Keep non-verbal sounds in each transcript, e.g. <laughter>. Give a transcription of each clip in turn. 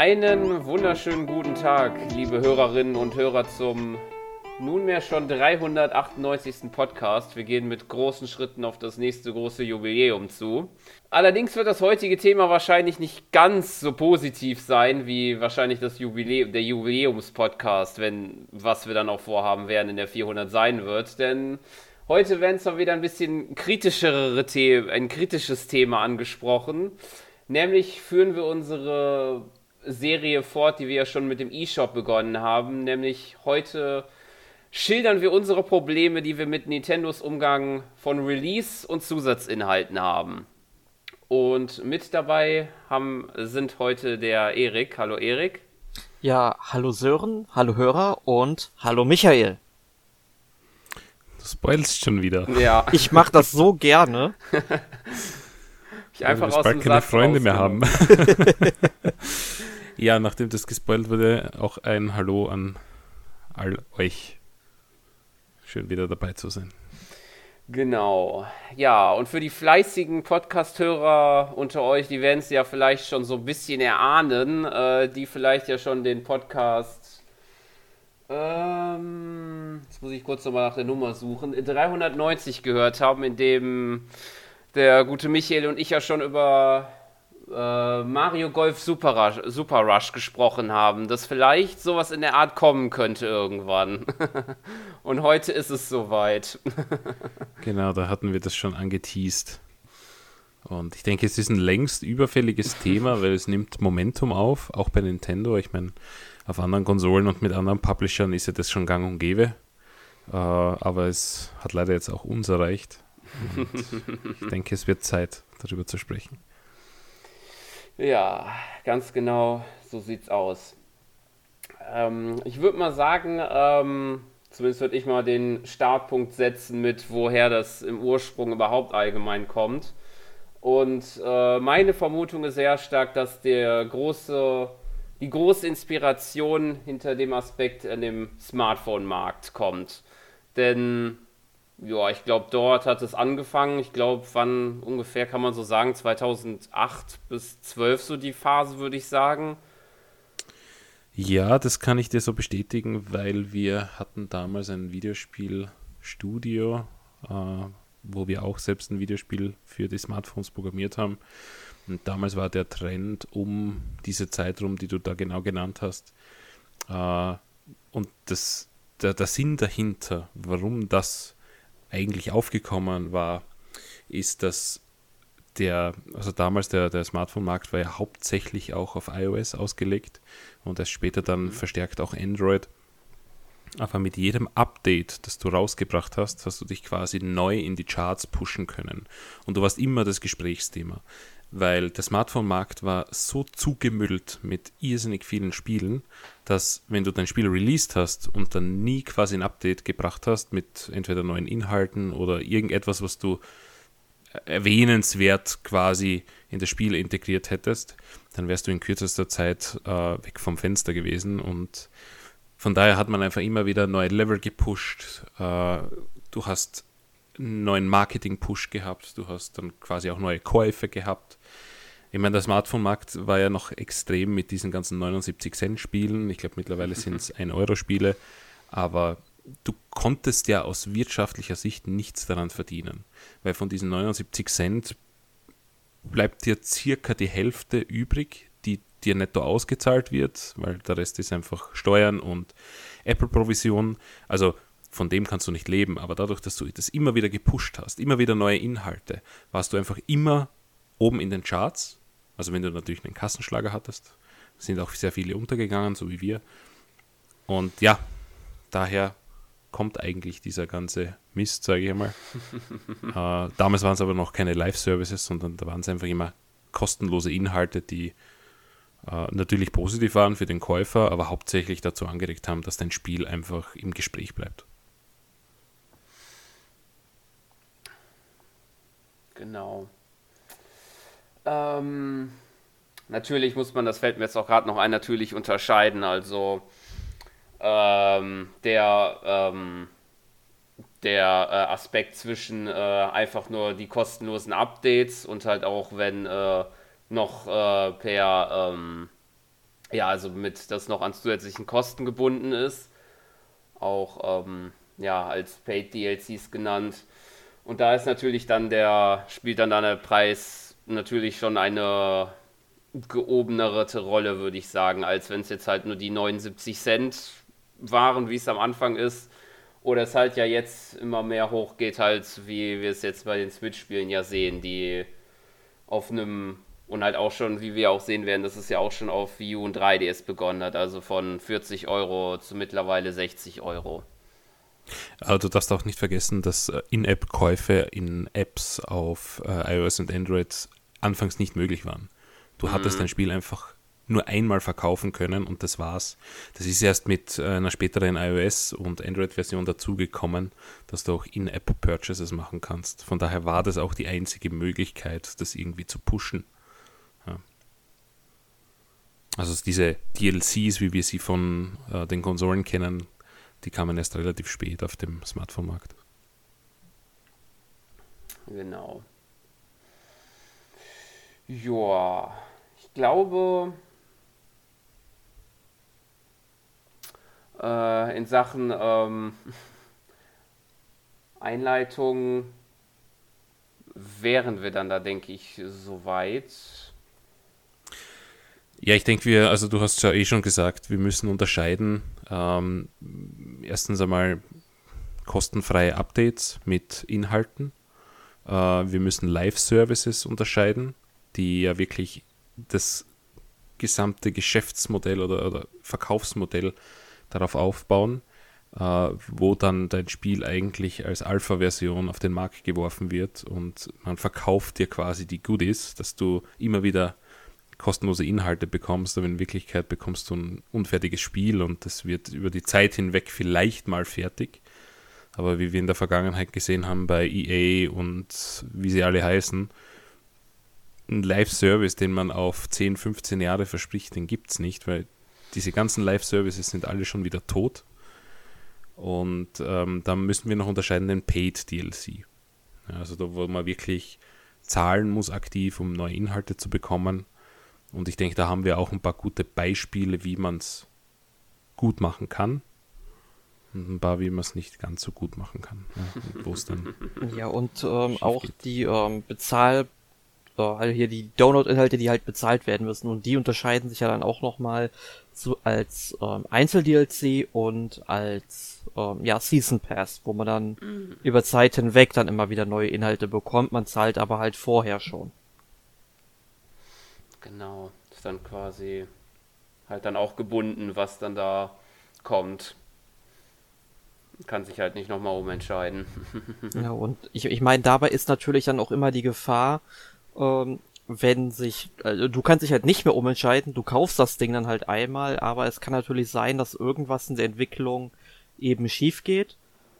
Einen wunderschönen guten Tag, liebe Hörerinnen und Hörer, zum nunmehr schon 398. Podcast. Wir gehen mit großen Schritten auf das nächste große Jubiläum zu. Allerdings wird das heutige Thema wahrscheinlich nicht ganz so positiv sein wie wahrscheinlich das Jubiläum, der Jubiläumspodcast, wenn was wir dann auch vorhaben werden in der 400 sein wird. Denn heute werden mal wieder ein bisschen kritischere Themen, ein kritisches Thema angesprochen. Nämlich führen wir unsere Serie fort, die wir ja schon mit dem E-Shop begonnen haben. Nämlich heute schildern wir unsere Probleme, die wir mit Nintendos Umgang von Release und Zusatzinhalten haben. Und mit dabei haben, sind heute der Erik. Hallo Erik. Ja, hallo Sören, hallo Hörer und hallo Michael. Du spoilst schon wieder. Ja. Ich mach das so gerne. <laughs> ich einfach aus dem keine Satz Freunde mehr haben. <laughs> ja, nachdem das gespoilt wurde, auch ein Hallo an all euch. Schön wieder dabei zu sein. Genau. Ja, und für die fleißigen Podcast-Hörer unter euch, die werden es ja vielleicht schon so ein bisschen erahnen, äh, die vielleicht ja schon den Podcast. Ähm, jetzt muss ich kurz nochmal nach der Nummer suchen. 390 gehört haben, in dem der gute Michael und ich ja schon über äh, Mario Golf Super Rush, Super Rush gesprochen haben, dass vielleicht sowas in der Art kommen könnte irgendwann. <laughs> Und heute ist es soweit. <laughs> genau, da hatten wir das schon angeteased. Und ich denke, es ist ein längst überfälliges Thema, weil es nimmt Momentum auf, auch bei Nintendo. Ich meine, auf anderen Konsolen und mit anderen Publishern ist ja das schon gang und gäbe. Uh, aber es hat leider jetzt auch uns erreicht. Ich <laughs> denke, es wird Zeit, darüber zu sprechen. Ja, ganz genau, so sieht's aus. Ähm, ich würde mal sagen, ähm, zumindest würde ich mal den Startpunkt setzen mit, woher das im Ursprung überhaupt allgemein kommt. Und äh, meine Vermutung ist sehr stark, dass der große, die große Inspiration hinter dem Aspekt in dem Smartphone-Markt kommt. Denn ja, ich glaube, dort hat es angefangen. Ich glaube, wann ungefähr kann man so sagen, 2008 bis 12 so die Phase, würde ich sagen. Ja, das kann ich dir so bestätigen, weil wir hatten damals ein Videospielstudio, äh, wo wir auch selbst ein Videospiel für die Smartphones programmiert haben. Und damals war der Trend um diese Zeit rum, die du da genau genannt hast. Äh, und das, der, der Sinn dahinter, warum das eigentlich aufgekommen war, ist, dass der, also damals der, der Smartphone-Markt war ja hauptsächlich auch auf iOS ausgelegt und erst später dann mhm. verstärkt auch Android. Aber mit jedem Update, das du rausgebracht hast, hast du dich quasi neu in die Charts pushen können. Und du warst immer das Gesprächsthema weil der Smartphone-Markt war so zugemüllt mit irrsinnig vielen Spielen, dass wenn du dein Spiel released hast und dann nie quasi ein Update gebracht hast mit entweder neuen Inhalten oder irgendetwas, was du erwähnenswert quasi in das Spiel integriert hättest, dann wärst du in kürzester Zeit äh, weg vom Fenster gewesen. Und von daher hat man einfach immer wieder neue Level gepusht. Äh, du hast einen neuen Marketing-Push gehabt, du hast dann quasi auch neue Käufe gehabt ich meine, der Smartphone-Markt war ja noch extrem mit diesen ganzen 79-Cent-Spielen. Ich glaube, mittlerweile <laughs> sind es 1-Euro-Spiele. Aber du konntest ja aus wirtschaftlicher Sicht nichts daran verdienen. Weil von diesen 79 Cent bleibt dir circa die Hälfte übrig, die dir netto ausgezahlt wird, weil der Rest ist einfach Steuern und Apple-Provision. Also von dem kannst du nicht leben, aber dadurch, dass du das immer wieder gepusht hast, immer wieder neue Inhalte, warst du einfach immer oben in den Charts also wenn du natürlich einen Kassenschlager hattest, sind auch sehr viele untergegangen, so wie wir. Und ja, daher kommt eigentlich dieser ganze Mist, sage ich einmal. <laughs> äh, damals waren es aber noch keine Live-Services, sondern da waren es einfach immer kostenlose Inhalte, die äh, natürlich positiv waren für den Käufer, aber hauptsächlich dazu angeregt haben, dass dein Spiel einfach im Gespräch bleibt. Genau. Ähm, natürlich muss man, das fällt mir jetzt auch gerade noch ein, natürlich unterscheiden. Also ähm, der, ähm, der äh, Aspekt zwischen äh, einfach nur die kostenlosen Updates und halt auch wenn äh, noch äh, per ähm, ja, also mit das noch an zusätzlichen Kosten gebunden ist. Auch ähm, ja, als Paid DLCs genannt. Und da ist natürlich dann der, spielt dann, dann der Preis natürlich schon eine geobenere Rolle, würde ich sagen, als wenn es jetzt halt nur die 79 Cent waren, wie es am Anfang ist. Oder es halt ja jetzt immer mehr hochgeht, halt, wie wir es jetzt bei den Switch-Spielen ja sehen, die auf einem und halt auch schon, wie wir auch sehen werden, dass es ja auch schon auf Wii U und 3DS begonnen hat, also von 40 Euro zu mittlerweile 60 Euro. Aber du darfst auch nicht vergessen, dass äh, In-App-Käufe in Apps auf äh, iOS und Android anfangs nicht möglich waren. Du mhm. hattest dein Spiel einfach nur einmal verkaufen können und das war's. Das ist erst mit äh, einer späteren iOS- und Android-Version dazugekommen, dass du auch In-App-Purchases machen kannst. Von daher war das auch die einzige Möglichkeit, das irgendwie zu pushen. Ja. Also diese DLCs, wie wir sie von äh, den Konsolen kennen, die kamen erst relativ spät auf dem Smartphone-Markt. Genau. Ja, ich glaube, äh, in Sachen ähm, <laughs> Einleitung wären wir dann da, denke ich, soweit. Ja, ich denke, wir, also du hast ja eh schon gesagt, wir müssen unterscheiden. Ähm, erstens einmal kostenfreie Updates mit Inhalten. Äh, wir müssen Live-Services unterscheiden, die ja wirklich das gesamte Geschäftsmodell oder, oder Verkaufsmodell darauf aufbauen, äh, wo dann dein Spiel eigentlich als Alpha-Version auf den Markt geworfen wird und man verkauft dir quasi die Goodies, dass du immer wieder kostenlose Inhalte bekommst, aber in Wirklichkeit bekommst du ein unfertiges Spiel und das wird über die Zeit hinweg vielleicht mal fertig. Aber wie wir in der Vergangenheit gesehen haben bei EA und wie sie alle heißen, ein Live-Service, den man auf 10, 15 Jahre verspricht, den gibt es nicht, weil diese ganzen Live-Services sind alle schon wieder tot. Und ähm, da müssen wir noch unterscheiden den Paid-DLC. Ja, also da, wo man wirklich zahlen muss aktiv, um neue Inhalte zu bekommen. Und ich denke, da haben wir auch ein paar gute Beispiele, wie man es gut machen kann. Und ein paar, wie man es nicht ganz so gut machen kann. Ja, dann. Ja, und ähm, auch geht. die ähm, Bezahl- also hier die Download-Inhalte, die halt bezahlt werden müssen. Und die unterscheiden sich ja dann auch nochmal zu, als ähm, Einzel-DLC und als ähm, ja, Season Pass, wo man dann mhm. über Zeit hinweg dann immer wieder neue Inhalte bekommt. Man zahlt aber halt vorher schon. Genau, ist dann quasi halt dann auch gebunden, was dann da kommt. Kann sich halt nicht nochmal umentscheiden. <laughs> ja, und ich, ich meine, dabei ist natürlich dann auch immer die Gefahr, ähm, wenn sich, also du kannst dich halt nicht mehr umentscheiden, du kaufst das Ding dann halt einmal, aber es kann natürlich sein, dass irgendwas in der Entwicklung eben schief geht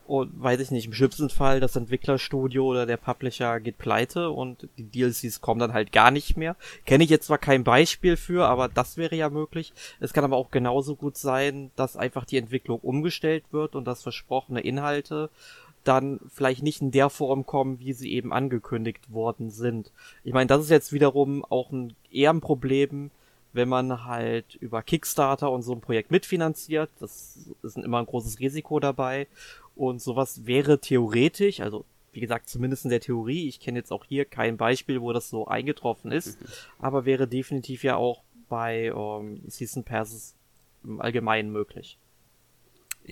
und weiß ich nicht, im schlimmsten Fall das Entwicklerstudio oder der Publisher geht pleite und die DLCs kommen dann halt gar nicht mehr. Kenne ich jetzt zwar kein Beispiel für, aber das wäre ja möglich. Es kann aber auch genauso gut sein, dass einfach die Entwicklung umgestellt wird und dass versprochene Inhalte dann vielleicht nicht in der Form kommen, wie sie eben angekündigt worden sind. Ich meine, das ist jetzt wiederum auch ein, eher ein Problem, wenn man halt über Kickstarter und so ein Projekt mitfinanziert. Das ist immer ein großes Risiko dabei. Und sowas wäre theoretisch, also wie gesagt, zumindest in der Theorie, ich kenne jetzt auch hier kein Beispiel, wo das so eingetroffen ist, mhm. aber wäre definitiv ja auch bei ähm, Season Passes im Allgemeinen möglich.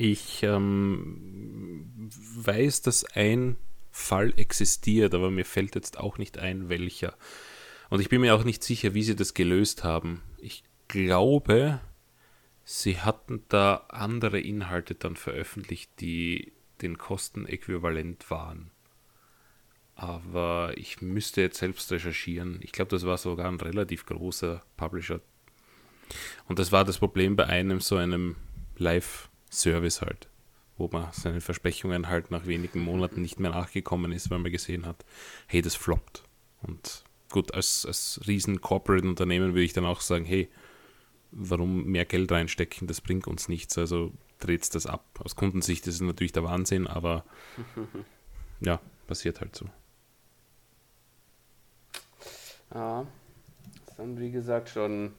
Ich ähm, weiß, dass ein Fall existiert, aber mir fällt jetzt auch nicht ein, welcher. Und ich bin mir auch nicht sicher, wie sie das gelöst haben. Ich glaube, sie hatten da andere Inhalte dann veröffentlicht, die den Kosten äquivalent waren. Aber ich müsste jetzt selbst recherchieren. Ich glaube, das war sogar ein relativ großer Publisher. Und das war das Problem bei einem so einem Live- Service halt, wo man seinen Versprechungen halt nach wenigen Monaten nicht mehr nachgekommen ist, weil man gesehen hat, hey, das floppt. Und gut, als, als riesen Corporate-Unternehmen würde ich dann auch sagen, hey, warum mehr Geld reinstecken, das bringt uns nichts, also dreht das ab. Aus Kundensicht ist es natürlich der Wahnsinn, aber <laughs> ja, passiert halt so. Ja, das ist dann wie gesagt schon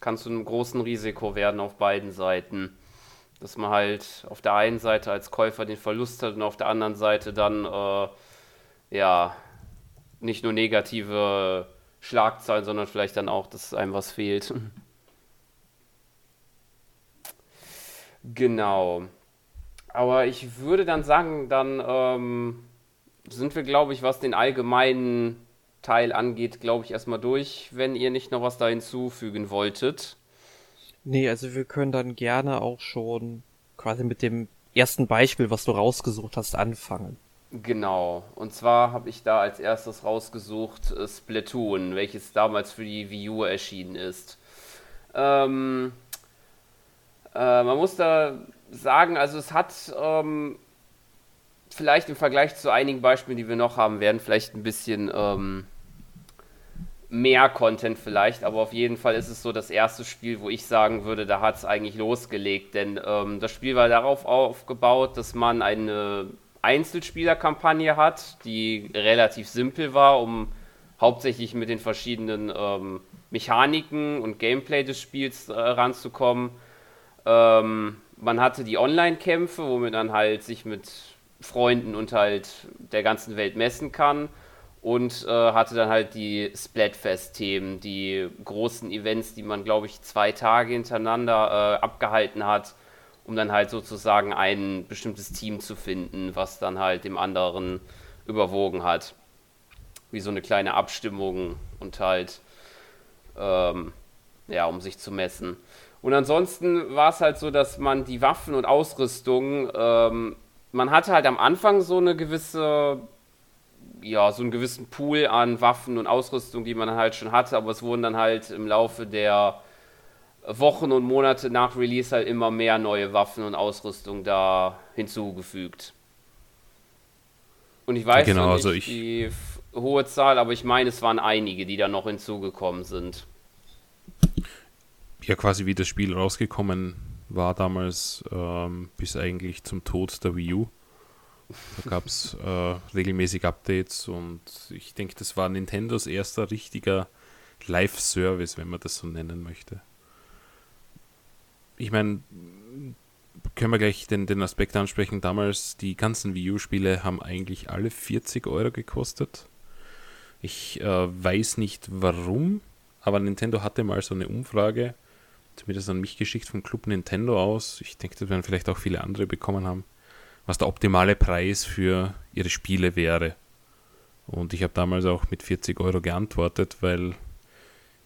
kann zu einem großen Risiko werden auf beiden Seiten. Dass man halt auf der einen Seite als Käufer den Verlust hat und auf der anderen Seite dann äh, ja nicht nur negative Schlagzeilen, sondern vielleicht dann auch, dass einem was fehlt. <laughs> genau. Aber ich würde dann sagen, dann ähm, sind wir, glaube ich, was den allgemeinen Teil angeht, glaube ich, erstmal durch, wenn ihr nicht noch was da hinzufügen wolltet. Nee, also wir können dann gerne auch schon quasi mit dem ersten Beispiel, was du rausgesucht hast, anfangen. Genau. Und zwar habe ich da als erstes rausgesucht äh, Splatoon, welches damals für die Wii U erschienen ist. Ähm, äh, man muss da sagen, also es hat ähm, vielleicht im Vergleich zu einigen Beispielen, die wir noch haben werden, vielleicht ein bisschen ähm, mehr Content vielleicht, aber auf jeden Fall ist es so das erste Spiel, wo ich sagen würde, da hat es eigentlich losgelegt, denn ähm, das Spiel war darauf aufgebaut, dass man eine Einzelspielerkampagne hat, die relativ simpel war, um hauptsächlich mit den verschiedenen ähm, Mechaniken und Gameplay des Spiels äh, ranzukommen. Ähm, man hatte die Online-Kämpfe, womit man halt sich mit Freunden und halt der ganzen Welt messen kann. Und äh, hatte dann halt die Splatfest-Themen, die großen Events, die man, glaube ich, zwei Tage hintereinander äh, abgehalten hat um dann halt sozusagen ein bestimmtes Team zu finden, was dann halt dem anderen überwogen hat. Wie so eine kleine Abstimmung und halt, ähm, ja, um sich zu messen. Und ansonsten war es halt so, dass man die Waffen und Ausrüstung, ähm, man hatte halt am Anfang so eine gewisse, ja, so einen gewissen Pool an Waffen und Ausrüstung, die man halt schon hatte, aber es wurden dann halt im Laufe der Wochen und Monate nach Release halt immer mehr neue Waffen und Ausrüstung da hinzugefügt. Und ich weiß genau, nicht also ich die hohe Zahl, aber ich meine, es waren einige, die da noch hinzugekommen sind. Ja, quasi wie das Spiel rausgekommen war damals, ähm, bis eigentlich zum Tod der Wii U. Da gab es äh, regelmäßig Updates und ich denke, das war Nintendos erster richtiger Live-Service, wenn man das so nennen möchte ich meine, können wir gleich den, den Aspekt ansprechen. Damals, die ganzen Wii U-Spiele haben eigentlich alle 40 Euro gekostet. Ich äh, weiß nicht warum, aber Nintendo hatte mal so eine Umfrage, zumindest an mich geschickt vom Club Nintendo aus. Ich denke, das werden vielleicht auch viele andere bekommen haben, was der optimale Preis für ihre Spiele wäre. Und ich habe damals auch mit 40 Euro geantwortet, weil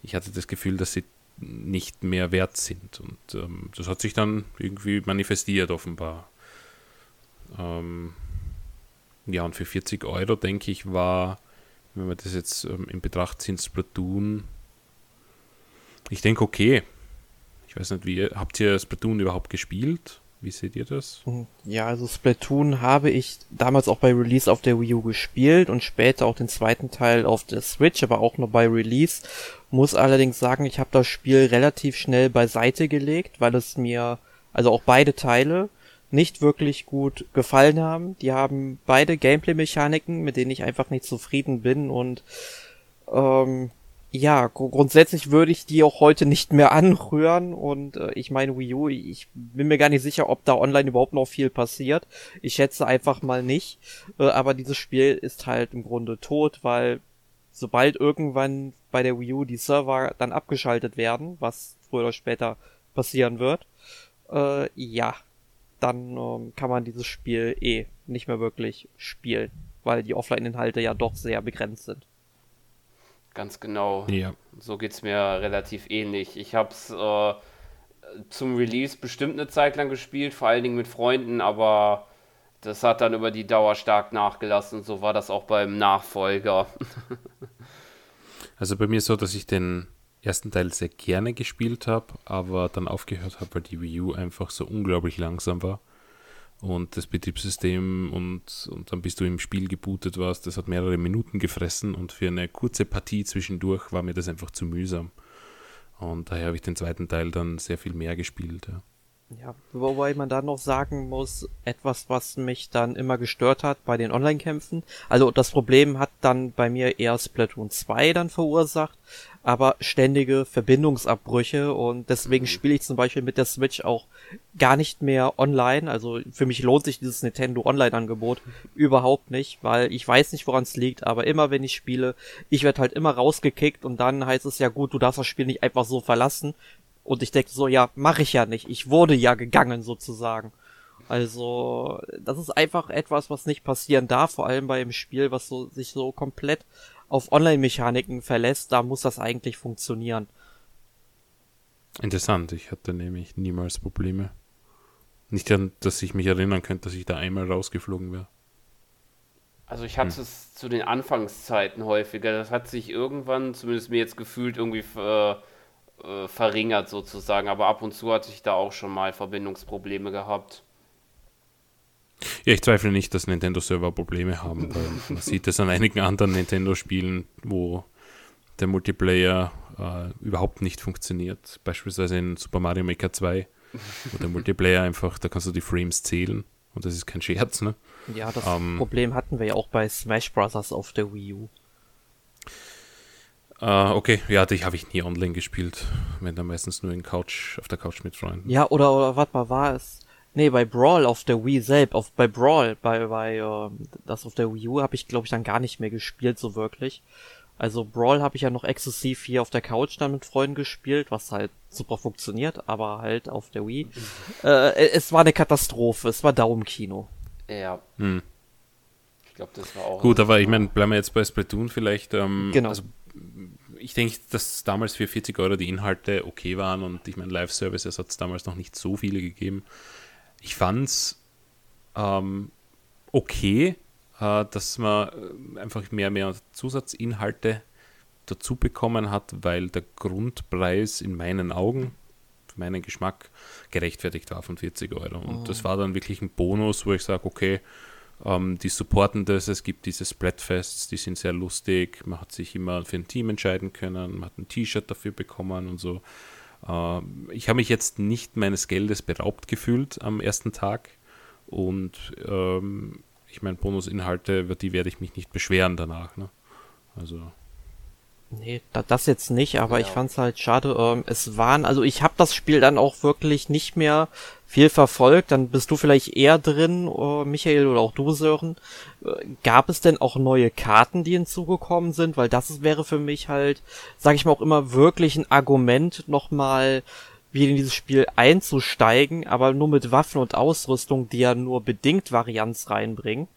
ich hatte das Gefühl, dass sie nicht mehr wert sind. Und ähm, das hat sich dann irgendwie manifestiert, offenbar. Ähm, ja, und für 40 Euro, denke ich, war, wenn wir das jetzt ähm, in Betracht ziehen, Splatoon, ich denke, okay. Ich weiß nicht, wie habt ihr Splatoon überhaupt gespielt? Wie seht ihr das? Mhm. Ja, also Splatoon habe ich damals auch bei Release auf der Wii U gespielt und später auch den zweiten Teil auf der Switch, aber auch nur bei Release. Muss allerdings sagen, ich habe das Spiel relativ schnell beiseite gelegt, weil es mir, also auch beide Teile, nicht wirklich gut gefallen haben. Die haben beide Gameplay-Mechaniken, mit denen ich einfach nicht zufrieden bin und ähm, ja, gr grundsätzlich würde ich die auch heute nicht mehr anrühren und äh, ich meine Wii U, ich bin mir gar nicht sicher, ob da online überhaupt noch viel passiert. Ich schätze einfach mal nicht, äh, aber dieses Spiel ist halt im Grunde tot, weil sobald irgendwann bei der Wii U die Server dann abgeschaltet werden, was früher oder später passieren wird, äh, ja, dann äh, kann man dieses Spiel eh nicht mehr wirklich spielen, weil die Offline-Inhalte ja doch sehr begrenzt sind. Ganz genau. Ja. So geht es mir relativ ähnlich. Ich habe es äh, zum Release bestimmt eine Zeit lang gespielt, vor allen Dingen mit Freunden, aber das hat dann über die Dauer stark nachgelassen. So war das auch beim Nachfolger. also bei mir so, dass ich den ersten Teil sehr gerne gespielt habe, aber dann aufgehört habe, weil die Wii U einfach so unglaublich langsam war und das Betriebssystem und, und dann bist du im Spiel gebootet warst, das hat mehrere Minuten gefressen und für eine kurze Partie zwischendurch war mir das einfach zu mühsam. Und daher habe ich den zweiten Teil dann sehr viel mehr gespielt. Ja. Ja, wobei man da noch sagen muss, etwas, was mich dann immer gestört hat bei den Online-Kämpfen. Also das Problem hat dann bei mir eher Splatoon 2 dann verursacht, aber ständige Verbindungsabbrüche und deswegen mhm. spiele ich zum Beispiel mit der Switch auch gar nicht mehr online. Also für mich lohnt sich dieses Nintendo Online-Angebot überhaupt nicht, weil ich weiß nicht, woran es liegt, aber immer wenn ich spiele, ich werde halt immer rausgekickt und dann heißt es ja gut, du darfst das Spiel nicht einfach so verlassen. Und ich denke so, ja, mache ich ja nicht. Ich wurde ja gegangen sozusagen. Also, das ist einfach etwas, was nicht passieren darf, vor allem bei einem Spiel, was so, sich so komplett auf Online-Mechaniken verlässt, da muss das eigentlich funktionieren. Interessant, ich hatte nämlich niemals Probleme. Nicht, dass ich mich erinnern könnte, dass ich da einmal rausgeflogen wäre. Also ich hatte hm. es zu den Anfangszeiten häufiger. Das hat sich irgendwann, zumindest mir jetzt gefühlt, irgendwie äh, äh, verringert sozusagen. Aber ab und zu hatte ich da auch schon mal Verbindungsprobleme gehabt. Ja, ich zweifle nicht, dass Nintendo-Server Probleme haben, weil <laughs> man sieht es an einigen anderen Nintendo-Spielen, wo der Multiplayer äh, überhaupt nicht funktioniert. Beispielsweise in Super Mario Maker 2, wo der Multiplayer einfach, da kannst du die Frames zählen und das ist kein Scherz, ne? Ja, das ähm, Problem hatten wir ja auch bei Smash Bros. auf der Wii U. Uh, okay, ja, die habe ich nie online gespielt. Wenn dann meistens nur in Couch, auf der Couch mit Freunden. Ja, oder, oder warte mal, war es Nee, bei Brawl auf der Wii selbst, auf bei Brawl, bei bei äh, das auf der Wii U habe ich glaube ich dann gar nicht mehr gespielt so wirklich. Also Brawl habe ich ja noch exzessiv hier auf der Couch dann mit Freunden gespielt, was halt super funktioniert, aber halt auf der Wii. äh, es war eine Katastrophe, es war Daumenkino. Ja. Hm. Ich glaube, das war auch. Gut, aber ich meine, bleiben wir jetzt bei Splatoon vielleicht. Ähm, genau. Also, ich denke, dass damals für 40 Euro die Inhalte okay waren und ich meine, Live-Services hat es damals noch nicht so viele gegeben ich fand es ähm, okay, äh, dass man äh, einfach mehr, mehr Zusatzinhalte dazu bekommen hat, weil der Grundpreis in meinen Augen, für meinen Geschmack, gerechtfertigt war von 40 Euro. Und oh. das war dann wirklich ein Bonus, wo ich sage, okay, ähm, die supporten das, es gibt diese Splatfests, die sind sehr lustig, man hat sich immer für ein Team entscheiden können, man hat ein T-Shirt dafür bekommen und so. Äh, ich habe mich jetzt nicht meines Geldes beraubt gefühlt am ersten Tag und ähm, ich meine, Bonusinhalte, über die werde ich mich nicht beschweren danach. Ne? Also. Nee, das jetzt nicht, aber ja. ich fand's halt schade. Ähm, es waren, also ich habe das Spiel dann auch wirklich nicht mehr viel verfolgt. Dann bist du vielleicht eher drin, äh, Michael oder auch du, Sören. Äh, gab es denn auch neue Karten, die hinzugekommen sind? Weil das wäre für mich halt, sag ich mal auch immer, wirklich ein Argument, nochmal wieder in dieses Spiel einzusteigen, aber nur mit Waffen und Ausrüstung, die ja nur bedingt Varianz reinbringen.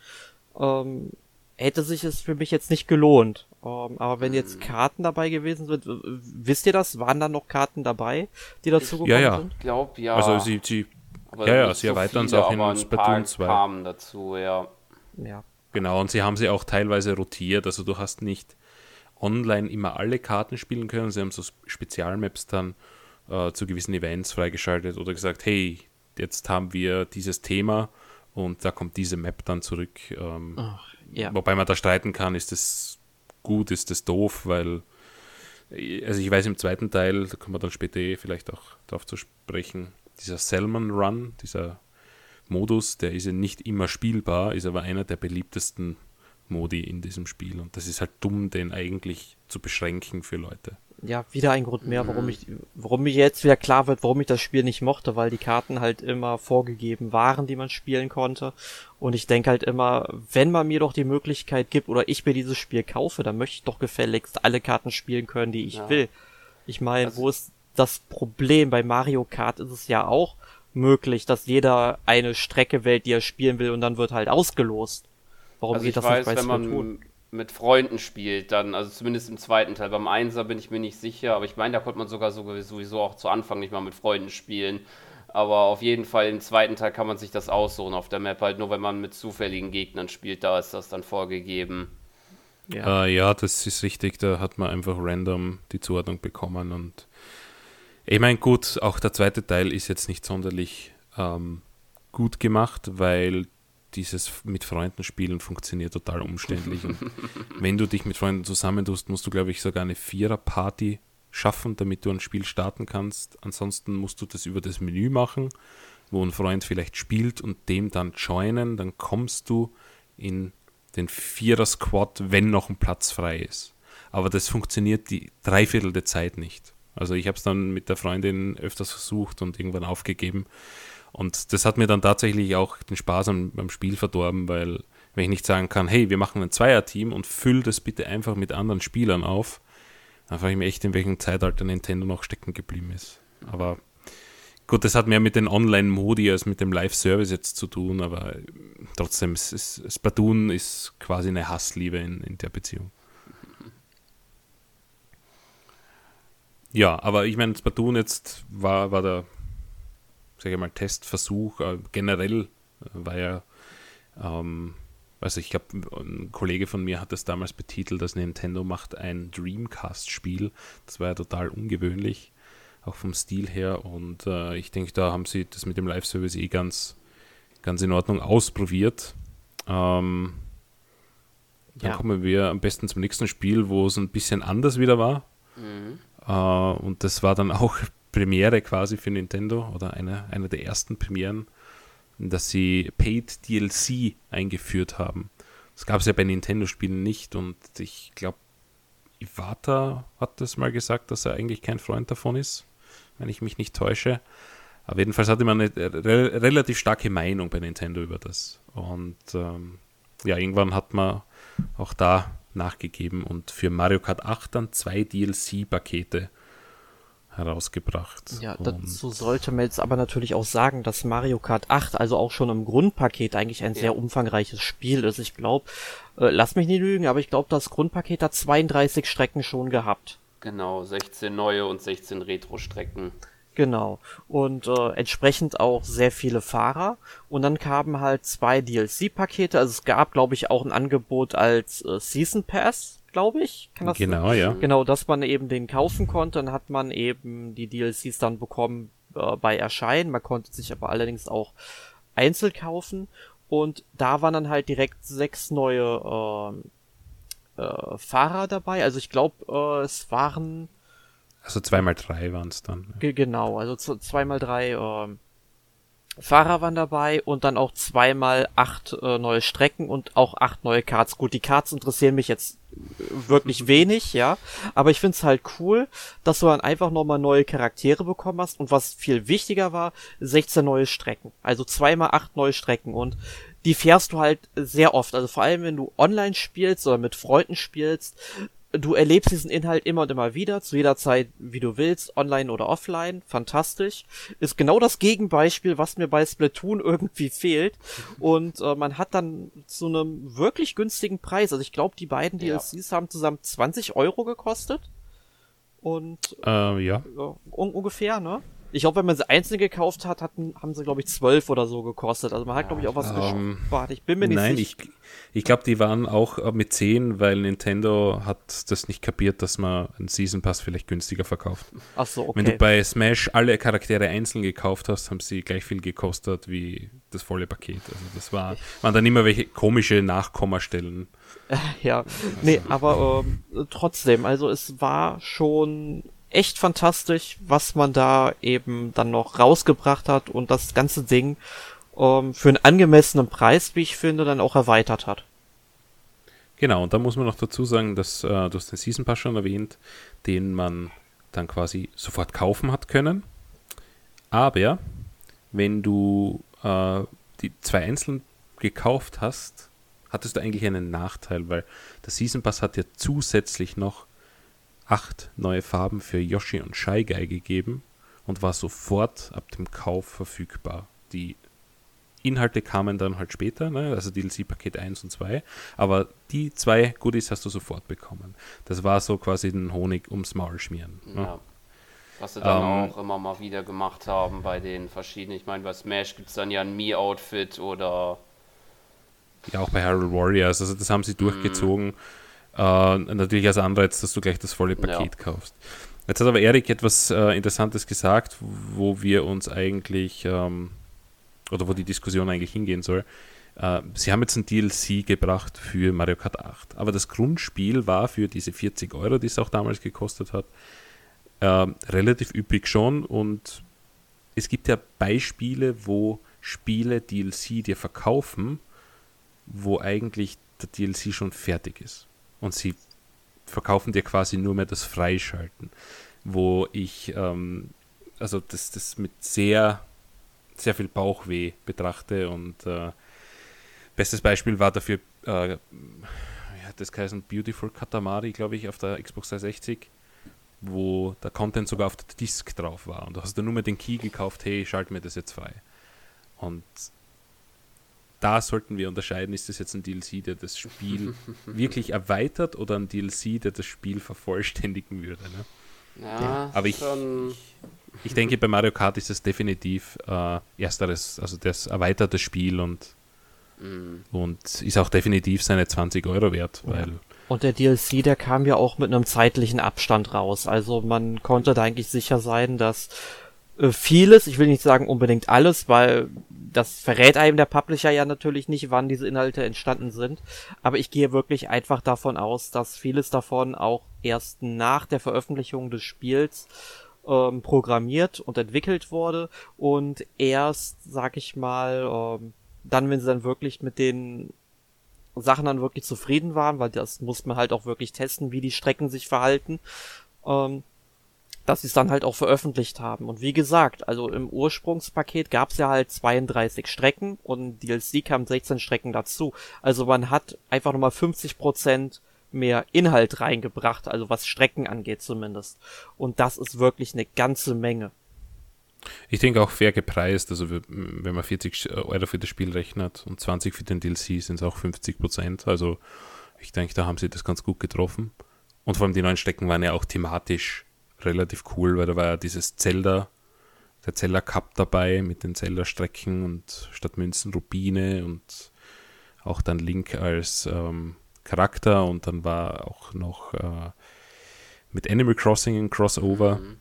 Ähm, hätte sich es für mich jetzt nicht gelohnt. Um, ähm, aber wenn jetzt hm. Karten dabei gewesen sind, wisst ihr das? Waren da noch Karten dabei, die dazu gekommen ja, ja. sind? Ich glaube, ja. Also sie, sie aber ja, ja, sie so erweitern es auch in Splatoon 2. kamen dazu, ja. Ja. Genau, und sie haben sie auch teilweise rotiert. Also du hast nicht online immer alle Karten spielen können. Sie haben so Spezialmaps dann äh, zu gewissen Events freigeschaltet oder gesagt, hey, jetzt haben wir dieses Thema und da kommt diese Map dann zurück. Ähm, Ach, ja. Wobei man da streiten kann, ist das gut, ist das doof, weil, also ich weiß im zweiten Teil, da kommen wir dann später eh vielleicht auch darauf zu sprechen, dieser Salmon Run, dieser Modus, der ist ja nicht immer spielbar, ist aber einer der beliebtesten Modi in diesem Spiel. Und das ist halt dumm, den eigentlich zu beschränken für Leute ja, wieder ein Grund mehr, warum ich, warum mir jetzt wieder klar wird, warum ich das Spiel nicht mochte, weil die Karten halt immer vorgegeben waren, die man spielen konnte. Und ich denke halt immer, wenn man mir doch die Möglichkeit gibt oder ich mir dieses Spiel kaufe, dann möchte ich doch gefälligst alle Karten spielen können, die ich ja. will. Ich meine, also, wo ist das Problem? Bei Mario Kart ist es ja auch möglich, dass jeder eine Strecke wählt, die er spielen will und dann wird halt ausgelost. Warum also geht das weiß, nicht bei Splatoon? Mit Freunden spielt, dann, also zumindest im zweiten Teil. Beim Einser bin ich mir nicht sicher, aber ich meine, da konnte man sogar sowieso auch zu Anfang nicht mal mit Freunden spielen. Aber auf jeden Fall im zweiten Teil kann man sich das aussuchen auf der Map, halt nur wenn man mit zufälligen Gegnern spielt, da ist das dann vorgegeben. Ja, äh, ja das ist richtig, da hat man einfach random die Zuordnung bekommen und ich meine, gut, auch der zweite Teil ist jetzt nicht sonderlich ähm, gut gemacht, weil dieses mit Freunden spielen funktioniert total umständlich. Und wenn du dich mit Freunden zusammentust, musst du, glaube ich, sogar eine Vierer-Party schaffen, damit du ein Spiel starten kannst. Ansonsten musst du das über das Menü machen, wo ein Freund vielleicht spielt und dem dann joinen. Dann kommst du in den Vierer-Squad, wenn noch ein Platz frei ist. Aber das funktioniert die Dreiviertel der Zeit nicht. Also ich habe es dann mit der Freundin öfters versucht und irgendwann aufgegeben. Und das hat mir dann tatsächlich auch den Spaß am, am Spiel verdorben, weil wenn ich nicht sagen kann, hey, wir machen ein Zweier-Team und füll das bitte einfach mit anderen Spielern auf, dann frage ich mich echt, in welchem Zeitalter Nintendo noch stecken geblieben ist. Aber gut, das hat mehr mit den Online-Modi als mit dem Live-Service jetzt zu tun, aber trotzdem, es ist, Splatoon ist quasi eine Hassliebe in, in der Beziehung. Ja, aber ich meine, Splatoon jetzt war, war der, sage ich mal, Testversuch. Äh, generell äh, war ja, ähm, also ich glaube, ein Kollege von mir hat das damals betitelt, dass Nintendo macht ein Dreamcast-Spiel. Das war ja total ungewöhnlich, auch vom Stil her. Und äh, ich denke, da haben sie das mit dem Live-Service eh ganz, ganz in Ordnung ausprobiert. Ähm, dann ja. kommen wir am besten zum nächsten Spiel, wo es ein bisschen anders wieder war. Mhm. Äh, und das war dann auch Premiere quasi für Nintendo oder eine, eine der ersten Premieren, dass sie Paid DLC eingeführt haben. Das gab es ja bei Nintendo-Spielen nicht und ich glaube, Iwata hat das mal gesagt, dass er eigentlich kein Freund davon ist, wenn ich mich nicht täusche. Aber jedenfalls hatte man eine re relativ starke Meinung bei Nintendo über das. Und ähm, ja, irgendwann hat man auch da nachgegeben und für Mario Kart 8 dann zwei DLC-Pakete herausgebracht. Ja, dazu sollte man jetzt aber natürlich auch sagen, dass Mario Kart 8 also auch schon im Grundpaket eigentlich ein ja. sehr umfangreiches Spiel ist. Ich glaube, äh, lass mich nicht lügen, aber ich glaube, das Grundpaket hat 32 Strecken schon gehabt. Genau, 16 neue und 16 Retro-Strecken. Genau. Und äh, entsprechend auch sehr viele Fahrer. Und dann kamen halt zwei DLC-Pakete. Also es gab, glaube ich, auch ein Angebot als äh, Season Pass, glaube ich. Kann das genau, ja. Genau, dass man eben den kaufen konnte. Dann hat man eben die DLCs dann bekommen äh, bei Erscheinen. Man konnte sich aber allerdings auch einzeln kaufen. Und da waren dann halt direkt sechs neue äh, äh, Fahrer dabei. Also ich glaube, äh, es waren also zweimal drei waren es dann. Genau, also zweimal drei äh, Fahrer waren dabei und dann auch zweimal acht äh, neue Strecken und auch acht neue Karts. Gut, die Karts interessieren mich jetzt wirklich <laughs> wenig, ja. Aber ich find's halt cool, dass du dann einfach nochmal neue Charaktere bekommen hast und was viel wichtiger war, 16 neue Strecken. Also zweimal acht neue Strecken und die fährst du halt sehr oft. Also vor allem, wenn du online spielst oder mit Freunden spielst, du erlebst diesen Inhalt immer und immer wieder, zu jeder Zeit, wie du willst, online oder offline, fantastisch. Ist genau das Gegenbeispiel, was mir bei Splatoon <laughs> irgendwie fehlt. Und äh, man hat dann zu einem wirklich günstigen Preis, also ich glaube, die beiden DLCs ja. haben zusammen 20 Euro gekostet. Und äh, ja. un ungefähr, ne? Ich glaube, wenn man sie einzeln gekauft hat, hatten, haben sie, glaube ich, zwölf oder so gekostet. Also man hat, glaube ich, auch was um, gespart. Ich bin mir nicht nein, sicher. Nein, ich, ich glaube, die waren auch äh, mit zehn, weil Nintendo hat das nicht kapiert, dass man einen Season Pass vielleicht günstiger verkauft. Ach so, okay. Wenn du bei Smash alle Charaktere einzeln gekauft hast, haben sie gleich viel gekostet wie das volle Paket. Also das war, waren dann immer welche komische Nachkommastellen. <laughs> Ja, also, nee, aber ähm, trotzdem, also es war schon echt fantastisch, was man da eben dann noch rausgebracht hat und das ganze Ding ähm, für einen angemessenen Preis, wie ich finde, dann auch erweitert hat. Genau, und da muss man noch dazu sagen, dass äh, du hast den Season Pass schon erwähnt, den man dann quasi sofort kaufen hat können. Aber wenn du äh, die zwei einzeln gekauft hast, hattest du eigentlich einen Nachteil, weil der Season Pass hat ja zusätzlich noch acht neue Farben für Yoshi und Shy Guy gegeben und war sofort ab dem Kauf verfügbar. Die Inhalte kamen dann halt später, ne? also DLC Paket 1 und 2, aber die zwei Goodies hast du sofort bekommen. Das war so quasi den Honig ums Maul schmieren. Ne? Ja. Was sie dann ähm, auch immer mal wieder gemacht haben bei den verschiedenen. Ich meine, bei Smash gibt es dann ja ein Me-Outfit oder. Ja, auch bei Harold Warriors. Also, das haben sie durchgezogen. Mm. Äh, natürlich als Anreiz, dass du gleich das volle Paket ja. kaufst. Jetzt hat aber Erik etwas äh, Interessantes gesagt, wo wir uns eigentlich, ähm, oder wo die Diskussion eigentlich hingehen soll. Äh, sie haben jetzt ein DLC gebracht für Mario Kart 8, aber das Grundspiel war für diese 40 Euro, die es auch damals gekostet hat, Äh, relativ üppig schon und es gibt ja Beispiele, wo Spiele DLC dir verkaufen, wo eigentlich der DLC schon fertig ist. Und sie verkaufen dir quasi nur mehr das Freischalten. Wo ich ähm, also das, das mit sehr, sehr viel Bauchweh betrachte und äh, bestes Beispiel war dafür, äh, ja, das heißt Beautiful Katamari, glaube ich, auf der Xbox 360 wo der Content sogar auf der Disk drauf war. Und du hast dann nur mehr den Key gekauft, hey, schalt mir das jetzt frei. Und da sollten wir unterscheiden, ist das jetzt ein DLC, der das Spiel <laughs> wirklich erweitert oder ein DLC, der das Spiel vervollständigen würde. Ne? Ja, Aber ich, ich denke, bei Mario Kart ist es definitiv äh, ersteres, also das erweiterte Spiel und, mm. und ist auch definitiv seine 20 Euro wert, ja. weil und der DLC, der kam ja auch mit einem zeitlichen Abstand raus. Also man konnte da eigentlich sicher sein, dass vieles, ich will nicht sagen unbedingt alles, weil das verrät einem der Publisher ja natürlich nicht, wann diese Inhalte entstanden sind. Aber ich gehe wirklich einfach davon aus, dass vieles davon auch erst nach der Veröffentlichung des Spiels ähm, programmiert und entwickelt wurde und erst, sag ich mal, ähm, dann, wenn sie dann wirklich mit den Sachen dann wirklich zufrieden waren, weil das muss man halt auch wirklich testen, wie die Strecken sich verhalten, ähm, dass sie es dann halt auch veröffentlicht haben. Und wie gesagt, also im Ursprungspaket gab es ja halt 32 Strecken und DLC kamen 16 Strecken dazu. Also man hat einfach nochmal 50 Prozent mehr Inhalt reingebracht, also was Strecken angeht zumindest. Und das ist wirklich eine ganze Menge. Ich denke auch fair gepreist, also wenn man 40 Euro für das Spiel rechnet und 20 für den DLC sind es auch 50 Prozent. Also ich denke, da haben sie das ganz gut getroffen. Und vor allem die neuen Strecken waren ja auch thematisch relativ cool, weil da war ja dieses Zelda, der Zelda Cup dabei mit den Zelda Strecken und statt Münzen Rubine und auch dann Link als ähm, Charakter und dann war auch noch äh, mit Animal Crossing ein Crossover. Mhm.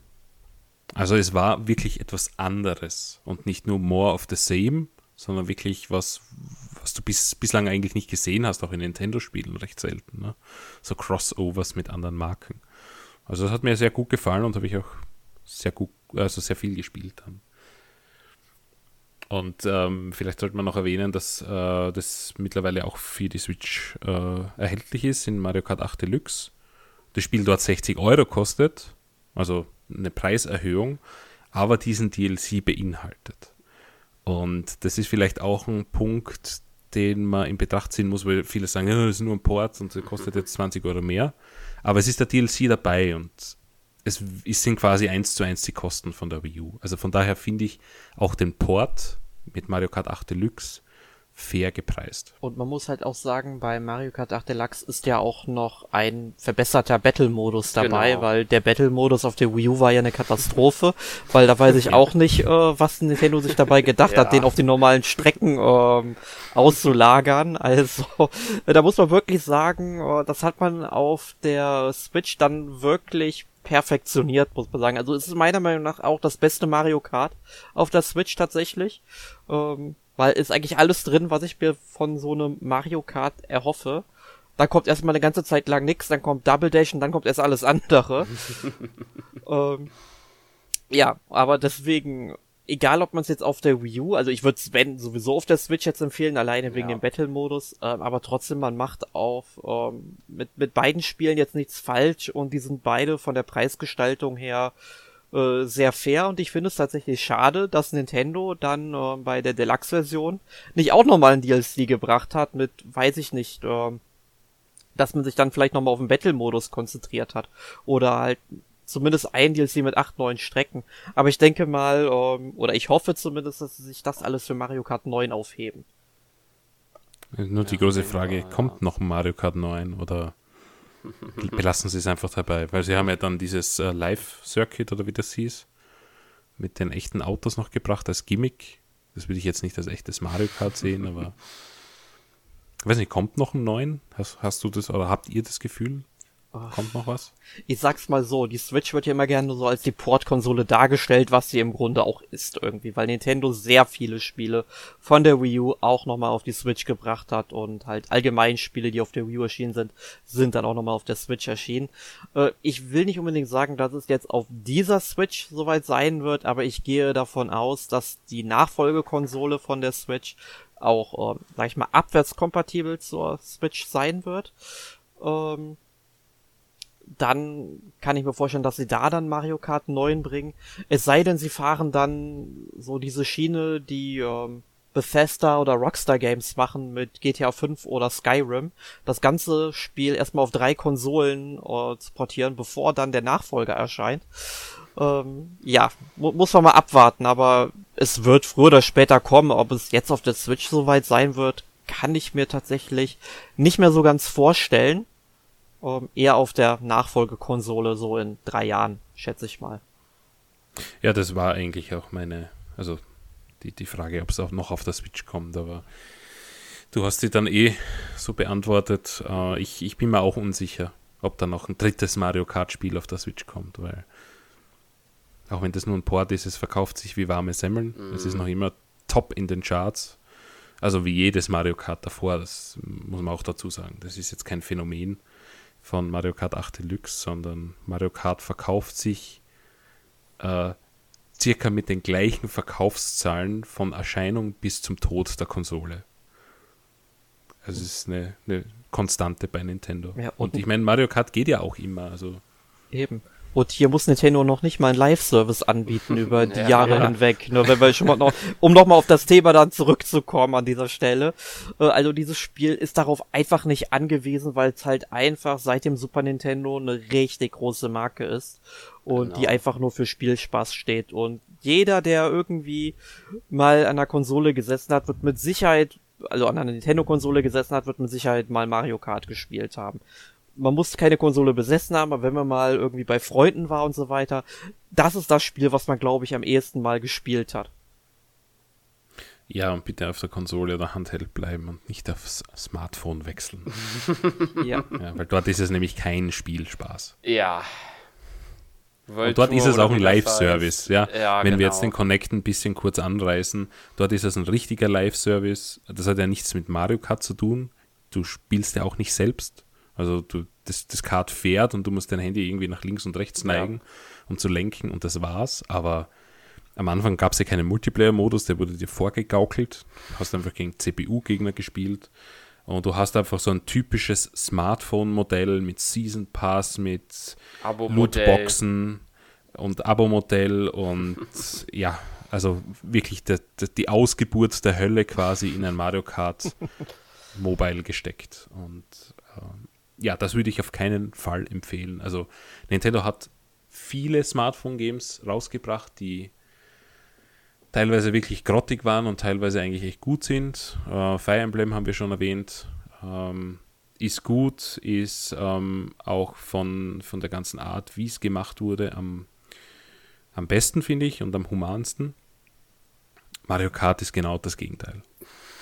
Also es war wirklich etwas anderes und nicht nur more of the same, sondern wirklich was, was du bis, bislang eigentlich nicht gesehen hast, auch in Nintendo-Spielen recht selten. Ne? So Crossovers mit anderen Marken. Also das hat mir sehr gut gefallen und habe ich auch sehr gut, also sehr viel gespielt dann. Und ähm, vielleicht sollte man noch erwähnen, dass äh, das mittlerweile auch für die Switch äh, erhältlich ist in Mario Kart 8 Deluxe. Das Spiel dort 60 Euro kostet, also eine Preiserhöhung, aber diesen DLC beinhaltet. Und das ist vielleicht auch ein Punkt, den man in Betracht ziehen muss, weil viele sagen, ja, das ist nur ein Port und das kostet jetzt 20 Euro mehr. Aber es ist der DLC dabei und es sind quasi eins zu eins die Kosten von der Wii U. Also von daher finde ich auch den Port mit Mario Kart 8 Deluxe fair gepreist. Und man muss halt auch sagen, bei Mario Kart 8 Deluxe ist ja auch noch ein verbesserter Battle-Modus dabei, genau. weil der Battle-Modus auf der Wii U war ja eine Katastrophe, weil da weiß ich auch nicht, äh, was Nintendo sich dabei gedacht ja. hat, den auf die normalen Strecken ähm, auszulagern. Also da muss man wirklich sagen, äh, das hat man auf der Switch dann wirklich perfektioniert, muss man sagen. Also es ist meiner Meinung nach auch das beste Mario Kart auf der Switch tatsächlich. Ähm, weil ist eigentlich alles drin, was ich mir von so einem Mario Kart erhoffe. Da kommt erstmal eine ganze Zeit lang nichts, dann kommt Double Dash und dann kommt erst alles andere. <laughs> ähm, ja, aber deswegen, egal ob man es jetzt auf der Wii U, also ich würde Sven sowieso auf der Switch jetzt empfehlen, alleine wegen ja. dem Battle-Modus, ähm, aber trotzdem, man macht auf ähm, mit, mit beiden Spielen jetzt nichts falsch und die sind beide von der Preisgestaltung her äh, sehr fair und ich finde es tatsächlich schade, dass Nintendo dann äh, bei der Deluxe-Version nicht auch nochmal ein DLC gebracht hat mit, weiß ich nicht, äh, dass man sich dann vielleicht nochmal auf den Battle-Modus konzentriert hat oder halt zumindest ein DLC mit acht neuen Strecken. Aber ich denke mal, ähm, oder ich hoffe zumindest, dass sie sich das alles für Mario Kart 9 aufheben. Nur die ja, große Frage, ja. kommt noch Mario Kart 9 oder <laughs> belassen sie es einfach dabei, weil sie haben ja dann dieses äh, Live-Circuit oder wie das hieß, mit den echten Autos noch gebracht als Gimmick. Das würde ich jetzt nicht als echtes Mario Kart sehen, aber <laughs> ich weiß nicht, kommt noch ein neuen? Hast, hast du das oder habt ihr das Gefühl? Kommt noch was? Ich sag's mal so, die Switch wird ja immer gerne so als die Portkonsole dargestellt, was sie im Grunde auch ist irgendwie, weil Nintendo sehr viele Spiele von der Wii U auch nochmal auf die Switch gebracht hat und halt allgemein Spiele, die auf der Wii U erschienen sind, sind dann auch nochmal auf der Switch erschienen. Äh, ich will nicht unbedingt sagen, dass es jetzt auf dieser Switch soweit sein wird, aber ich gehe davon aus, dass die Nachfolgekonsole von der Switch auch, äh, sag ich mal, abwärtskompatibel zur Switch sein wird. Ähm, dann kann ich mir vorstellen, dass sie da dann Mario Kart 9 bringen. Es sei denn, sie fahren dann so diese Schiene, die ähm, Bethesda oder Rockstar Games machen mit GTA 5 oder Skyrim. Das ganze Spiel erstmal auf drei Konsolen äh, zu portieren, bevor dann der Nachfolger erscheint. Ähm, ja, mu muss man mal abwarten, aber es wird früher oder später kommen. Ob es jetzt auf der Switch soweit sein wird, kann ich mir tatsächlich nicht mehr so ganz vorstellen ähm, eher auf der Nachfolgekonsole so in drei Jahren, schätze ich mal. Ja, das war eigentlich auch meine, also die, die Frage, ob es auch noch auf der Switch kommt, aber du hast sie dann eh so beantwortet. Äh, ich, ich bin mir auch unsicher, ob da noch ein drittes Mario Kart-Spiel auf der Switch kommt, weil auch wenn das nur ein Port ist, es verkauft sich wie warme Semmeln. Mhm. Es ist noch immer top in den Charts. Also wie jedes Mario Kart davor, das muss man auch dazu sagen. Das ist jetzt kein Phänomen von Mario Kart 8 Deluxe, sondern Mario Kart verkauft sich äh, circa mit den gleichen Verkaufszahlen von Erscheinung bis zum Tod der Konsole. Also es ist eine, eine Konstante bei Nintendo. Ja, und, und ich meine, Mario Kart geht ja auch immer. Also eben. Und hier muss Nintendo noch nicht mal einen Live-Service anbieten <laughs> über die ja, Jahre ja. hinweg. Nur wenn wir schon mal noch, um nochmal auf das Thema dann zurückzukommen an dieser Stelle. Äh, also dieses Spiel ist darauf einfach nicht angewiesen, weil es halt einfach seit dem Super Nintendo eine richtig große Marke ist. Und genau. die einfach nur für Spielspaß steht. Und jeder, der irgendwie mal an der Konsole gesessen hat, wird mit Sicherheit also an einer Nintendo-Konsole gesessen hat, wird mit Sicherheit mal Mario Kart gespielt haben man muss keine Konsole besessen haben, aber wenn man mal irgendwie bei Freunden war und so weiter, das ist das Spiel, was man, glaube ich, am ehesten mal gespielt hat. Ja, und bitte auf der Konsole oder Handheld bleiben und nicht aufs Smartphone wechseln. <laughs> ja. ja. Weil dort ist es nämlich kein Spielspaß. Ja. und dort ist es auch ein Live-Service, ja. ja. Wenn genau. wir jetzt den Connect ein bisschen kurz anreißen, dort ist es ein richtiger Live-Service. Das hat ja nichts mit Mario Kart zu tun. Du spielst ja auch nicht selbst. Also du, das, das Kart fährt und du musst dein Handy irgendwie nach links und rechts neigen, ja. um zu lenken und das war's. Aber am Anfang gab es ja keinen Multiplayer-Modus, der wurde dir vorgegaukelt. Du hast einfach gegen CPU-Gegner gespielt. Und du hast einfach so ein typisches Smartphone-Modell mit Season Pass, mit Lootboxen und Abo-Modell und <laughs> ja, also wirklich die, die Ausgeburt der Hölle quasi in ein Mario Kart <laughs> Mobile gesteckt. Und ähm, ja, das würde ich auf keinen Fall empfehlen. Also Nintendo hat viele Smartphone-Games rausgebracht, die teilweise wirklich grottig waren und teilweise eigentlich echt gut sind. Äh, Fire Emblem haben wir schon erwähnt. Ähm, ist gut, ist ähm, auch von, von der ganzen Art, wie es gemacht wurde, am, am besten, finde ich, und am humansten. Mario Kart ist genau das Gegenteil.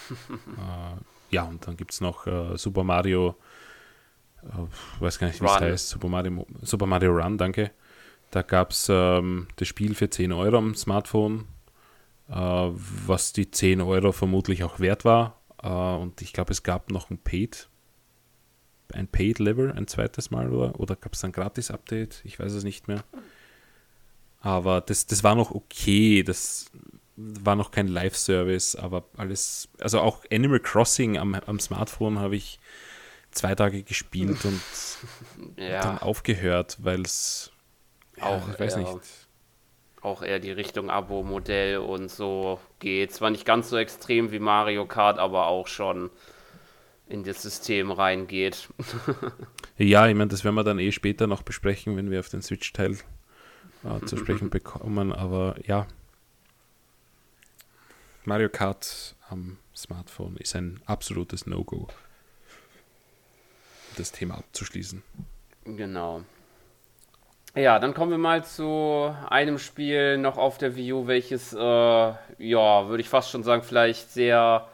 <laughs> äh, ja, und dann gibt es noch äh, Super Mario äh, weiß gar nicht, wie es heißt, Super Mario, Super Mario Run, danke. Da gab es ähm, das Spiel für 10 Euro am Smartphone, äh, was die 10 Euro vermutlich auch wert war. Äh, und ich glaube, es gab noch ein Paid, ein Paid-Level ein zweites Mal oder, oder gab es ein Gratis-Update? Ich weiß es nicht mehr. Aber das, das war noch okay, das war noch kein Live-Service, aber alles, also auch Animal Crossing am, am Smartphone habe ich zwei Tage gespielt und ja. dann aufgehört, weil es auch, ich weiß eher, nicht. Auch eher die Richtung Abo-Modell und so geht. Zwar nicht ganz so extrem wie Mario Kart, aber auch schon in das System reingeht. <laughs> ja, ich meine, das werden wir dann eh später noch besprechen, wenn wir auf den Switch-Teil äh, zu sprechen bekommen. Aber ja, Mario Kart am Smartphone ist ein absolutes No-Go das Thema abzuschließen. Genau. Ja, dann kommen wir mal zu einem Spiel noch auf der Wii U, welches, äh, ja, würde ich fast schon sagen, vielleicht sehr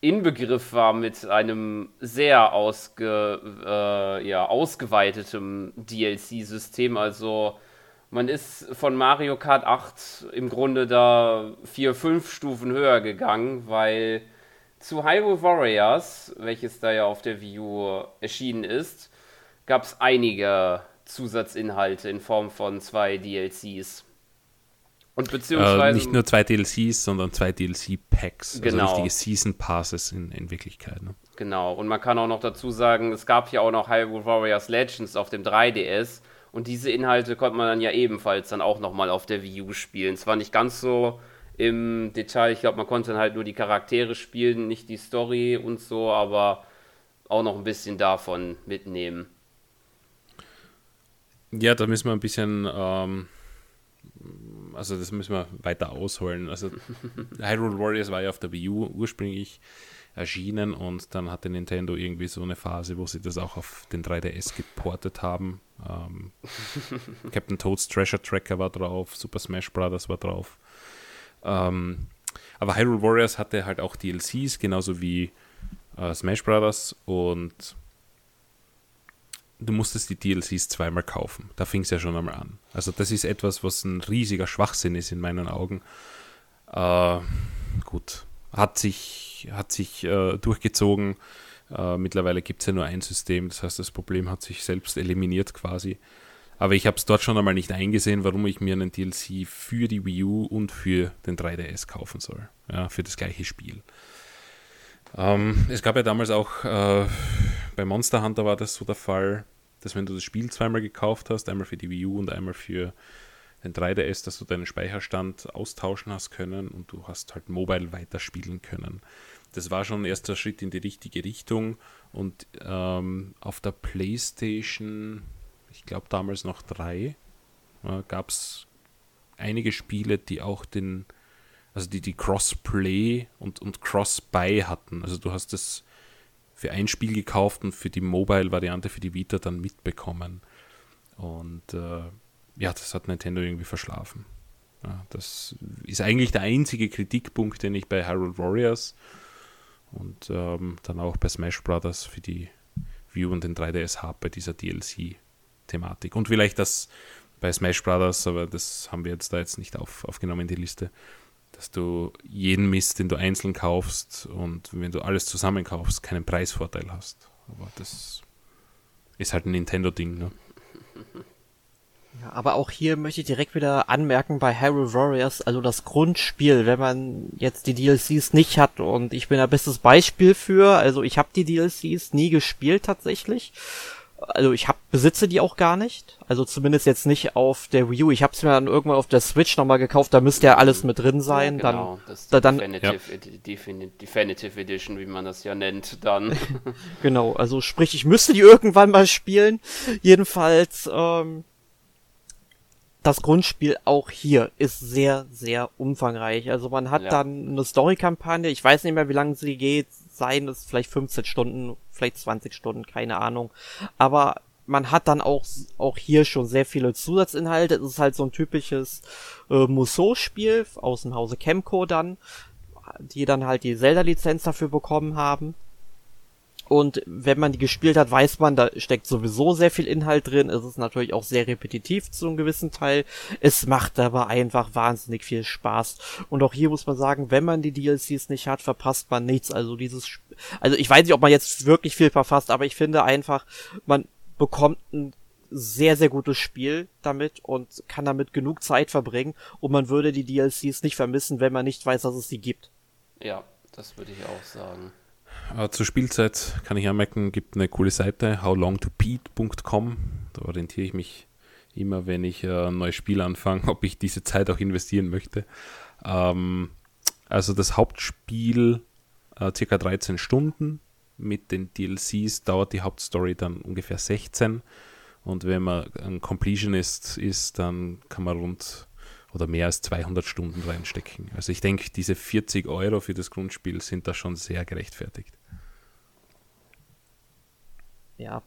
Inbegriff war mit einem sehr ausge, äh, ja, ausgeweiteten DLC-System. Also man ist von Mario Kart 8 im Grunde da vier, fünf Stufen höher gegangen, weil zu Hyrule Warriors, welches da ja auf der Wii U erschienen ist, gab es einige Zusatzinhalte in Form von zwei DLCs. Und beziehungsweise. Äh, nicht nur zwei DLCs, sondern zwei DLC-Packs. Also genau. Also richtige Season Passes in, in Wirklichkeit. Ne? Genau. Und man kann auch noch dazu sagen, es gab ja auch noch Hyrule Warriors Legends auf dem 3DS. Und diese Inhalte konnte man dann ja ebenfalls dann auch nochmal auf der Wii U spielen. Zwar nicht ganz so im Detail, ich glaube, man konnte dann halt nur die Charaktere spielen, nicht die Story und so, aber auch noch ein bisschen davon mitnehmen. Ja, da müssen wir ein bisschen ähm, also das müssen wir weiter ausholen. Also <laughs> Hyrule Warriors war ja auf der Wii U ursprünglich erschienen und dann hatte Nintendo irgendwie so eine Phase, wo sie das auch auf den 3DS geportet haben. Ähm, <laughs> Captain Toads Treasure Tracker war drauf, Super Smash Bros. war drauf. Ähm, aber Hyrule Warriors hatte halt auch DLCs, genauso wie äh, Smash Bros. und du musstest die DLCs zweimal kaufen. Da fing es ja schon einmal an. Also das ist etwas, was ein riesiger Schwachsinn ist in meinen Augen. Äh, gut, hat sich, hat sich äh, durchgezogen. Äh, mittlerweile gibt es ja nur ein System, das heißt, das Problem hat sich selbst eliminiert quasi. Aber ich habe es dort schon einmal nicht eingesehen, warum ich mir einen DLC für die Wii U und für den 3DS kaufen soll. Ja, für das gleiche Spiel. Ähm, es gab ja damals auch äh, bei Monster Hunter war das so der Fall, dass wenn du das Spiel zweimal gekauft hast, einmal für die Wii U und einmal für den 3DS, dass du deinen Speicherstand austauschen hast können und du hast halt mobile weiterspielen können. Das war schon ein erster Schritt in die richtige Richtung und ähm, auf der PlayStation, ich glaube damals noch drei, äh, gab es einige Spiele, die auch den, also die die Crossplay und, und Cross-Buy hatten. Also du hast das für ein Spiel gekauft und für die Mobile-Variante für die Vita dann mitbekommen. Und äh, ja, das hat Nintendo irgendwie verschlafen. Ja, das ist eigentlich der einzige Kritikpunkt, den ich bei Hyrule Warriors und ähm, dann auch bei Smash Brothers für die View und den 3DS habe bei dieser DLC-Thematik. Und vielleicht das bei Smash Brothers, aber das haben wir jetzt da jetzt nicht auf, aufgenommen in die Liste, dass du jeden Mist, den du einzeln kaufst und wenn du alles zusammen kaufst, keinen Preisvorteil hast. Aber das ist halt ein Nintendo-Ding, ne? Ja, aber auch hier möchte ich direkt wieder anmerken bei Hyrule Warriors, also das Grundspiel, wenn man jetzt die DLCs nicht hat und ich bin ein bestes Beispiel für, also ich habe die DLCs nie gespielt tatsächlich also ich hab, besitze die auch gar nicht. Also zumindest jetzt nicht auf der Wii U. Ich habe es mir dann irgendwann auf der Switch nochmal gekauft. Da müsste ja alles mit drin sein. Ja, genau, dann, das da, dann Definitive, ja. Definitive Edition, wie man das ja nennt, dann. <laughs> genau, also sprich, ich müsste die irgendwann mal spielen. Jedenfalls, ähm, das Grundspiel auch hier ist sehr, sehr umfangreich. Also man hat ja. dann eine Story-Kampagne. Ich weiß nicht mehr, wie lange sie geht sein, ist vielleicht 15 Stunden, vielleicht 20 Stunden, keine Ahnung. Aber man hat dann auch, auch hier schon sehr viele Zusatzinhalte. Es ist halt so ein typisches äh, Musou-Spiel aus dem Hause Chemco dann, die dann halt die Zelda-Lizenz dafür bekommen haben. Und wenn man die gespielt hat, weiß man, da steckt sowieso sehr viel Inhalt drin. Es ist natürlich auch sehr repetitiv zu einem gewissen Teil. Es macht aber einfach wahnsinnig viel Spaß. Und auch hier muss man sagen, wenn man die DLCs nicht hat, verpasst man nichts. Also dieses, also ich weiß nicht, ob man jetzt wirklich viel verpasst, aber ich finde einfach, man bekommt ein sehr, sehr gutes Spiel damit und kann damit genug Zeit verbringen und man würde die DLCs nicht vermissen, wenn man nicht weiß, dass es sie gibt. Ja, das würde ich auch sagen. Äh, zur Spielzeit kann ich anmerken, gibt eine coole Seite, howlongtobeat.com. Da orientiere ich mich immer, wenn ich äh, ein neues Spiel anfange, <laughs> ob ich diese Zeit auch investieren möchte. Ähm, also das Hauptspiel äh, circa 13 Stunden. Mit den DLCs dauert die Hauptstory dann ungefähr 16. Und wenn man ein Completionist ist, dann kann man rund oder mehr als 200 Stunden reinstecken. Also ich denke, diese 40 Euro für das Grundspiel sind da schon sehr gerechtfertigt. Ja.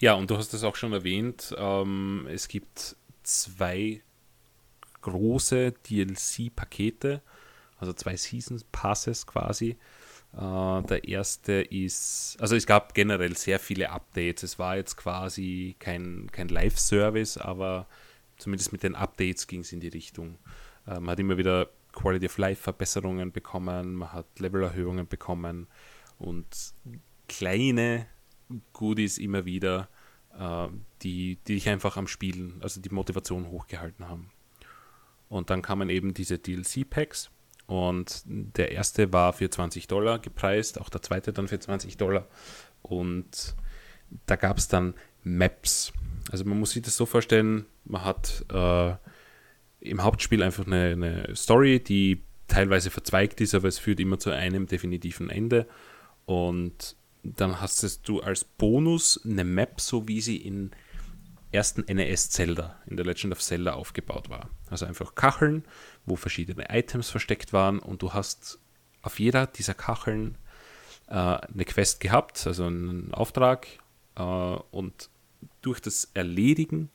Ja, und du hast es auch schon erwähnt, ähm, es gibt zwei große DLC-Pakete also zwei Season Passes quasi. Äh, der erste ist, also es gab generell sehr viele Updates. Es war jetzt quasi kein, kein Live-Service, aber zumindest mit den Updates ging es in die Richtung. Äh, man hat immer wieder Quality of Life Verbesserungen bekommen, man hat Levelerhöhungen bekommen und kleine Goodies immer wieder, äh, die, die dich einfach am Spielen, also die Motivation hochgehalten haben. Und dann kamen eben diese DLC-Packs und der erste war für 20 Dollar gepreist, auch der zweite dann für 20 Dollar. Und da gab es dann Maps. Also man muss sich das so vorstellen, man hat äh, im Hauptspiel einfach eine, eine, Story, die teilweise verzweigt ist, aber es führt immer zu einem definitiven Ende. Und dann hast du als Bonus eine Map, so wie sie in ersten NES Zelda, in der Legend of Zelda aufgebaut war. Also einfach Kacheln, wo verschiedene Items versteckt waren und du hast auf jeder dieser Kacheln äh, eine Quest gehabt, also einen Auftrag äh, und durch das Erledigen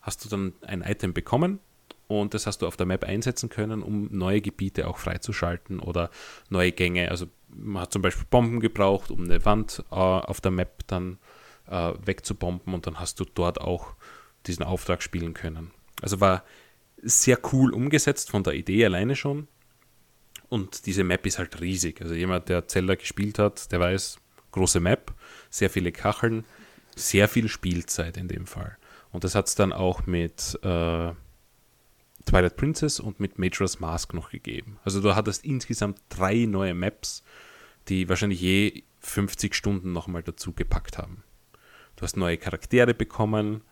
hast du dann ein Item bekommen und das hast du auf der Map einsetzen können, um neue Gebiete auch freizuschalten oder neue Gänge. Also man hat zum Beispiel Bomben gebraucht, um eine Wand äh, auf der Map dann äh, wegzubomben und dann hast du dort auch diesen Auftrag spielen können. Also war sehr cool umgesetzt von der Idee alleine schon. Und diese Map ist halt riesig. Also jemand, der Zelda gespielt hat, der weiß, große Map, sehr viele Kacheln, sehr viel Spielzeit in dem Fall. Und das hat es dann auch mit äh, Twilight Princess und mit Majora's Mask noch gegeben. Also du hattest insgesamt drei neue Maps, die wahrscheinlich je 50 Stunden nochmal dazu gepackt haben. Du hast neue Charaktere bekommen,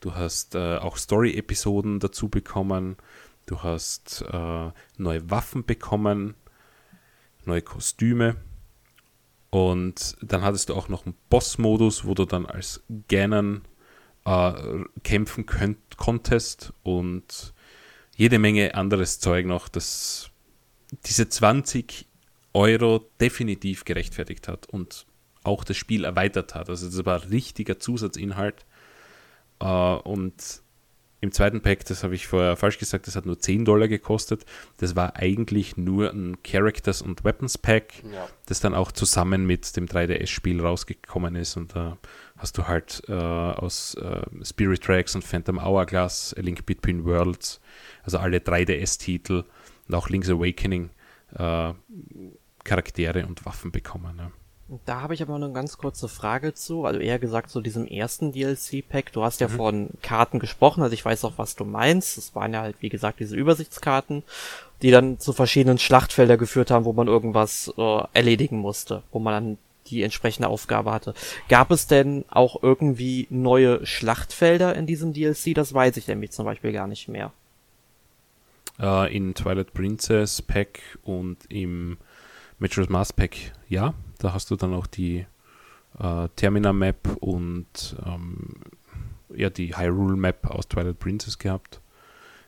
du hast äh, auch Story-Episoden dazu bekommen, du hast äh, neue Waffen bekommen, neue Kostüme und dann hattest du auch noch einen Boss-Modus, wo du dann als Ganon äh, kämpfen könnt, konntest und jede Menge anderes Zeug noch, das diese 20 Euro definitiv gerechtfertigt hat und auch das Spiel erweitert hat. Also das war richtiger Zusatzinhalt. Äh, und im zweiten Pack, das habe ich vorher falsch gesagt, das hat nur 10 Dollar gekostet. Das war eigentlich nur ein Characters und Weapons Pack, ja. das dann auch zusammen mit dem 3DS-Spiel rausgekommen ist. Und da hast du halt äh, aus äh, Spirit Tracks und Phantom Hourglass, A Link Between Worlds, also alle 3DS-Titel und auch Link's Awakening äh, Charaktere und Waffen bekommen. Ja. Da habe ich aber noch eine ganz kurze Frage zu, also eher gesagt zu diesem ersten DLC-Pack. Du hast ja mhm. von Karten gesprochen, also ich weiß auch, was du meinst. Es waren ja halt, wie gesagt, diese Übersichtskarten, die dann zu verschiedenen Schlachtfelder geführt haben, wo man irgendwas äh, erledigen musste, wo man dann die entsprechende Aufgabe hatte. Gab es denn auch irgendwie neue Schlachtfelder in diesem DLC? Das weiß ich nämlich zum Beispiel gar nicht mehr. Uh, in Twilight Princess Pack und im Majora's Mask Pack, ja. Da hast du dann auch die äh, Termina Map und ähm, ja, die Hyrule Map aus Twilight Princess gehabt.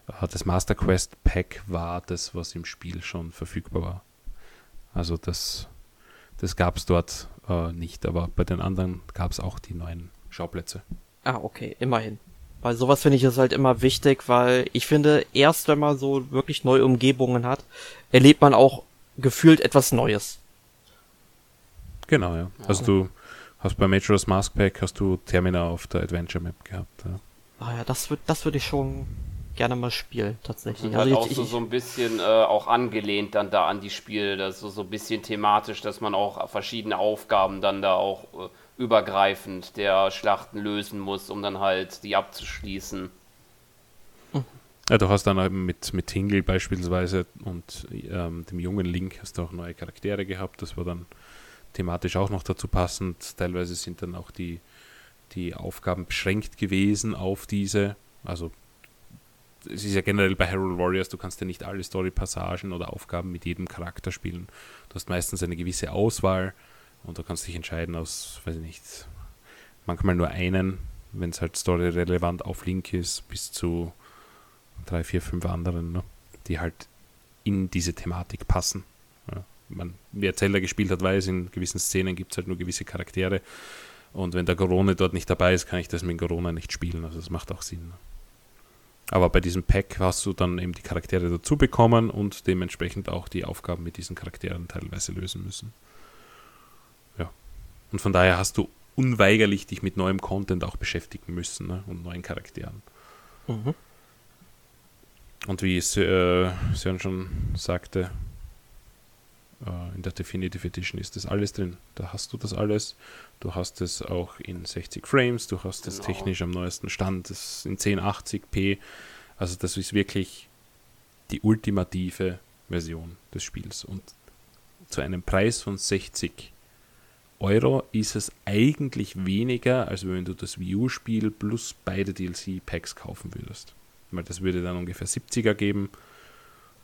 Äh, das Master Quest Pack war das, was im Spiel schon verfügbar war. Also das, das gab es dort äh, nicht, aber bei den anderen gab es auch die neuen Schauplätze. Ah, okay, immerhin. Weil sowas finde ich ist halt immer wichtig, weil ich finde, erst wenn man so wirklich neue Umgebungen hat, erlebt man auch gefühlt etwas Neues. Genau, ja. Also du hast bei Majora's Mask Pack hast du Termina auf der Adventure Map gehabt. Ja. Ah ja, das würde das würd ich schon gerne mal spielen, tatsächlich. Und also halt ich, auch so, so ein bisschen äh, auch angelehnt dann da an die Spiele, das so, so ein bisschen thematisch, dass man auch verschiedene Aufgaben dann da auch äh, übergreifend der Schlachten lösen muss, um dann halt die abzuschließen. Ja, du hast dann eben mit, mit Tingle beispielsweise und ähm, dem jungen Link hast du auch neue Charaktere gehabt. Das war dann thematisch auch noch dazu passend. Teilweise sind dann auch die, die Aufgaben beschränkt gewesen auf diese. Also es ist ja generell bei Hyrule Warriors, du kannst ja nicht alle Story-Passagen oder Aufgaben mit jedem Charakter spielen. Du hast meistens eine gewisse Auswahl und du kannst dich entscheiden aus, weiß ich nicht, manchmal nur einen, wenn es halt story-relevant auf Link ist, bis zu drei, vier, fünf anderen, ne? die halt in diese Thematik passen. Ja. Man, wer Zelda gespielt hat, weiß, in gewissen Szenen gibt es halt nur gewisse Charaktere. Und wenn der Corona dort nicht dabei ist, kann ich das mit Corona nicht spielen. Also das macht auch Sinn. Ne? Aber bei diesem Pack hast du dann eben die Charaktere dazu bekommen und dementsprechend auch die Aufgaben mit diesen Charakteren teilweise lösen müssen. Ja. Und von daher hast du unweigerlich dich mit neuem Content auch beschäftigen müssen ne? und neuen Charakteren. Mhm. Und wie äh, Sören schon sagte, äh, in der Definitive Edition ist das alles drin. Da hast du das alles. Du hast es auch in 60 Frames, du hast es genau. technisch am neuesten Stand, das in 1080p. Also das ist wirklich die ultimative Version des Spiels. Und zu einem Preis von 60 Euro ist es eigentlich weniger, als wenn du das Wii U-Spiel plus beide DLC-Packs kaufen würdest. Weil das würde dann ungefähr 70er geben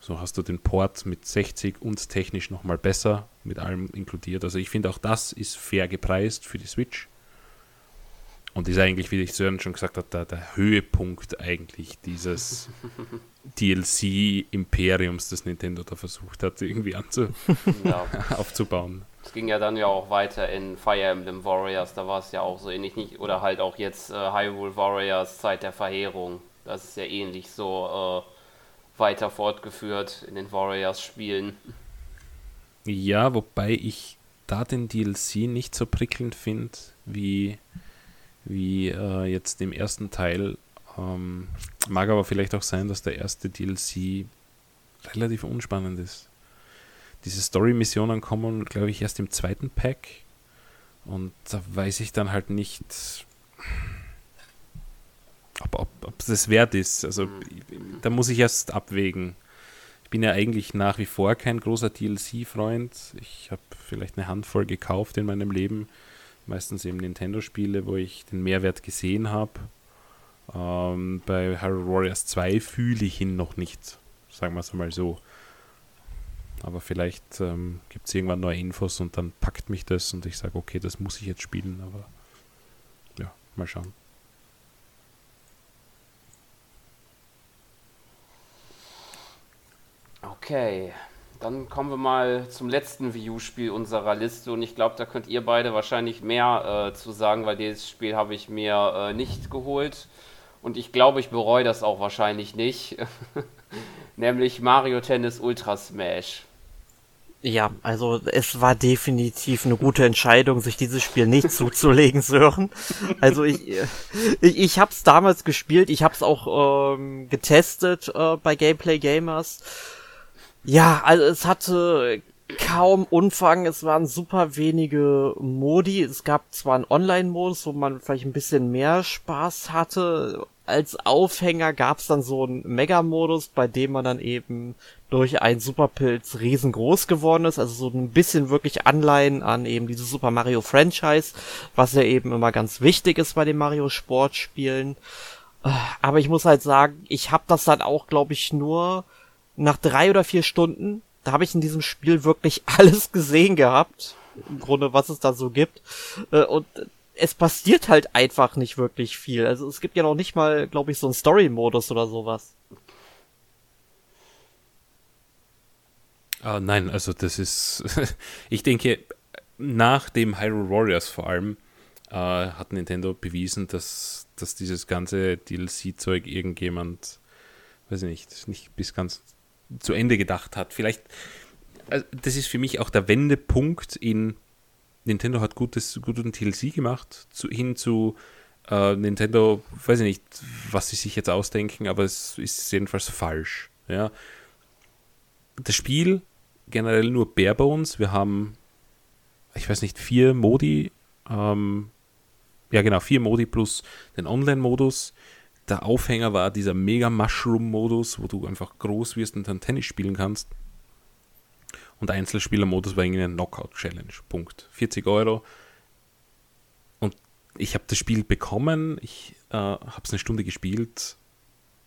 so hast du den Port mit 60 und technisch nochmal besser, mit allem inkludiert. Also ich finde auch das ist fair gepreist für die Switch. Und ist eigentlich, wie ich Sören schon gesagt habe, der, der Höhepunkt eigentlich dieses <laughs> DLC-Imperiums, das Nintendo da versucht hat, irgendwie anzu ja. <laughs> aufzubauen. Es ging ja dann ja auch weiter in Fire Emblem Warriors, da war es ja auch so ähnlich, nicht, oder halt auch jetzt äh, Hyrule Warriors, Zeit der Verheerung. Das ist ja ähnlich so. Äh, weiter fortgeführt in den Warriors-Spielen. Ja, wobei ich da den DLC nicht so prickelnd finde wie, wie äh, jetzt im ersten Teil. Ähm, mag aber vielleicht auch sein, dass der erste DLC relativ unspannend ist. Diese Story-Missionen kommen, glaube ich, erst im zweiten Pack. Und da weiß ich dann halt nicht, ob, ob, ob das wert ist. Also mhm. da muss ich erst abwägen. Ich bin ja eigentlich nach wie vor kein großer DLC-Freund. Ich habe vielleicht eine Handvoll gekauft in meinem Leben. Meistens eben Nintendo-Spiele, wo ich den Mehrwert gesehen habe. Ähm, bei Hyrule Warriors 2 fühle ich ihn noch nicht. Sagen wir es mal so. Aber vielleicht ähm, gibt es irgendwann neue Infos und dann packt mich das und ich sage, okay, das muss ich jetzt spielen. Aber ja, mal schauen. Okay, dann kommen wir mal zum letzten Wii U-Spiel unserer Liste und ich glaube, da könnt ihr beide wahrscheinlich mehr äh, zu sagen, weil dieses Spiel habe ich mir äh, nicht geholt und ich glaube, ich bereue das auch wahrscheinlich nicht, <laughs> nämlich Mario Tennis Ultra Smash. Ja, also es war definitiv eine gute Entscheidung, sich dieses Spiel nicht zuzulegen, <laughs> Sören. Also ich, ich, ich habe es damals gespielt, ich habe es auch ähm, getestet äh, bei Gameplay Gamers ja, also es hatte kaum Umfang, es waren super wenige Modi. Es gab zwar einen Online-Modus, wo man vielleicht ein bisschen mehr Spaß hatte. Als Aufhänger gab es dann so einen Mega-Modus, bei dem man dann eben durch einen Superpilz riesengroß geworden ist. Also so ein bisschen wirklich Anleihen an eben dieses Super Mario Franchise, was ja eben immer ganz wichtig ist bei den Mario Sportspielen. Aber ich muss halt sagen, ich habe das dann auch, glaube ich, nur nach drei oder vier Stunden, da habe ich in diesem Spiel wirklich <laughs> alles gesehen gehabt. Im Grunde, was es da so gibt. Äh, und es passiert halt einfach nicht wirklich viel. Also es gibt ja noch nicht mal, glaube ich, so einen Story-Modus oder sowas. Ah, nein, also das ist, <laughs> ich denke, nach dem Hyrule Warriors vor allem äh, hat Nintendo bewiesen, dass, dass dieses ganze DLC-Zeug irgendjemand, weiß ich nicht, nicht bis ganz zu Ende gedacht hat. Vielleicht, also das ist für mich auch der Wendepunkt in Nintendo hat gutes, guten TLC gemacht, zu, hin zu äh, Nintendo, weiß ich nicht, was sie sich jetzt ausdenken, aber es ist jedenfalls falsch. Ja. Das Spiel generell nur Barebones. Wir haben, ich weiß nicht, vier Modi. Ähm, ja, genau, vier Modi plus den Online-Modus der Aufhänger war dieser Mega Mushroom-Modus, wo du einfach groß wirst und dann Tennis spielen kannst. Und Einzelspieler-Modus war irgendwie eine Knockout-Challenge. Punkt. 40 Euro. Und ich habe das Spiel bekommen. Ich äh, habe es eine Stunde gespielt.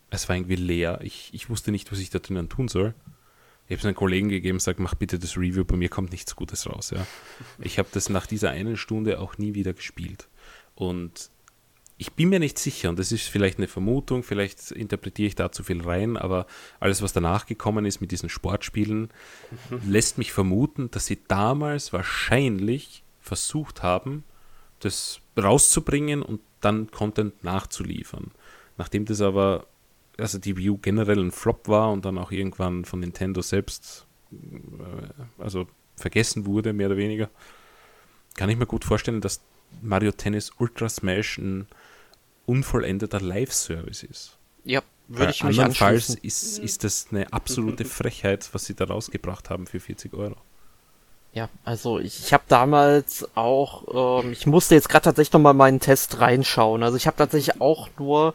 Es war irgendwie leer. Ich, ich wusste nicht, was ich da drinnen tun soll. Ich habe es einem Kollegen gegeben, sag, mach bitte das Review, bei mir kommt nichts Gutes raus. Ja. Ich habe das nach dieser einen Stunde auch nie wieder gespielt. Und ich bin mir nicht sicher, und das ist vielleicht eine Vermutung, vielleicht interpretiere ich da zu viel rein, aber alles, was danach gekommen ist mit diesen Sportspielen, mhm. lässt mich vermuten, dass sie damals wahrscheinlich versucht haben, das rauszubringen und dann Content nachzuliefern. Nachdem das aber also die U generell ein Flop war und dann auch irgendwann von Nintendo selbst äh, also vergessen wurde, mehr oder weniger, kann ich mir gut vorstellen, dass Mario Tennis Ultra Smash ein unvollendeter Live-Service ist. Ja, würde ich mich andernfalls ist, ist das eine absolute Frechheit, was sie da rausgebracht haben für 40 Euro. Ja, also ich, ich habe damals auch, ähm, ich musste jetzt gerade tatsächlich noch mal meinen Test reinschauen. Also ich habe tatsächlich auch nur,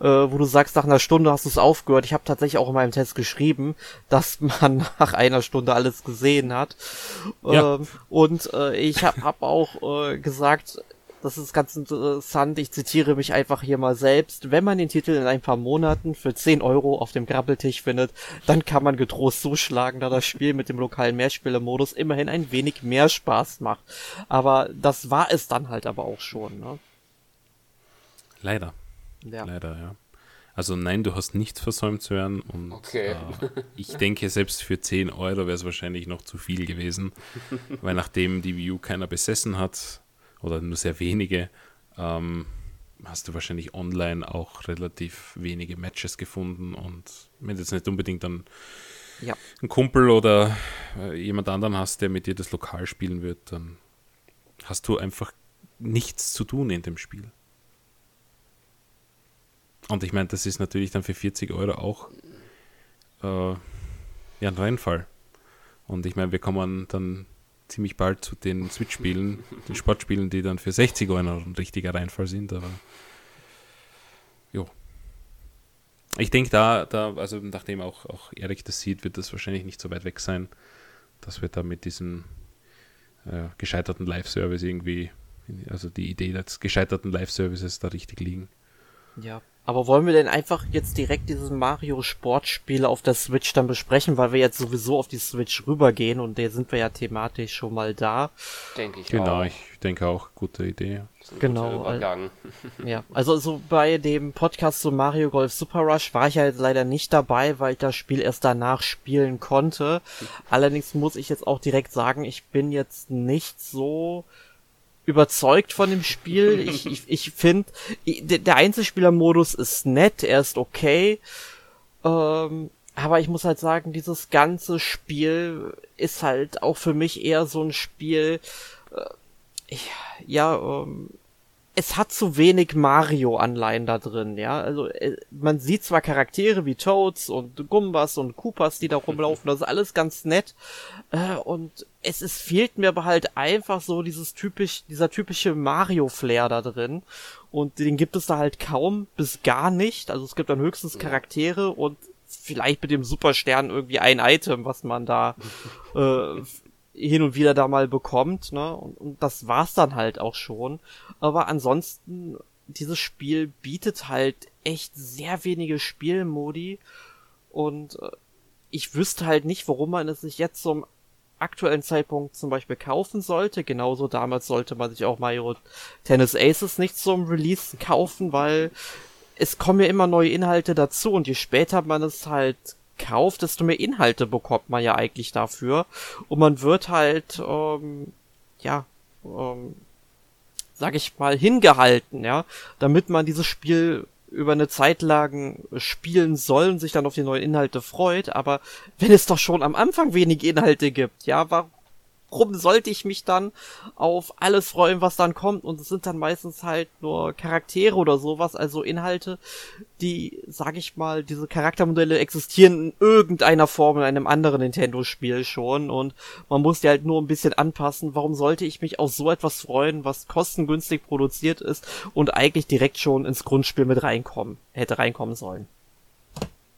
äh, wo du sagst, nach einer Stunde hast du es aufgehört. Ich habe tatsächlich auch in meinem Test geschrieben, <laughs> dass man nach einer Stunde alles gesehen hat. Ja. Ähm, und äh, ich habe hab auch äh, gesagt, das ist ganz interessant, ich zitiere mich einfach hier mal selbst. Wenn man den Titel in ein paar Monaten für 10 Euro auf dem Grabbeltisch findet, dann kann man getrost zuschlagen, da das Spiel mit dem lokalen Mehrspielermodus immerhin ein wenig mehr Spaß macht. Aber das war es dann halt aber auch schon, ne? Leider, Ja. leider, ja. Also nein, du hast nichts versäumt zu hören und Okay. äh, ich denke, selbst für 10 Euro wäre es wahrscheinlich noch zu viel gewesen, <laughs> weil nachdem die Wii U keiner besessen hat oder nur sehr wenige, ähm, hast du wahrscheinlich online auch relativ wenige Matches gefunden und wenn du jetzt nicht unbedingt dann Ja. einen Kumpel oder äh, jemand anderen hast, der mit dir das Lokal spielen wird, dann hast du einfach nichts zu tun in dem Spiel. Und ich meine, das ist natürlich dann für 40 Euro auch äh, ja, ein Reinfall. Und ich meine, wir kommen dann ziemlich bald zu den Switch-Spielen, den Sportspielen, die dann für 60 Euro ein richtiger Reinfall sind, aber jo. Ich denke da, da, also nachdem auch, auch Erik das sieht, wird das wahrscheinlich nicht so weit weg sein, dass wir da mit diesem äh, gescheiterten Live-Service irgendwie, also die Idee des gescheiterten Live-Services da richtig liegen. Ja. Aber wollen wir denn einfach jetzt direkt dieses Mario Sportspiel auf der Switch dann besprechen, weil wir jetzt sowieso auf die Switch rübergehen und da sind wir ja thematisch schon mal da. Denke ich Genau, auch. ich denke auch, gute Idee. Genau, Übergang. Ja, also so bei dem Podcast zu Mario Golf Super Rush war ich halt leider nicht dabei, weil ich das Spiel erst danach spielen konnte. Allerdings muss ich jetzt auch direkt sagen, ich bin jetzt nicht so überzeugt von dem Spiel. <laughs> Ich, ich, ich finde, der Einzelspielermodus ist nett, er ist okay. Ähm, aber ich muss halt sagen, dieses ganze Spiel ist halt auch für mich eher so ein Spiel, äh, ja, ähm, es hat zu wenig Mario-Anleihen da drin, ja. Also äh, man sieht zwar Charaktere wie Toads und Gumbas und Koopas, die da rumlaufen, das ist alles ganz nett. Äh, und es ist, fehlt mir aber halt einfach so dieses typisch, dieser typische Mario-Flair da drin. Und den gibt es da halt kaum bis gar nicht. Also es gibt dann höchstens Charaktere und vielleicht mit dem Superstern irgendwie ein Item, was man da <laughs> äh, hin und wieder da mal bekommt, ne? Und, und das war's dann halt auch schon. Aber ansonsten, dieses Spiel bietet halt echt sehr wenige Spielmodi und äh, ich wüsste halt nicht, warum man es sich jetzt zum aktuellen Zeitpunkt zum Beispiel kaufen sollte. Genauso damals sollte man sich auch Mario Tennis Aces nicht zum Release kaufen, weil es kommen ja immer neue Inhalte dazu und je später man es halt kauft, desto mehr Inhalte bekommt man ja eigentlich dafür. Und man wird halt, ähm, ja, ähm, sag ich mal, hingehalten, ja, damit man dieses Spiel über eine Zeit lang spielen soll und sich dann auf die neuen Inhalte freut, aber wenn es doch schon am Anfang wenige Inhalte gibt, ja, warum sollte ich mich dann auf alles freuen, was dann kommt? Und es sind dann meistens halt nur Charaktere oder sowas, also Inhalte, die, sag ich mal, diese Charaktermodelle existieren in irgendeiner Form in einem anderen Nintendo-Spiel schon und man muss die halt nur ein bisschen anpassen. Warum sollte ich mich auf so etwas freuen, was kostengünstig produziert ist und eigentlich direkt schon ins Grundspiel mit reinkommen, hätte reinkommen sollen?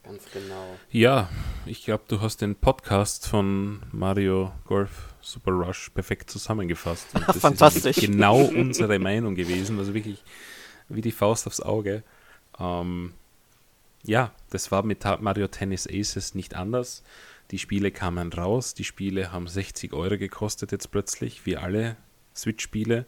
Ganz genau. Ja, ich glaube, du hast den Podcast von Mario Golf Super Rush perfekt zusammengefasst. <laughs> Und das Fantastisch. Ist genau unsere Meinung gewesen, also wirklich wie die Faust aufs Auge. Ähm, ja, das war mit Mario Tennis Aces nicht anders. Die Spiele kamen raus, die Spiele haben 60 Euro gekostet jetzt plötzlich, wie alle Switch-Spiele.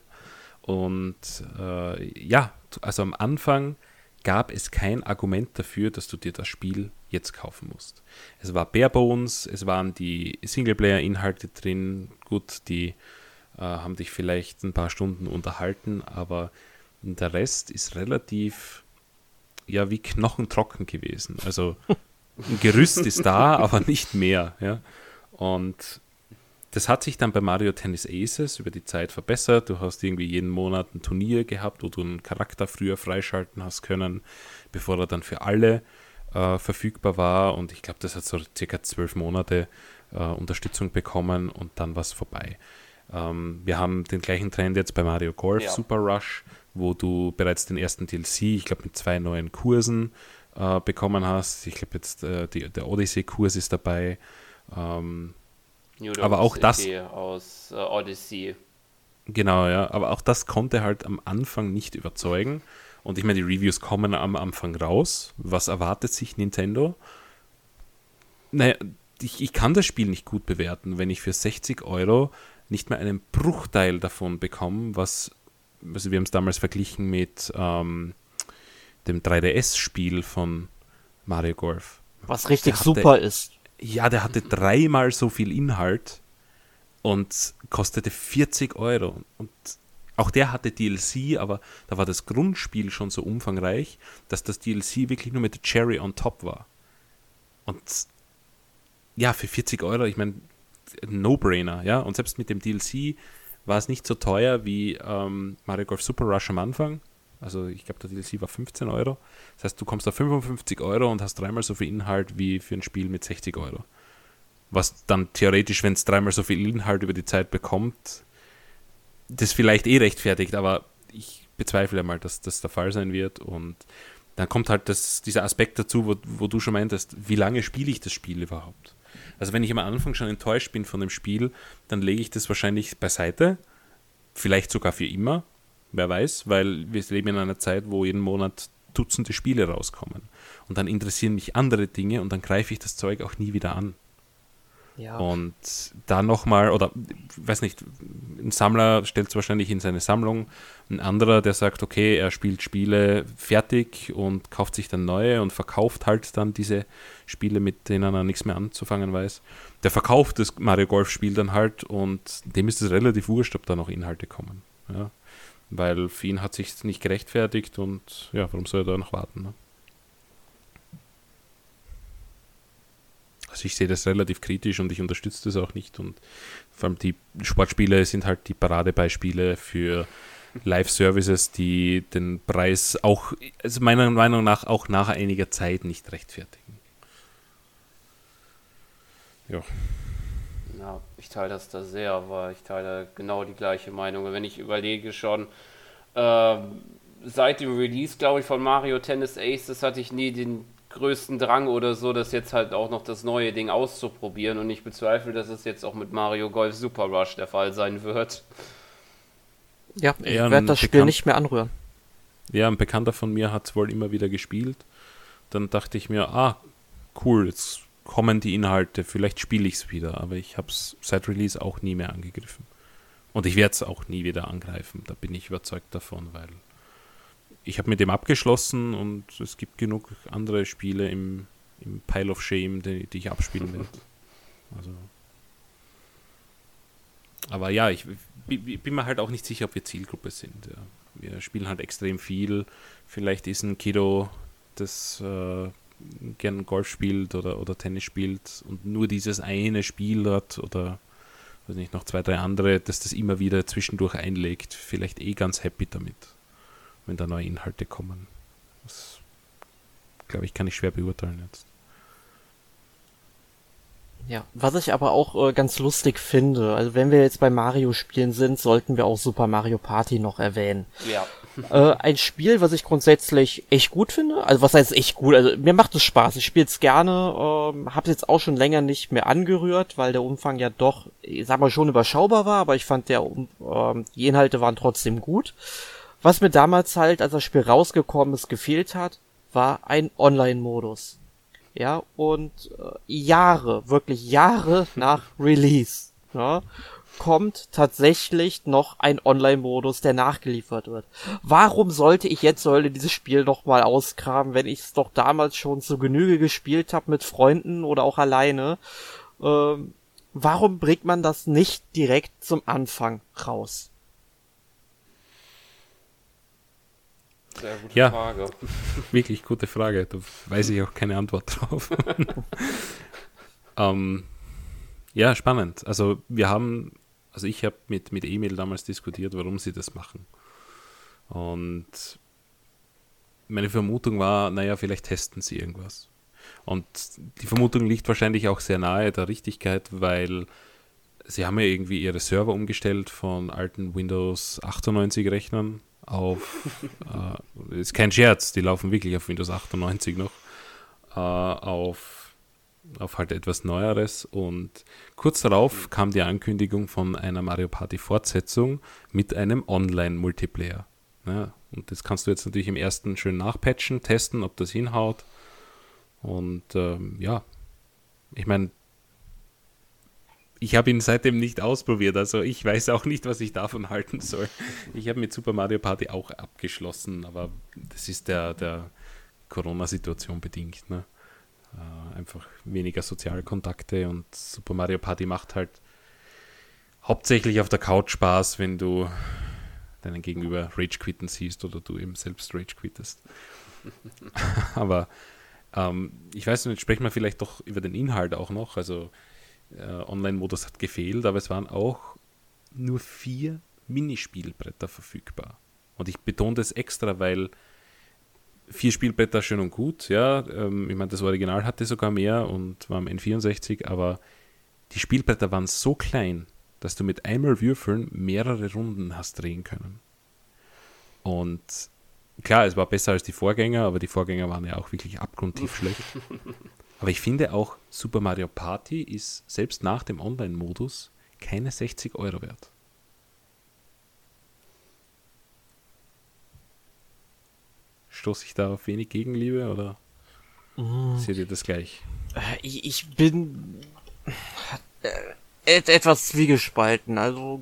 Und äh, ja, also am Anfang gab es kein Argument dafür, dass du dir das Spiel jetzt kaufen musst. Es war bare bones, es waren die Singleplayer-Inhalte drin, gut, die äh, haben dich vielleicht ein paar Stunden unterhalten, aber der Rest ist relativ ja wie knochentrocken gewesen. Also ein Gerüst ist da, <laughs> aber nicht mehr. Ja? Und das hat sich dann bei Mario Tennis Aces über die Zeit verbessert. Du hast irgendwie jeden Monat ein Turnier gehabt, wo du einen Charakter früher freischalten hast können, bevor er dann für alle äh, verfügbar war. Und ich glaube, das hat so circa zwölf Monate äh, Unterstützung bekommen und dann war es vorbei. Ähm, wir haben den gleichen Trend jetzt bei Mario Golf Ja. Super Rush, wo du bereits den ersten DLC, ich glaube mit zwei neuen Kursen äh, bekommen hast. Ich glaube jetzt äh, die, der Odyssey-Kurs ist dabei. Ähm, New Aber auch das- City aus äh, Odyssey. Genau, ja. Aber auch das konnte halt am Anfang nicht überzeugen. Und ich meine, die Reviews kommen am Anfang raus. Was erwartet sich Nintendo? Naja, ich, ich kann das Spiel nicht gut bewerten, wenn ich für 60 Euro nicht mehr einen Bruchteil davon bekomme, was, also wir haben es damals verglichen mit ähm, dem 3DS-Spiel von Mario Golf. Was richtig super ist. Ja, der hatte dreimal so viel Inhalt und kostete 40 Euro. Und auch der hatte DLC, aber da war das Grundspiel schon so umfangreich, dass das DLC wirklich nur mit Cherry on top war. Und ja, für 40 Euro, ich meine, No-Brainer, ja. Und selbst mit dem DLC war es nicht so teuer wie ähm, Mario Golf Super Rush am Anfang. Also ich glaube, der DLC war 15 Euro. Das heißt, du kommst auf 55 Euro und hast dreimal so viel Inhalt wie für ein Spiel mit 60 Euro. Was dann theoretisch, wenn es dreimal so viel Inhalt über die Zeit bekommt, das vielleicht eh rechtfertigt, aber ich bezweifle mal, dass das der Fall sein wird. Und dann kommt halt das, dieser Aspekt dazu, wo, wo du schon meintest, wie lange spiele ich das Spiel überhaupt? Also wenn ich am Anfang schon enttäuscht bin von dem Spiel, dann lege ich das wahrscheinlich beiseite, vielleicht sogar für immer, wer weiß, weil wir leben in einer Zeit, wo jeden Monat Dutzende Spiele rauskommen. Und dann interessieren mich andere Dinge und dann greife ich das Zeug auch nie wieder an. Ja. Und da nochmal, oder weiß nicht, ein Sammler stellt es wahrscheinlich in seine Sammlung, ein anderer, der sagt, okay, er spielt Spiele fertig und kauft sich dann neue und verkauft halt dann diese Spiele, mit denen er nichts mehr anzufangen weiß. Der verkauft das Mario Golf Spiel dann halt und dem ist es relativ wurscht, ob da noch Inhalte kommen. Ja? Weil für ihn hat sich nicht gerechtfertigt und ja, warum soll er da noch warten? Ne? Also ich sehe das relativ kritisch und ich unterstütze das auch nicht. Und vor allem die Sportspiele sind halt die Paradebeispiele für Live-Services, die den Preis auch, also meiner Meinung nach, auch nach einiger Zeit nicht rechtfertigen. Ja. Ja, ich teile das da sehr, aber ich teile genau die gleiche Meinung. Und Wenn ich überlege schon, ähm, seit dem Release, glaube ich, von Mario Tennis Aces hatte ich nie den größten Drang oder so, das jetzt halt auch noch das neue Ding auszuprobieren. Und ich bezweifle, dass es jetzt auch mit Mario Golf Super Rush der Fall sein wird. ja, ich eher werde das Spiel bekannt- nicht mehr anrühren. Ja, ein Bekannter von mir hat es wohl immer wieder gespielt. Dann dachte ich mir, ah, cool, jetzt kommen die Inhalte, vielleicht spiele ich es wieder. Aber ich habe es seit Release auch nie mehr angegriffen. Und ich werde es auch nie wieder angreifen, da bin ich überzeugt davon, weil ich habe mit dem abgeschlossen und es gibt genug andere Spiele im, im Pile of Shame, die, die ich abspielen will. <laughs> Also. Aber ja, ich, bi- bin mir halt auch nicht sicher, ob wir Zielgruppe sind. Ja. Wir spielen halt extrem viel. Vielleicht ist ein Kiddo, das äh, gern Golf spielt oder, oder Tennis spielt und nur dieses eine Spiel hat oder weiß nicht, noch zwei, drei andere, dass das immer wieder zwischendurch einlegt. Vielleicht eh ganz happy damit, wenn da neue Inhalte kommen. Das, glaube ich, kann ich schwer beurteilen jetzt. Ja, was ich aber auch äh, ganz lustig finde, also wenn wir jetzt bei Mario spielen sind, sollten wir auch Super Mario Party noch erwähnen. Ja. <laughs> äh, ein Spiel, was ich grundsätzlich echt gut finde. Also was heißt echt gut? Also mir macht es Spaß. Ich spiele es gerne. Ähm, habe jetzt auch schon länger nicht mehr angerührt, weil der Umfang ja doch, ich sag mal, schon überschaubar war. Aber ich fand der, Um- ähm, die Inhalte waren trotzdem gut. Was mir damals halt, als das Spiel rausgekommen ist, gefehlt hat, war ein Online-Modus. Ja, und äh, Jahre, wirklich Jahre nach <laughs> Release, ja, kommt tatsächlich noch ein Online-Modus, der nachgeliefert wird. Warum sollte ich jetzt sollte dieses Spiel noch mal ausgraben, wenn ich es doch damals schon zu Genüge gespielt habe mit Freunden oder auch alleine? Ähm, warum bringt man das nicht direkt zum Anfang raus? Sehr gute Ja. Frage. <laughs> Wirklich gute Frage. Da weiß ich auch keine Antwort drauf. <laughs> ähm, ja, spannend. Also wir haben, also ich habe mit, mit Emil damals diskutiert, warum sie das machen. Und meine Vermutung war, naja, vielleicht testen sie irgendwas. Und die Vermutung liegt wahrscheinlich auch sehr nahe der Richtigkeit, weil sie haben ja irgendwie ihre Server umgestellt von alten Windows 98 Rechnern auf, äh, ist kein Scherz, die laufen wirklich auf Windows 98 noch, äh, auf, auf halt etwas Neueres und kurz darauf kam die Ankündigung von einer Mario Party Fortsetzung mit einem Online-Multiplayer. Ja, und das kannst du jetzt natürlich im ersten schön nachpatchen, testen, ob das hinhaut. Und ähm, ja, ich meine, ich habe ihn seitdem nicht ausprobiert, also ich weiß auch nicht, was ich davon halten soll. Ich habe mit Super Mario Party auch abgeschlossen, aber das ist der, der Corona-Situation bedingt. Ne? Äh, einfach weniger soziale Kontakte und Super Mario Party macht halt hauptsächlich auf der Couch Spaß, wenn du deinen Gegenüber Rage quitten siehst oder du eben selbst Rage quittest. <laughs> aber ähm, ich weiß nicht, sprechen wir vielleicht doch über den Inhalt auch noch. Also Online-Modus hat gefehlt, aber es waren auch nur vier Minispielbretter verfügbar. Und ich betone das extra, weil vier Spielbretter schön und gut, ja. Ähm, ich meine, das Original hatte sogar mehr und war am N64, aber die Spielbretter waren so klein, dass du mit einmal Würfeln mehrere Runden hast drehen können. Und klar, es war besser als die Vorgänger, aber die Vorgänger waren ja auch wirklich abgrundtief schlecht. <laughs> Aber ich finde auch, Super Mario Party ist selbst nach dem Online-Modus keine 60 Euro wert. Stoße ich da auf wenig Gegenliebe oder seht ihr das gleich? Äh, Ich, ich bin äh, et, etwas zwiegespalten. Also,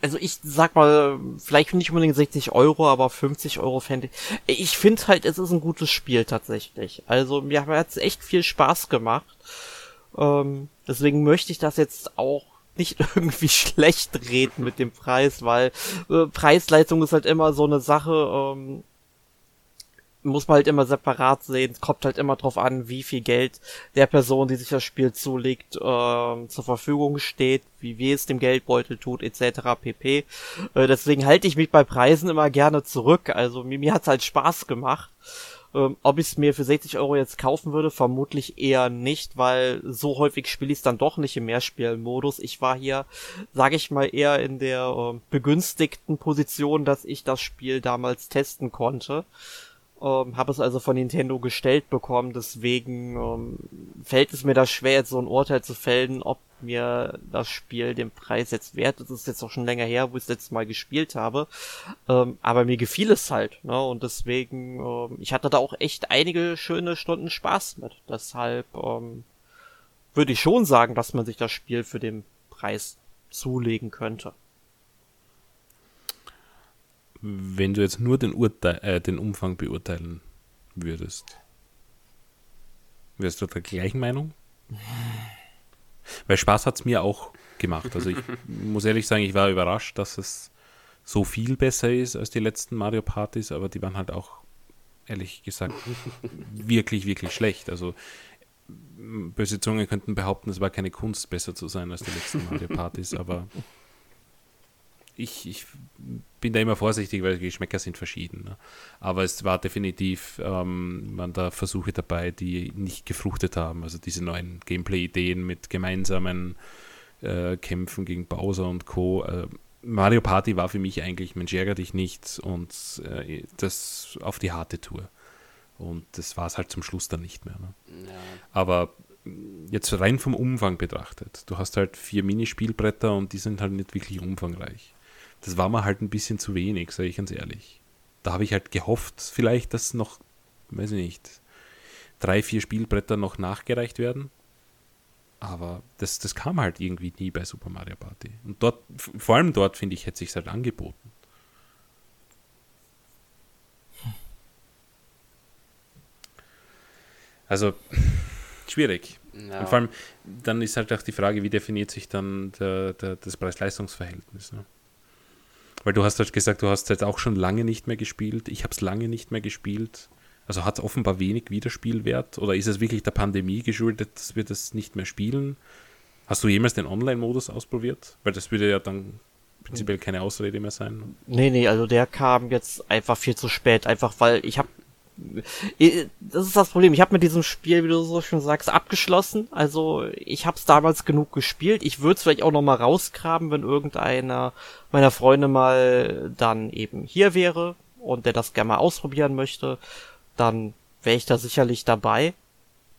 also ich sag mal, vielleicht nicht unbedingt 60 Euro, aber 50 Euro fände ich. Ich finde halt, es ist ein gutes Spiel tatsächlich. Also mir hat es echt viel Spaß gemacht. Ähm, deswegen möchte ich das jetzt auch nicht <laughs> irgendwie schlecht reden mit dem Preis, weil äh, Preis-Leistung ist halt immer so eine Sache, ähm, muss man halt immer separat sehen. Es kommt halt immer drauf an, wie viel Geld der Person, die sich das Spiel zulegt, ähm, zur Verfügung steht, wie weh es dem Geldbeutel tut, etc. pp. Äh, deswegen halte ich mich bei Preisen immer gerne zurück. Also mir, mir hat's halt Spaß gemacht. Ähm, ob ich es mir für 60 Euro jetzt kaufen würde, vermutlich eher nicht, weil so häufig spiele ich es dann doch nicht im Mehrspielmodus. Ich war hier, sage ich mal, eher in der ähm, begünstigten Position, dass ich das Spiel damals testen konnte. Ähm, habe es also von Nintendo gestellt bekommen, deswegen ähm, fällt es mir da schwer, jetzt so ein Urteil zu fällen, ob mir das Spiel den Preis jetzt wert ist. Das ist jetzt auch schon länger her, wo ich es letztes Mal gespielt habe. Ähm, aber mir gefiel es halt, ne? Und deswegen, ähm, ich hatte da auch echt einige schöne Stunden Spaß mit. Deshalb ähm, würde ich schon sagen, dass man sich das Spiel für den Preis zulegen könnte. Wenn du jetzt nur den, Urteil, äh, den Umfang beurteilen würdest, wärst du der gleichen Meinung? Weil Spaß hat es mir auch gemacht. Also ich <laughs> muss ehrlich sagen, ich war überrascht, dass es so viel besser ist als die letzten Mario Partys, aber die waren halt auch, ehrlich gesagt, wirklich, wirklich schlecht. Also böse Zungen könnten behaupten, es war keine Kunst, besser zu sein als die letzten Mario Partys, aber <laughs> ich, ich bin da immer vorsichtig, weil die Geschmäcker sind verschieden. Ne? Aber es war definitiv, ähm, waren da Versuche dabei, die nicht gefruchtet haben. Also diese neuen Gameplay-Ideen mit gemeinsamen äh, Kämpfen gegen Bowser und Co. Äh, Mario Party war für mich eigentlich Mensch ärger dich nicht und äh, das auf die harte Tour. Und das war es halt zum Schluss dann nicht mehr. Ne? Ja. Aber jetzt rein vom Umfang betrachtet, du hast halt vier Minispielbretter und die sind halt nicht wirklich umfangreich. Das war mir halt ein bisschen zu wenig, sage ich ganz ehrlich. Da habe ich halt gehofft, vielleicht, dass noch, weiß ich nicht, drei, vier Spielbretter noch nachgereicht werden. Aber das, das kam halt irgendwie nie bei Super Mario Party. Und dort, vor allem dort, finde ich, hätte sich halt angeboten. Also, schwierig. Ja. Und vor allem, dann ist halt auch die Frage, wie definiert sich dann der, der, das Preis-Leistungs-Verhältnis. Ne? Weil du hast halt gesagt, du hast jetzt auch schon lange nicht mehr gespielt. Ich habe es lange nicht mehr gespielt. Also hat es offenbar wenig Wiederspielwert oder ist es wirklich der Pandemie geschuldet, dass wir das nicht mehr spielen? Hast du jemals den Online-Modus ausprobiert? Weil das würde ja dann prinzipiell keine Ausrede mehr sein. Nee, nee, also der kam jetzt einfach viel zu spät, einfach weil ich habe das ist das Problem. Ich habe mit diesem Spiel, wie du so schon sagst, abgeschlossen. Also ich habe es damals genug gespielt. Ich würde es vielleicht auch noch mal rausgraben, wenn irgendeiner meiner Freunde mal dann eben hier wäre und der das gerne mal ausprobieren möchte. Dann wäre ich da sicherlich dabei.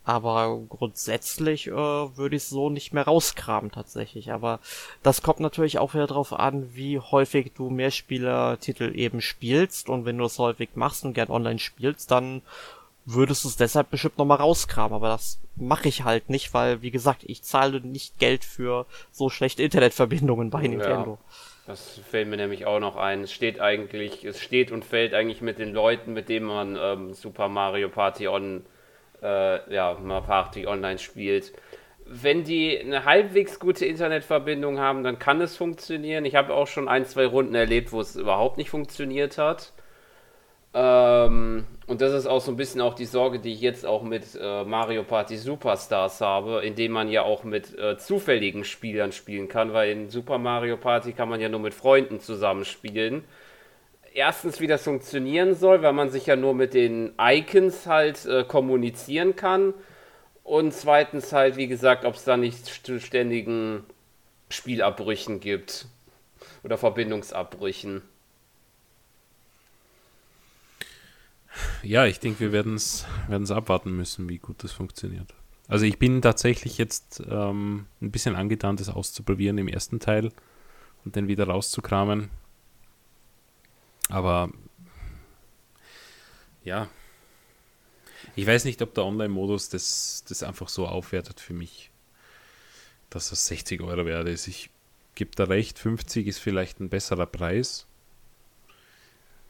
Aber grundsätzlich äh, würde ich so nicht mehr rauskramen tatsächlich. Aber das kommt natürlich auch wieder darauf an, wie häufig du Mehrspieler-Titel eben spielst. Und wenn du es häufig machst und gern online spielst, dann würdest du es deshalb bestimmt nochmal rauskramen. Aber das mache ich halt nicht, weil, wie gesagt, ich zahle nicht Geld für so schlechte Internetverbindungen bei Nintendo. Ja. Das fällt mir nämlich auch noch ein. Es steht eigentlich, es steht und fällt eigentlich mit den Leuten, mit denen man ähm, Super Mario Party on äh, ja, mal Party online spielt. Wenn die eine halbwegs gute Internetverbindung haben, dann kann es funktionieren. Ich habe auch schon ein, zwei Runden erlebt, wo es überhaupt nicht funktioniert hat. Ähm, und das ist auch so ein bisschen auch die Sorge, die ich jetzt auch mit äh, Mario Party Superstars habe, indem man ja auch mit äh, zufälligen Spielern spielen kann, weil in Super Mario Party kann man ja nur mit Freunden zusammenspielen erstens, wie das funktionieren soll, weil man sich ja nur mit den Icons halt äh, kommunizieren kann. Und zweitens halt, wie gesagt, ob es da nicht ständigen Spielabbrüchen gibt. Oder Verbindungsabbrüchen. Ja, ich denke, wir werden es abwarten müssen, wie gut das funktioniert. Also ich bin tatsächlich jetzt ähm, ein bisschen angetan, das auszuprobieren im ersten Teil und dann wieder rauszukramen. Aber ja, ich weiß nicht, ob der Online-Modus das, das einfach so aufwertet für mich, dass das 60 Euro wert ist. Ich gebe da recht, 50 ist vielleicht ein besserer Preis.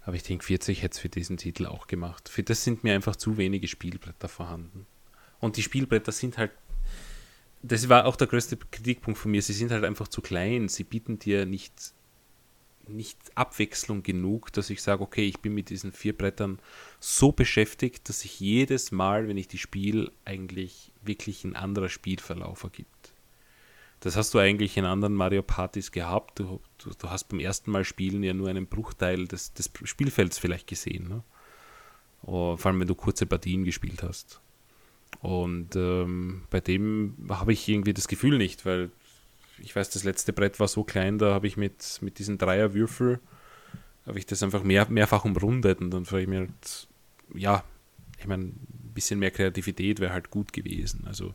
Aber ich denke, 40 hätte es für diesen Titel auch gemacht. Für das sind mir einfach zu wenige Spielbretter vorhanden. Und die Spielbretter sind halt, das war auch der größte Kritikpunkt von mir, sie sind halt einfach zu klein. Sie bieten dir nicht nicht Abwechslung genug, dass ich sage, okay, ich bin mit diesen vier Brettern so beschäftigt, dass sich jedes Mal, wenn ich die spiele, eigentlich wirklich ein anderer Spielverlauf ergibt. Das hast du eigentlich in anderen Mario Partys gehabt. Du, du, du hast beim ersten Mal spielen ja nur einen Bruchteil des, des Spielfelds vielleicht gesehen. Ne? Oh, vor allem, wenn du kurze Partien gespielt hast. Und ähm, bei dem habe ich irgendwie das Gefühl nicht, weil ich weiß, das letzte Brett war so klein, da habe ich mit, mit diesen Dreierwürfel, habe ich das einfach mehr, mehrfach umrundet und dann frage ich mir halt, ja, ich meine, ein bisschen mehr Kreativität wäre halt gut gewesen. Also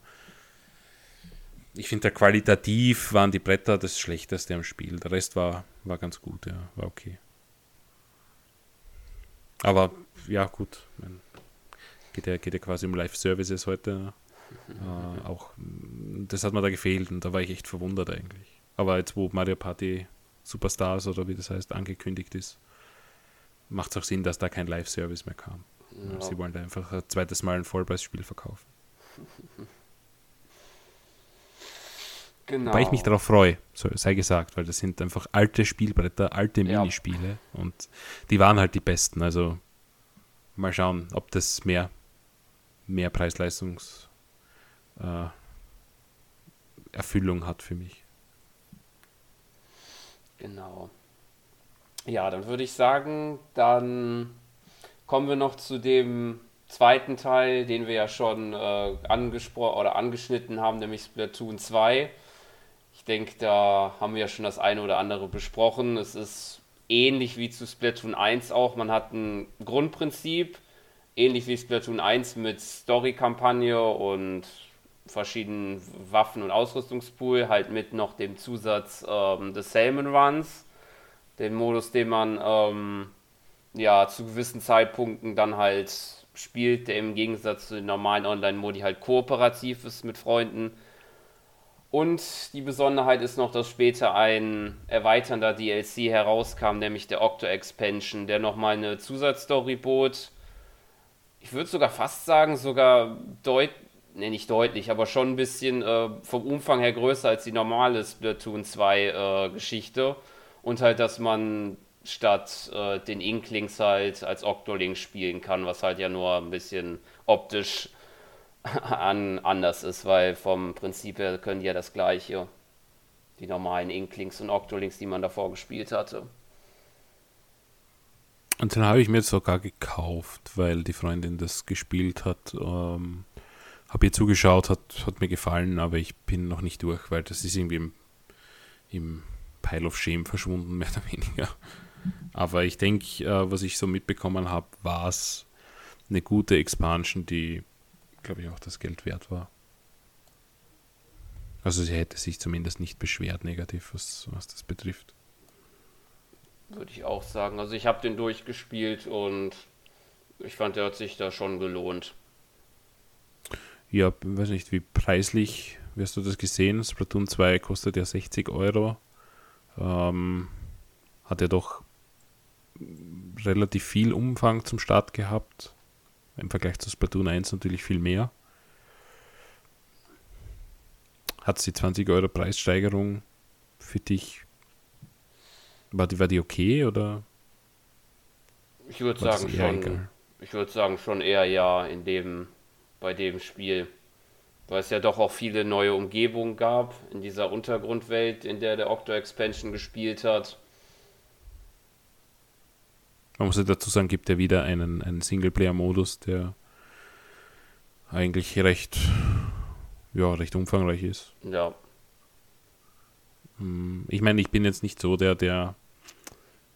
ich finde, qualitativ waren die Bretter das Schlechteste am Spiel. Der Rest war, war ganz gut, ja, war okay. Aber ja, gut, mein, geht, ja, geht ja quasi um Live-Services heute. Äh, auch das hat mir da gefehlt und da war ich echt verwundert eigentlich. Aber jetzt, wo Mario Party Superstars oder wie das heißt, angekündigt ist, macht es auch Sinn, dass da kein Live-Service mehr kam. Ja. Sie wollen da einfach ein zweites Mal ein Vollpreisspiel verkaufen. <laughs> Genau. Wobei ich mich darauf freue, sei gesagt, weil das sind einfach alte Spielbretter, alte ja. Minispiele und die waren halt die besten. Also mal schauen, ob das mehr, mehr Preis-Leistungs- äh, Erfüllung hat für mich. Genau. Ja, dann würde ich sagen, dann kommen wir noch zu dem zweiten Teil, den wir ja schon äh, angesprochen oder angeschnitten haben, nämlich Splatoon 2. Ich denke, da haben wir ja schon das eine oder andere besprochen. Es ist ähnlich wie zu Splatoon 1 auch. Man hat ein Grundprinzip, ähnlich wie Splatoon 1 mit Story-Kampagne und verschiedenen Waffen- und Ausrüstungspool, halt mit noch dem Zusatz ähm, des Salmon Runs, den Modus, den man ähm, ja zu gewissen Zeitpunkten dann halt spielt, der im Gegensatz zu den normalen Online-Modi halt kooperativ ist mit Freunden. Und die Besonderheit ist noch, dass später ein erweiternder DLC herauskam, nämlich der Octo Expansion, der nochmal eine Zusatzstory bot. Ich würde sogar fast sagen, sogar deutlich ne, nicht deutlich, aber schon ein bisschen äh, vom Umfang her größer als die normale Splatoon 2 äh, Geschichte. Und halt, dass man statt äh, den Inklings halt als Octoling spielen kann, was halt ja nur ein bisschen optisch <laughs> an, anders ist, weil vom Prinzip her können die ja das gleiche. Die normalen Inklings und Octolings, die man davor gespielt hatte. Und den habe ich mir sogar gekauft, weil die Freundin das gespielt hat. Ähm, habe ihr zugeschaut, hat, hat mir gefallen, aber ich bin noch nicht durch, weil das ist irgendwie im, im Pile of Shame verschwunden, <laughs> mehr oder weniger. Aber ich denke, äh, was ich so mitbekommen habe, war es eine gute Expansion, die, glaube ich, auch das Geld wert war. Also sie hätte sich zumindest nicht beschwert negativ, was, was das betrifft. Würde ich auch sagen. Also ich habe den durchgespielt und ich fand, der hat sich da schon gelohnt. Ja, weiß nicht, wie preislich wirst du das gesehen? Splatoon 2 kostet ja 60 Euro. Ähm, hat ja doch relativ viel Umfang zum Start gehabt. Im Vergleich zu Splatoon 1 natürlich viel mehr. Hat die 20 Euro Preissteigerung für dich war die, war die okay oder? Ich würde sagen schon. Egal? Ich würde sagen schon eher ja in dem, bei dem Spiel. Weil es ja doch auch viele neue Umgebungen gab in dieser Untergrundwelt, in der der Octo Expansion gespielt hat. Man muss ja dazu sagen, gibt ja wieder einen, einen Singleplayer-Modus, der eigentlich recht, ja, recht umfangreich ist. Ja. Hm, ich meine, ich bin jetzt nicht so der, der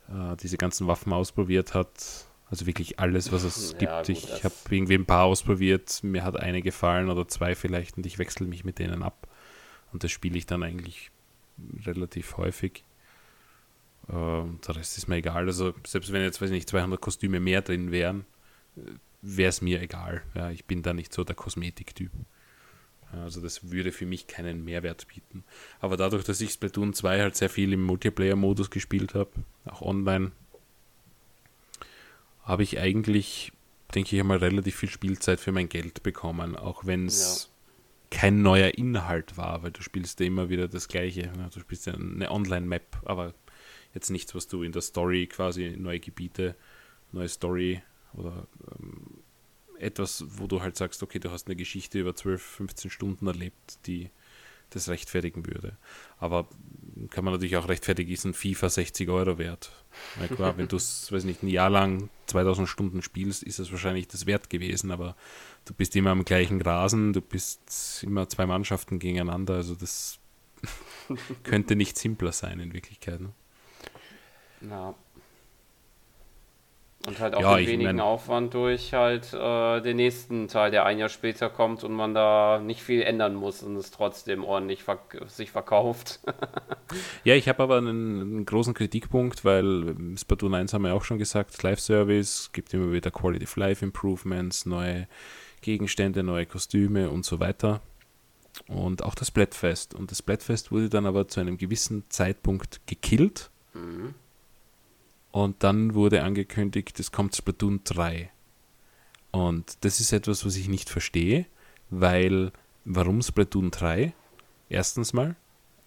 äh, diese ganzen Waffen ausprobiert hat. Also wirklich alles, was es ja, gibt. Gut, ich habe irgendwie ein paar ausprobiert, mir hat eine gefallen oder zwei vielleicht und ich wechsle mich mit denen ab. Und das spiele ich dann eigentlich relativ häufig. Äh, der Rest ist mir egal. Also selbst wenn jetzt, weiß ich nicht, 200 Kostüme mehr drin wären, wäre es mir egal. Ja, ich bin da nicht so der Kosmetiktyp. Also das würde für mich keinen Mehrwert bieten. Aber dadurch, dass ich Splatoon 2 halt sehr viel im Multiplayer-Modus gespielt habe, auch online, habe ich eigentlich, denke ich einmal, relativ viel Spielzeit für mein Geld bekommen, auch wenn es ja. kein neuer Inhalt war, weil du spielst ja immer wieder das Gleiche. Du spielst ja eine Online-Map, aber jetzt nichts, was du in der Story quasi neue Gebiete, neue Story oder ähm, etwas, wo du halt sagst, okay, du hast eine Geschichte über 12, 15 Stunden erlebt, die das rechtfertigen würde. Aber kann man natürlich auch rechtfertigen, ist ein FIFA 60 Euro wert. Na klar, wenn du es, <laughs> weiß nicht, ein Jahr lang 2000 Stunden spielst, ist es wahrscheinlich das wert gewesen, aber du bist immer am gleichen Grasen, du bist immer zwei Mannschaften gegeneinander, also das <laughs> könnte nicht simpler sein in Wirklichkeit. Ne? Ja, und halt auch ja, den wenigen mein... Aufwand durch halt äh, den nächsten Teil, der ein Jahr später kommt und man da nicht viel ändern muss und es trotzdem ordentlich verk sich verkauft. <laughs> ja, ich habe aber einen, einen, großen Kritikpunkt, weil Splatoon 1 haben wir auch schon gesagt, Live-Service, gibt immer wieder Quality of Life Improvements, neue Gegenstände, neue Kostüme und so weiter. Und auch das Splatfest. Und das Splatfest wurde dann aber zu einem gewissen Zeitpunkt gekillt. Mhm und dann wurde angekündigt, es kommt Splatoon 3. Und das ist etwas, was ich nicht verstehe, weil warum Splatoon 3? Erstens mal,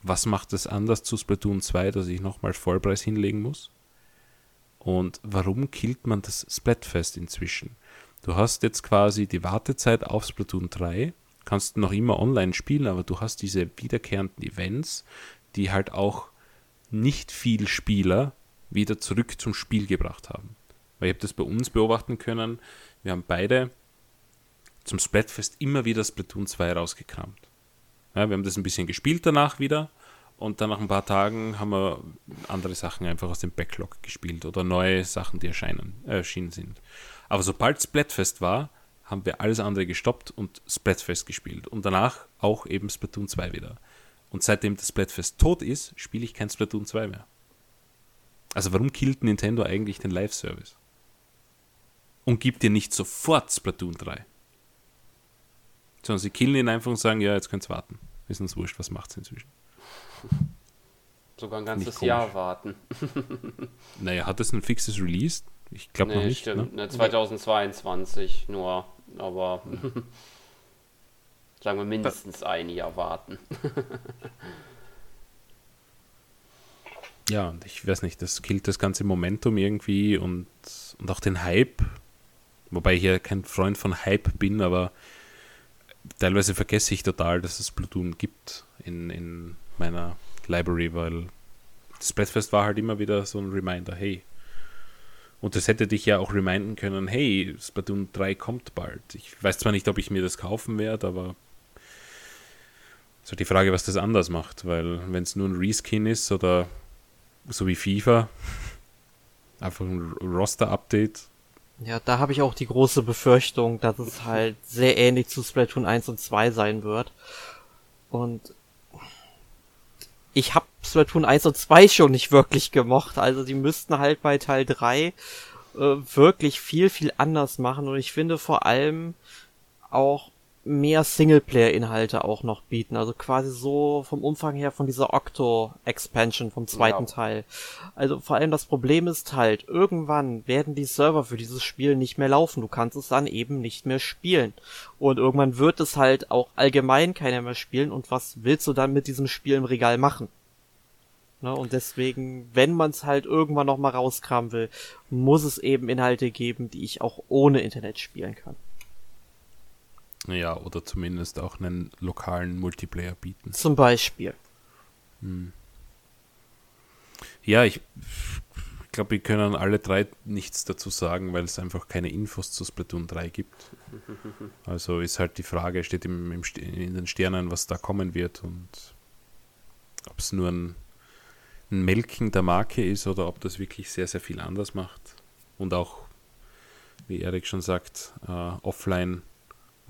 was macht es anders zu Splatoon 2, dass ich nochmal Vollpreis hinlegen muss? Und warum killt man das Splatfest inzwischen? Du hast jetzt quasi die Wartezeit auf Splatoon 3, kannst noch immer online spielen, aber du hast diese wiederkehrenden Events, die halt auch nicht viel Spieler wieder zurück zum Spiel gebracht haben. Weil ich habe das bei uns beobachten können. Wir haben beide zum Splatfest immer wieder Splatoon 2 rausgekramt. Ja, wir haben das ein bisschen gespielt danach wieder und dann nach ein paar Tagen haben wir andere Sachen einfach aus dem Backlog gespielt oder neue Sachen, die erscheinen, äh, erschienen sind. Aber sobald Splatfest war, haben wir alles andere gestoppt und Splatfest gespielt und danach auch eben Splatoon 2 wieder. Und seitdem das Splatfest tot ist, spiele ich kein Splatoon 2 mehr. Also warum killt Nintendo eigentlich den Live-Service? Und gibt dir nicht sofort Splatoon 3? Sondern sie killen ihn einfach und sagen, ja, jetzt könnt ihr warten. Ist uns wurscht, was macht's inzwischen? <laughs> Sogar ein ganzes Jahr warten. <laughs> naja, hat das ein fixes Release? Ich glaube nee, noch nicht. Stimmt, ne? 2022 nur, aber <laughs> sagen wir mindestens ein Jahr warten. Ja, und ich weiß nicht, das killt das ganze Momentum irgendwie und, und auch den Hype. Wobei ich ja kein Freund von Hype bin, aber teilweise vergesse ich total, dass es Platoon gibt in, in meiner Library, weil das Splatfest war halt immer wieder so ein Reminder, hey. Und das hätte dich ja auch reminden können, hey, Splatoon 3 kommt bald. Ich weiß zwar nicht, ob ich mir das kaufen werde, aber so die Frage, was das anders macht, weil wenn es nur ein Reskin ist oder so wie FIFA, einfach ein Roster-Update. Ja, da habe ich auch die große Befürchtung, dass es halt sehr ähnlich zu Splatoon 1 und 2 sein wird. Und ich habe Splatoon 1 und 2 schon nicht wirklich gemocht. Also die müssten halt bei Teil 3 äh, wirklich viel, viel anders machen. Und ich finde vor allem auch mehr Singleplayer-Inhalte auch noch bieten. Also quasi so vom Umfang her von dieser Octo-Expansion vom zweiten ja. Teil. Also vor allem das Problem ist halt, irgendwann werden die Server für dieses Spiel nicht mehr laufen. Du kannst es dann eben nicht mehr spielen. Und irgendwann wird es halt auch allgemein keiner mehr spielen. Und was willst du dann mit diesem Spiel im Regal machen? Ne, und deswegen, wenn man es halt irgendwann noch mal rauskramen will, muss es eben Inhalte geben, die ich auch ohne Internet spielen kann. Ja, oder zumindest auch einen lokalen Multiplayer bieten. Zum Beispiel. Hm. Ja, ich glaube, wir können alle drei nichts dazu sagen, weil es einfach keine Infos zu Splatoon 3 gibt. <laughs> Also ist halt die Frage, steht im, im, in den Sternen, was da kommen wird und ob es nur ein, ein Melken der Marke ist oder ob das wirklich sehr, sehr viel anders macht. Und auch, wie Erik schon sagt, äh, offline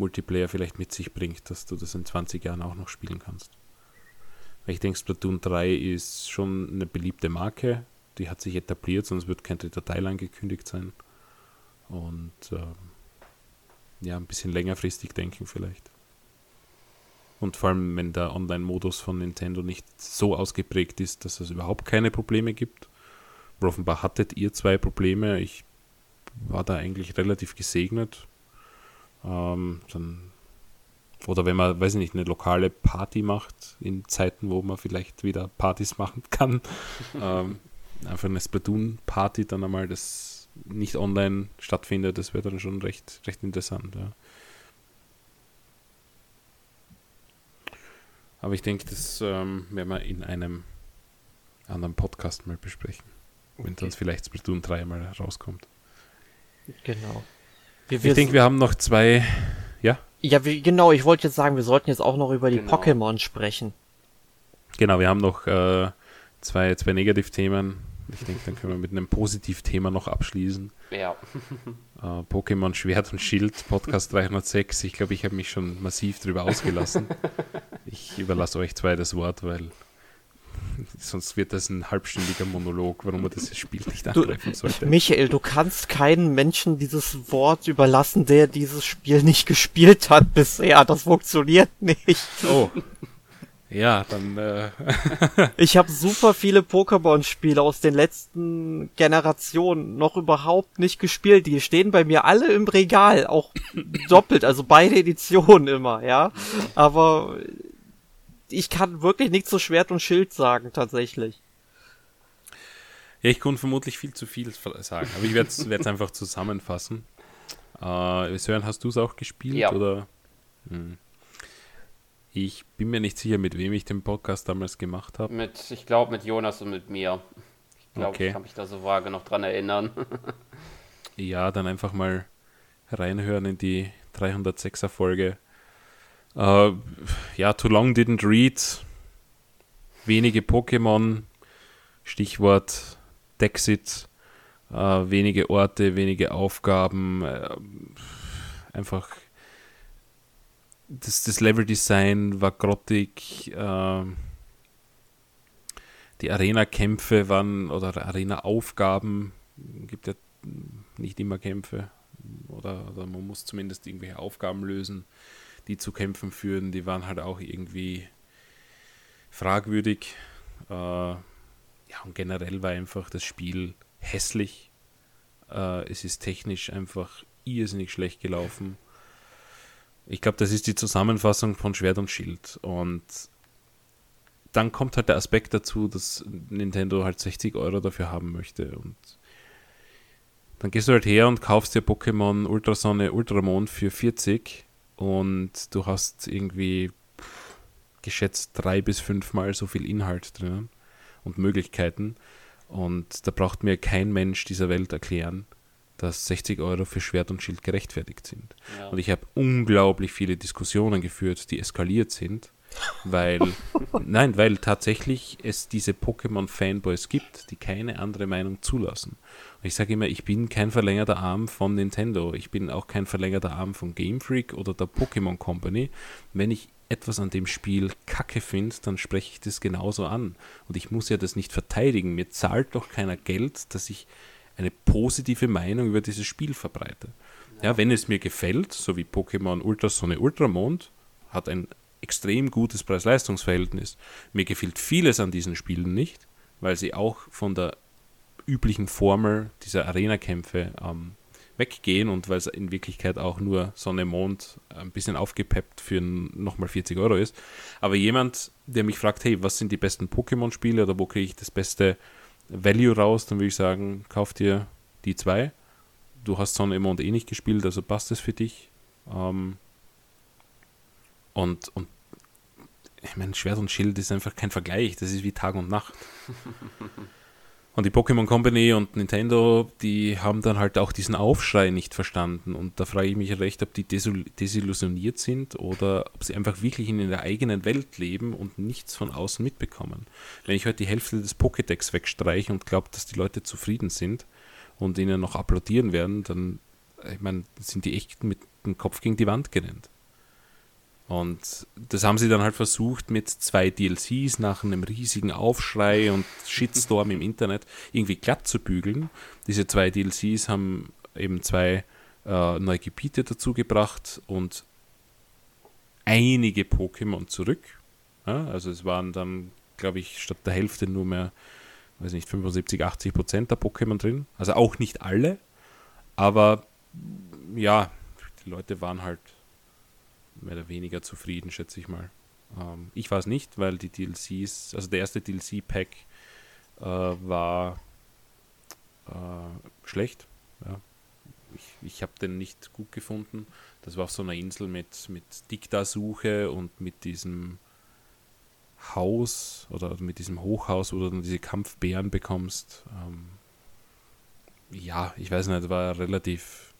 Multiplayer vielleicht mit sich bringt, dass du das in 20 Jahren auch noch spielen kannst. Ich denke, Splatoon 3 ist schon eine beliebte Marke, die hat sich etabliert, sonst wird kein dritter Teil angekündigt sein. Und ähm, ja, ein bisschen längerfristig denken vielleicht. Und vor allem, wenn der Online-Modus von Nintendo nicht so ausgeprägt ist, dass es überhaupt keine Probleme gibt. Offenbar hattet ihr zwei Probleme. Ich war da eigentlich relativ gesegnet. Ähm, dann, oder wenn man, weiß ich nicht, eine lokale Party macht, in Zeiten, wo man vielleicht wieder Partys machen kann. <laughs> ähm, einfach eine Splatoon-Party dann einmal, das nicht online stattfindet, das wäre dann schon recht, recht interessant. Ja. Aber ich denke, das ähm, werden wir in einem anderen Podcast mal besprechen. Okay. Wenn dann vielleicht Splatoon 3 mal rauskommt. Genau. Wir, wir ich denke, wir haben noch zwei. Ja? Ja, wir, genau, ich wollte jetzt sagen, wir sollten jetzt auch noch über die genau. Pokémon sprechen. Genau, wir haben noch äh, zwei, zwei Negativthemen. Ich denke, dann können wir mit einem Positivthema noch abschließen. Ja. <laughs> äh, Pokémon Schwert und Schild, Podcast 306. Ich glaube, ich habe mich schon massiv drüber ausgelassen. <laughs> ich überlasse euch zwei das Wort, weil Sonst wird das ein halbstündiger Monolog, warum man das Spiel nicht angreifen sollte. Michael, du kannst keinen Menschen dieses Wort überlassen, der dieses Spiel nicht gespielt hat bisher. Das funktioniert nicht. Oh. Ja, dann. Äh <laughs> ich habe super viele Pokémon-Spiele aus den letzten Generationen noch überhaupt nicht gespielt. Die stehen bei mir alle im Regal, auch doppelt, also beide Editionen immer, ja. Aber ich kann wirklich nichts zu Schwert und Schild sagen, tatsächlich. Ja, ich konnte vermutlich viel zu viel sagen, aber ich werde es einfach zusammenfassen. Äh, Sören, hast du es auch gespielt? Ja. Oder? Hm. Ich bin mir nicht sicher, mit wem ich den Podcast damals gemacht habe. Mit, ich glaube, mit Jonas und mit mir. Ich glaube, okay. ich kann mich da so vage noch dran erinnern. ja, dann einfach mal reinhören in die 306er Folge. Uh, ja, Too Long Didn't Read. Wenige Pokémon. Stichwort Dexit. Uh, wenige Orte, wenige Aufgaben. Uh, einfach. Das, das Level-Design war grottig. die Arena-Kämpfe waren. Oder Arena-Aufgaben. Gibt ja nicht immer Kämpfe. Oder, oder man muss zumindest irgendwelche Aufgaben lösen die zu Kämpfen führen, die waren halt auch irgendwie fragwürdig. Äh, ja, und generell war einfach das Spiel hässlich. Äh, es ist technisch einfach irrsinnig schlecht gelaufen. Ich glaube, das ist die Zusammenfassung von Schwert und Schild. Und dann kommt halt der Aspekt dazu, dass Nintendo halt 60 Euro dafür haben möchte. Und dann gehst du halt her und kaufst dir Pokémon Ultrasonne, Ultramond für 40 und du hast irgendwie geschätzt drei bis fünfmal so viel Inhalt drinnen und Möglichkeiten. Und da braucht mir kein Mensch dieser Welt erklären, dass 60 Euro für Schwert und Schild gerechtfertigt sind. Ja. Und ich habe unglaublich viele Diskussionen geführt, die eskaliert sind, weil, <laughs> nein, weil tatsächlich es diese Pokémon-Fanboys gibt, die keine andere Meinung zulassen. Ich sage immer, ich bin kein verlängerter Arm von Nintendo. Ich bin auch kein verlängerter Arm von Game Freak oder der Pokémon Company. Wenn ich etwas an dem Spiel kacke finde, dann spreche ich das genauso an. Und ich muss ja das nicht verteidigen. Mir zahlt doch keiner Geld, dass ich eine positive Meinung über dieses Spiel verbreite. Ja, ja wenn es mir gefällt, so wie Pokémon Ultrasonne Ultramond, hat ein extrem gutes Preis-Leistungs-Verhältnis. Mir gefällt vieles an diesen Spielen nicht, weil sie auch von der üblichen Formel dieser Arena-Kämpfe ähm, weggehen und weil es in Wirklichkeit auch nur Sonne, Mond ein bisschen aufgepeppt für nochmal 40 Euro ist. Aber jemand, der mich fragt, hey, was sind die besten Pokémon-Spiele oder wo kriege ich das beste Value raus, dann würde ich sagen, kauf dir die zwei. Du hast Sonne, Mond eh nicht gespielt, also passt es für dich. Ähm, und, und ich meine, Schwert und Schild ist einfach kein Vergleich, das ist wie Tag und Nacht. <laughs> Und die Pokémon Company und Nintendo, die haben dann halt auch diesen Aufschrei nicht verstanden. Und da frage ich mich recht, ob die desillusioniert sind oder ob sie einfach wirklich in der eigenen Welt leben und nichts von außen mitbekommen. Wenn ich heute die Hälfte des Pokédex wegstreiche und glaube, dass die Leute zufrieden sind und ihnen noch applaudieren werden, dann, ich meine, sind die echt mit dem Kopf gegen die Wand gerannt. Und das haben sie dann halt versucht mit zwei DLCs nach einem riesigen Aufschrei und Shitstorm im Internet irgendwie glatt zu bügeln. Diese zwei DLCs haben eben zwei äh, neue Gebiete dazu gebracht und einige Pokémon zurück. Ja, also es waren dann, glaube ich, statt der Hälfte nur mehr, weiß nicht, 75, 80 Prozent der Pokémon drin. Also auch nicht alle, aber ja, die Leute waren halt mehr oder weniger zufrieden, schätze ich mal. Ähm, ich war es nicht, weil die DLCs, also der erste DLC-Pack äh, war äh, schlecht. Ja. Ich, ich habe den nicht gut gefunden. Das war auf so einer Insel mit, mit Dikta-Suche und mit diesem Haus oder mit diesem Hochhaus, wo du dann diese Kampfbären bekommst. Ähm, ja, ich weiß nicht, war relativ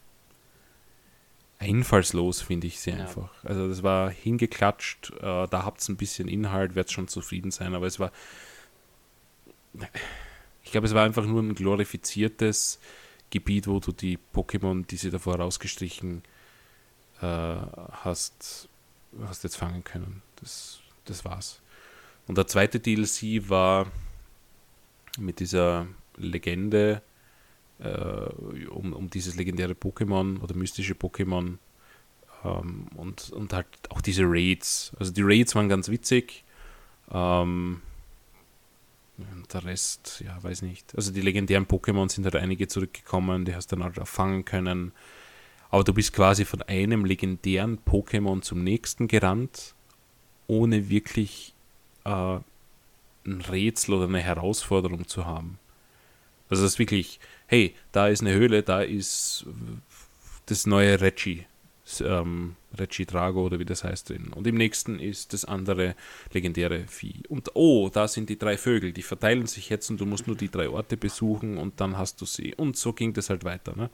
einfallslos, finde ich sie einfach. Ja. Also das war hingeklatscht, äh, da habt ihr ein bisschen Inhalt, werdet schon zufrieden sein, aber es war, ich glaube, es war einfach nur ein glorifiziertes Gebiet, wo du die Pokémon, die sie davor rausgestrichen äh, hast, hast jetzt fangen können. Das, das war's. Und der zweite DLC war mit dieser Legende, äh, um, um dieses legendäre Pokémon oder mystische Pokémon ähm, und, und halt auch diese Raids. Also die Raids waren ganz witzig. Ähm, und der Rest, ja, weiß nicht. Also die legendären Pokémon sind halt einige zurückgekommen, die hast du dann halt fangen können. Aber du bist quasi von einem legendären Pokémon zum nächsten gerannt, ohne wirklich äh, ein Rätsel oder eine Herausforderung zu haben. Also das ist wirklich, hey, da ist eine Höhle, da ist das neue Reggie, ähm, Reggie Drago oder wie das heißt drin. Und im nächsten ist das andere legendäre Vieh. Und oh, da sind die drei Vögel, die verteilen sich jetzt und du musst nur die drei Orte besuchen und dann hast du sie. Und so ging das halt weiter. Ne?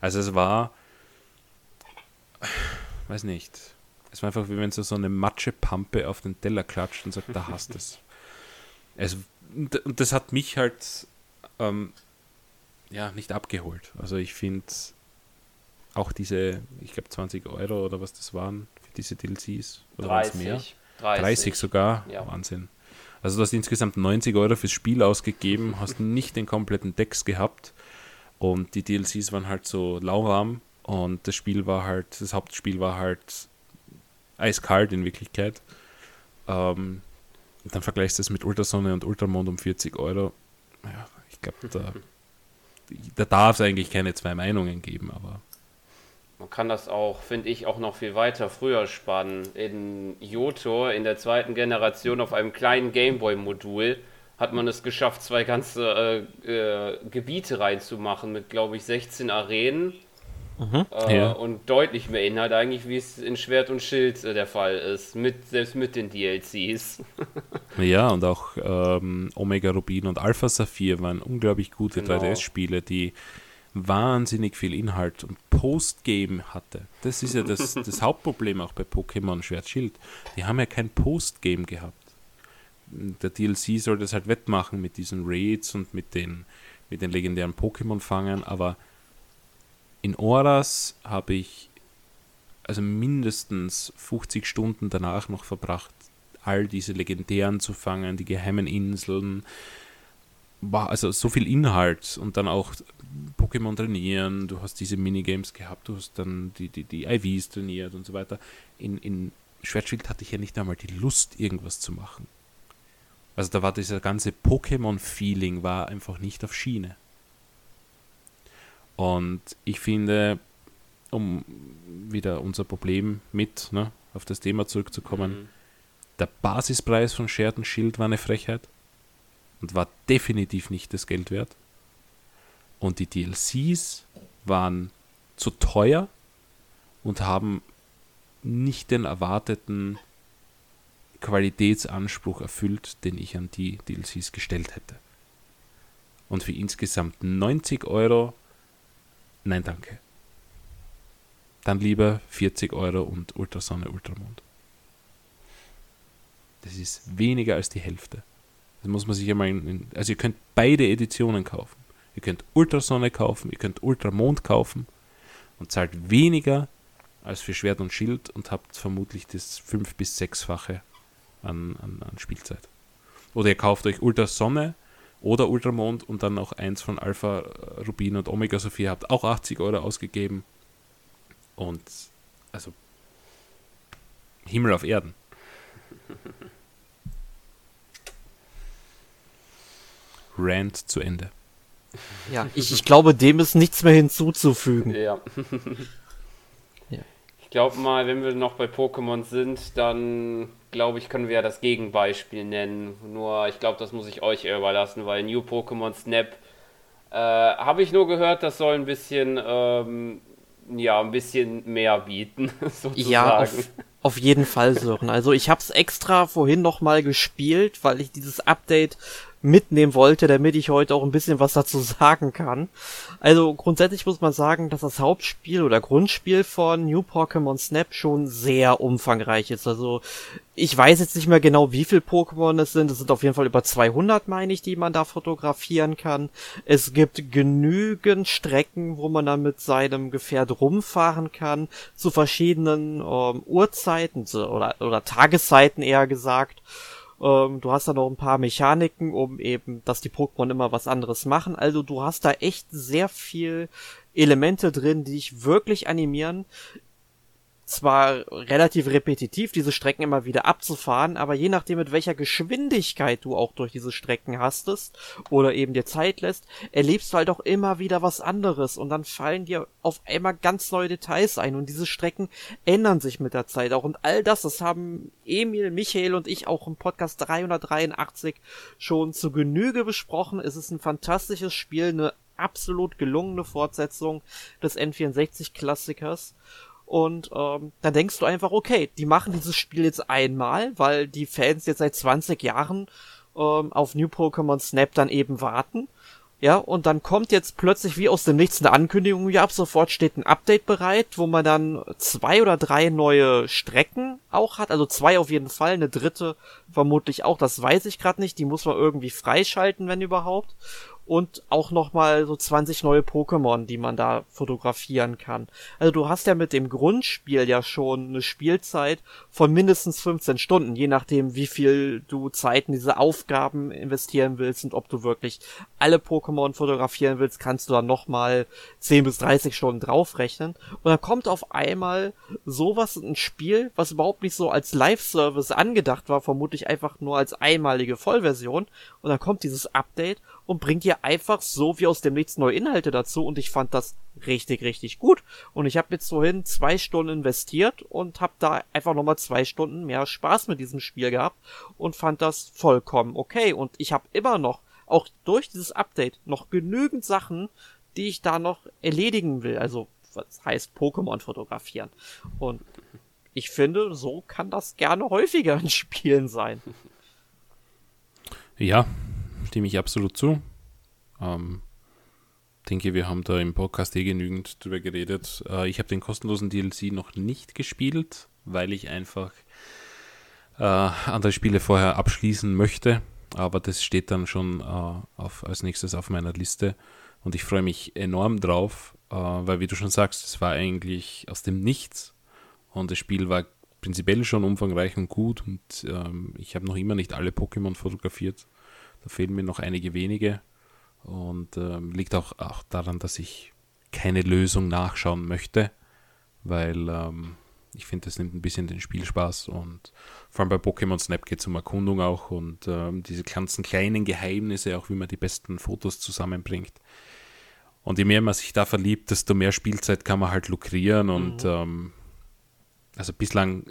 Also es war, weiß nicht, es war einfach wie wenn so, so eine Matschepampe auf den Teller klatscht und sagt, da hast <laughs> es. es und das hat mich halt ähm, ja, nicht abgeholt. Also ich finde auch diese, ich glaube 20 Euro oder was das waren für diese DLCs oder 30, mehr? 30. 30 sogar, ja. Wahnsinn. Also du hast insgesamt 90 Euro fürs Spiel ausgegeben, hast nicht den kompletten Decks gehabt und die DLCs waren halt so lauwarm und das Spiel war halt, das Hauptspiel war halt eiskalt in Wirklichkeit. Ähm, dann vergleichst du es mit Ultrasonne und Ultramond um 40 Euro. Ja, ich glaube, da, da darf es eigentlich keine zwei Meinungen geben, aber. Man kann das auch, finde ich, auch noch viel weiter früher spannen. In Yoto, in der zweiten Generation, auf einem kleinen Gameboy-Modul, hat man es geschafft, zwei ganze äh, äh, Gebiete reinzumachen mit, glaube ich, 16 Arenen. Mhm. Äh, ja. Und deutlich mehr Inhalt eigentlich, wie es in Schwert und Schild äh, der Fall ist, mit, selbst mit den DLCs. <laughs> ja, und auch ähm, Omega Rubin und Alpha Saphir waren unglaublich gute genau. 3DS-Spiele, die wahnsinnig viel Inhalt und Postgame hatte. Das ist ja das, <laughs> das Hauptproblem auch bei Pokémon Schwert Schild. Die haben ja kein Postgame gehabt. Der DLC soll das halt wettmachen mit diesen Raids und mit den, mit den legendären Pokémon-Fangern, aber in Oras habe ich also mindestens 50 Stunden danach noch verbracht, all diese legendären zu fangen, die geheimen Inseln. War also so viel Inhalt und dann auch Pokémon trainieren, du hast diese Minigames gehabt, du hast dann die, die, die IVs trainiert und so weiter. In, in Schwertschild hatte ich ja nicht einmal die Lust, irgendwas zu machen. Also da war dieser ganze Pokémon-Feeling war einfach nicht auf Schiene. Und ich finde, um wieder unser Problem mit ne, auf das Thema zurückzukommen, mhm. der Basispreis von Shared Shield war eine Frechheit und war definitiv nicht das Geld wert. Und die DLCs waren zu teuer und haben nicht den erwarteten Qualitätsanspruch erfüllt, den ich an die DLCs gestellt hätte. Und für insgesamt 90 Euro Nein, danke. Dann lieber 40 Euro und Ultrasonne, Ultramond. Das ist weniger als die Hälfte. Das muss man sich einmal in, also ihr könnt beide Editionen kaufen. Ihr könnt Ultrasonne kaufen, ihr könnt Ultramond kaufen und zahlt weniger als für Schwert und Schild und habt vermutlich das fünf- bis sechsfache an, an, an Spielzeit. Oder ihr kauft euch Ultrasonne oder Ultramond und dann noch eins von Alpha Rubin und Omega Sophia habt auch 80 Euro ausgegeben. Und also Himmel auf Erden. <laughs> Rant zu Ende. Ja, ich, ich glaube, dem ist nichts mehr hinzuzufügen. Ja. ja. <laughs> Glaube mal, wenn wir noch bei Pokémon sind, dann glaube ich, können wir ja das Gegenbeispiel nennen. Nur, ich glaube, das muss ich euch überlassen, weil New Pokémon Snap äh, habe ich nur gehört, das soll ein bisschen, ähm, ja, ein bisschen mehr bieten, <laughs> sozusagen. Ja, auf, auf jeden Fall, Sören. Also ich habe es extra vorhin nochmal gespielt, weil ich dieses Update mitnehmen wollte, damit ich heute auch ein bisschen was dazu sagen kann. Also grundsätzlich muss man sagen, dass das Hauptspiel oder Grundspiel von New Pokémon Snap schon sehr umfangreich ist. Also ich weiß jetzt nicht mehr genau, wie viel Pokémon es sind. Es sind auf jeden Fall über 200, meine ich, die man da fotografieren kann. Es gibt genügend Strecken, wo man dann mit seinem Gefährt rumfahren kann, zu verschiedenen ähm, Uhrzeiten oder, oder Tageszeiten eher gesagt. Ähm, du hast da noch ein paar Mechaniken, um eben, dass die Pokémon immer was anderes machen. Also du hast da echt sehr viel Elemente drin, die dich wirklich animieren zwar relativ repetitiv, diese Strecken immer wieder abzufahren, aber je nachdem, mit welcher Geschwindigkeit du auch durch diese Strecken hastest oder eben dir Zeit lässt, erlebst du halt auch immer wieder was anderes und dann fallen dir auf einmal ganz neue Details ein und diese Strecken ändern sich mit der Zeit auch und all das, das haben Emil, Michael und ich auch im Podcast 383 schon zu Genüge besprochen. Es ist ein fantastisches Spiel, eine absolut gelungene Fortsetzung des N64-Klassikers und ähm, dann denkst du einfach, okay, die machen dieses Spiel jetzt einmal, weil die Fans jetzt seit 20 Jahren ähm, auf New Pokémon Snap dann eben warten. Ja, und dann kommt jetzt plötzlich wie aus dem Nichts eine Ankündigung, ja, ab sofort steht ein Update bereit, wo man dann zwei oder drei neue Strecken auch hat, also zwei auf jeden Fall, eine dritte vermutlich auch, das weiß ich gerade nicht, die muss man irgendwie freischalten, wenn überhaupt und auch nochmal so 20 neue Pokémon, die man da fotografieren kann. Also du hast ja mit dem Grundspiel ja schon eine Spielzeit von mindestens 15 Stunden, je nachdem, wie viel du Zeit in diese Aufgaben investieren willst und ob du wirklich alle Pokémon fotografieren willst, kannst du dann nochmal 10 bis 30 Stunden draufrechnen. Und dann kommt auf einmal sowas, ein Spiel, was überhaupt nicht so als Live-Service angedacht war, vermutlich einfach nur als einmalige Vollversion. Und dann kommt dieses Update und bringt dir einfach so wie aus dem Nichts neue Inhalte dazu und ich fand das richtig, richtig gut. Und ich habe jetzt vorhin zwei Stunden investiert und habe da einfach nochmal zwei Stunden mehr Spaß mit diesem Spiel gehabt und fand das vollkommen okay. Und ich habe immer noch, auch durch dieses Update, noch genügend Sachen, die ich da noch erledigen will. Also, was heißt Pokémon fotografieren. Und ich finde, so kann das gerne häufiger in Spielen sein. Ja, stimme ich absolut zu. Ähm, denke, wir haben da im Podcast eh genügend drüber geredet. Äh, ich habe den kostenlosen DLC noch nicht gespielt, weil ich einfach äh, andere Spiele vorher abschließen möchte. Aber das steht dann schon äh, auf, als nächstes auf meiner Liste. Und ich freue mich enorm drauf, äh, weil, wie du schon sagst, es war eigentlich aus dem Nichts. Und das Spiel war prinzipiell schon umfangreich und gut. Und ähm, ich habe noch immer nicht alle Pokémon fotografiert. Da fehlen mir noch einige wenige. Und ähm, liegt auch, auch daran, dass ich keine Lösung nachschauen möchte, weil ähm, ich finde, das nimmt ein bisschen den Spielspaß und vor allem bei Pokémon Snap geht es um Erkundung auch und ähm, diese ganzen kleinen Geheimnisse, auch wie man die besten Fotos zusammenbringt. Und je mehr man sich da verliebt, desto mehr Spielzeit kann man halt lukrieren und mhm. ähm, also bislang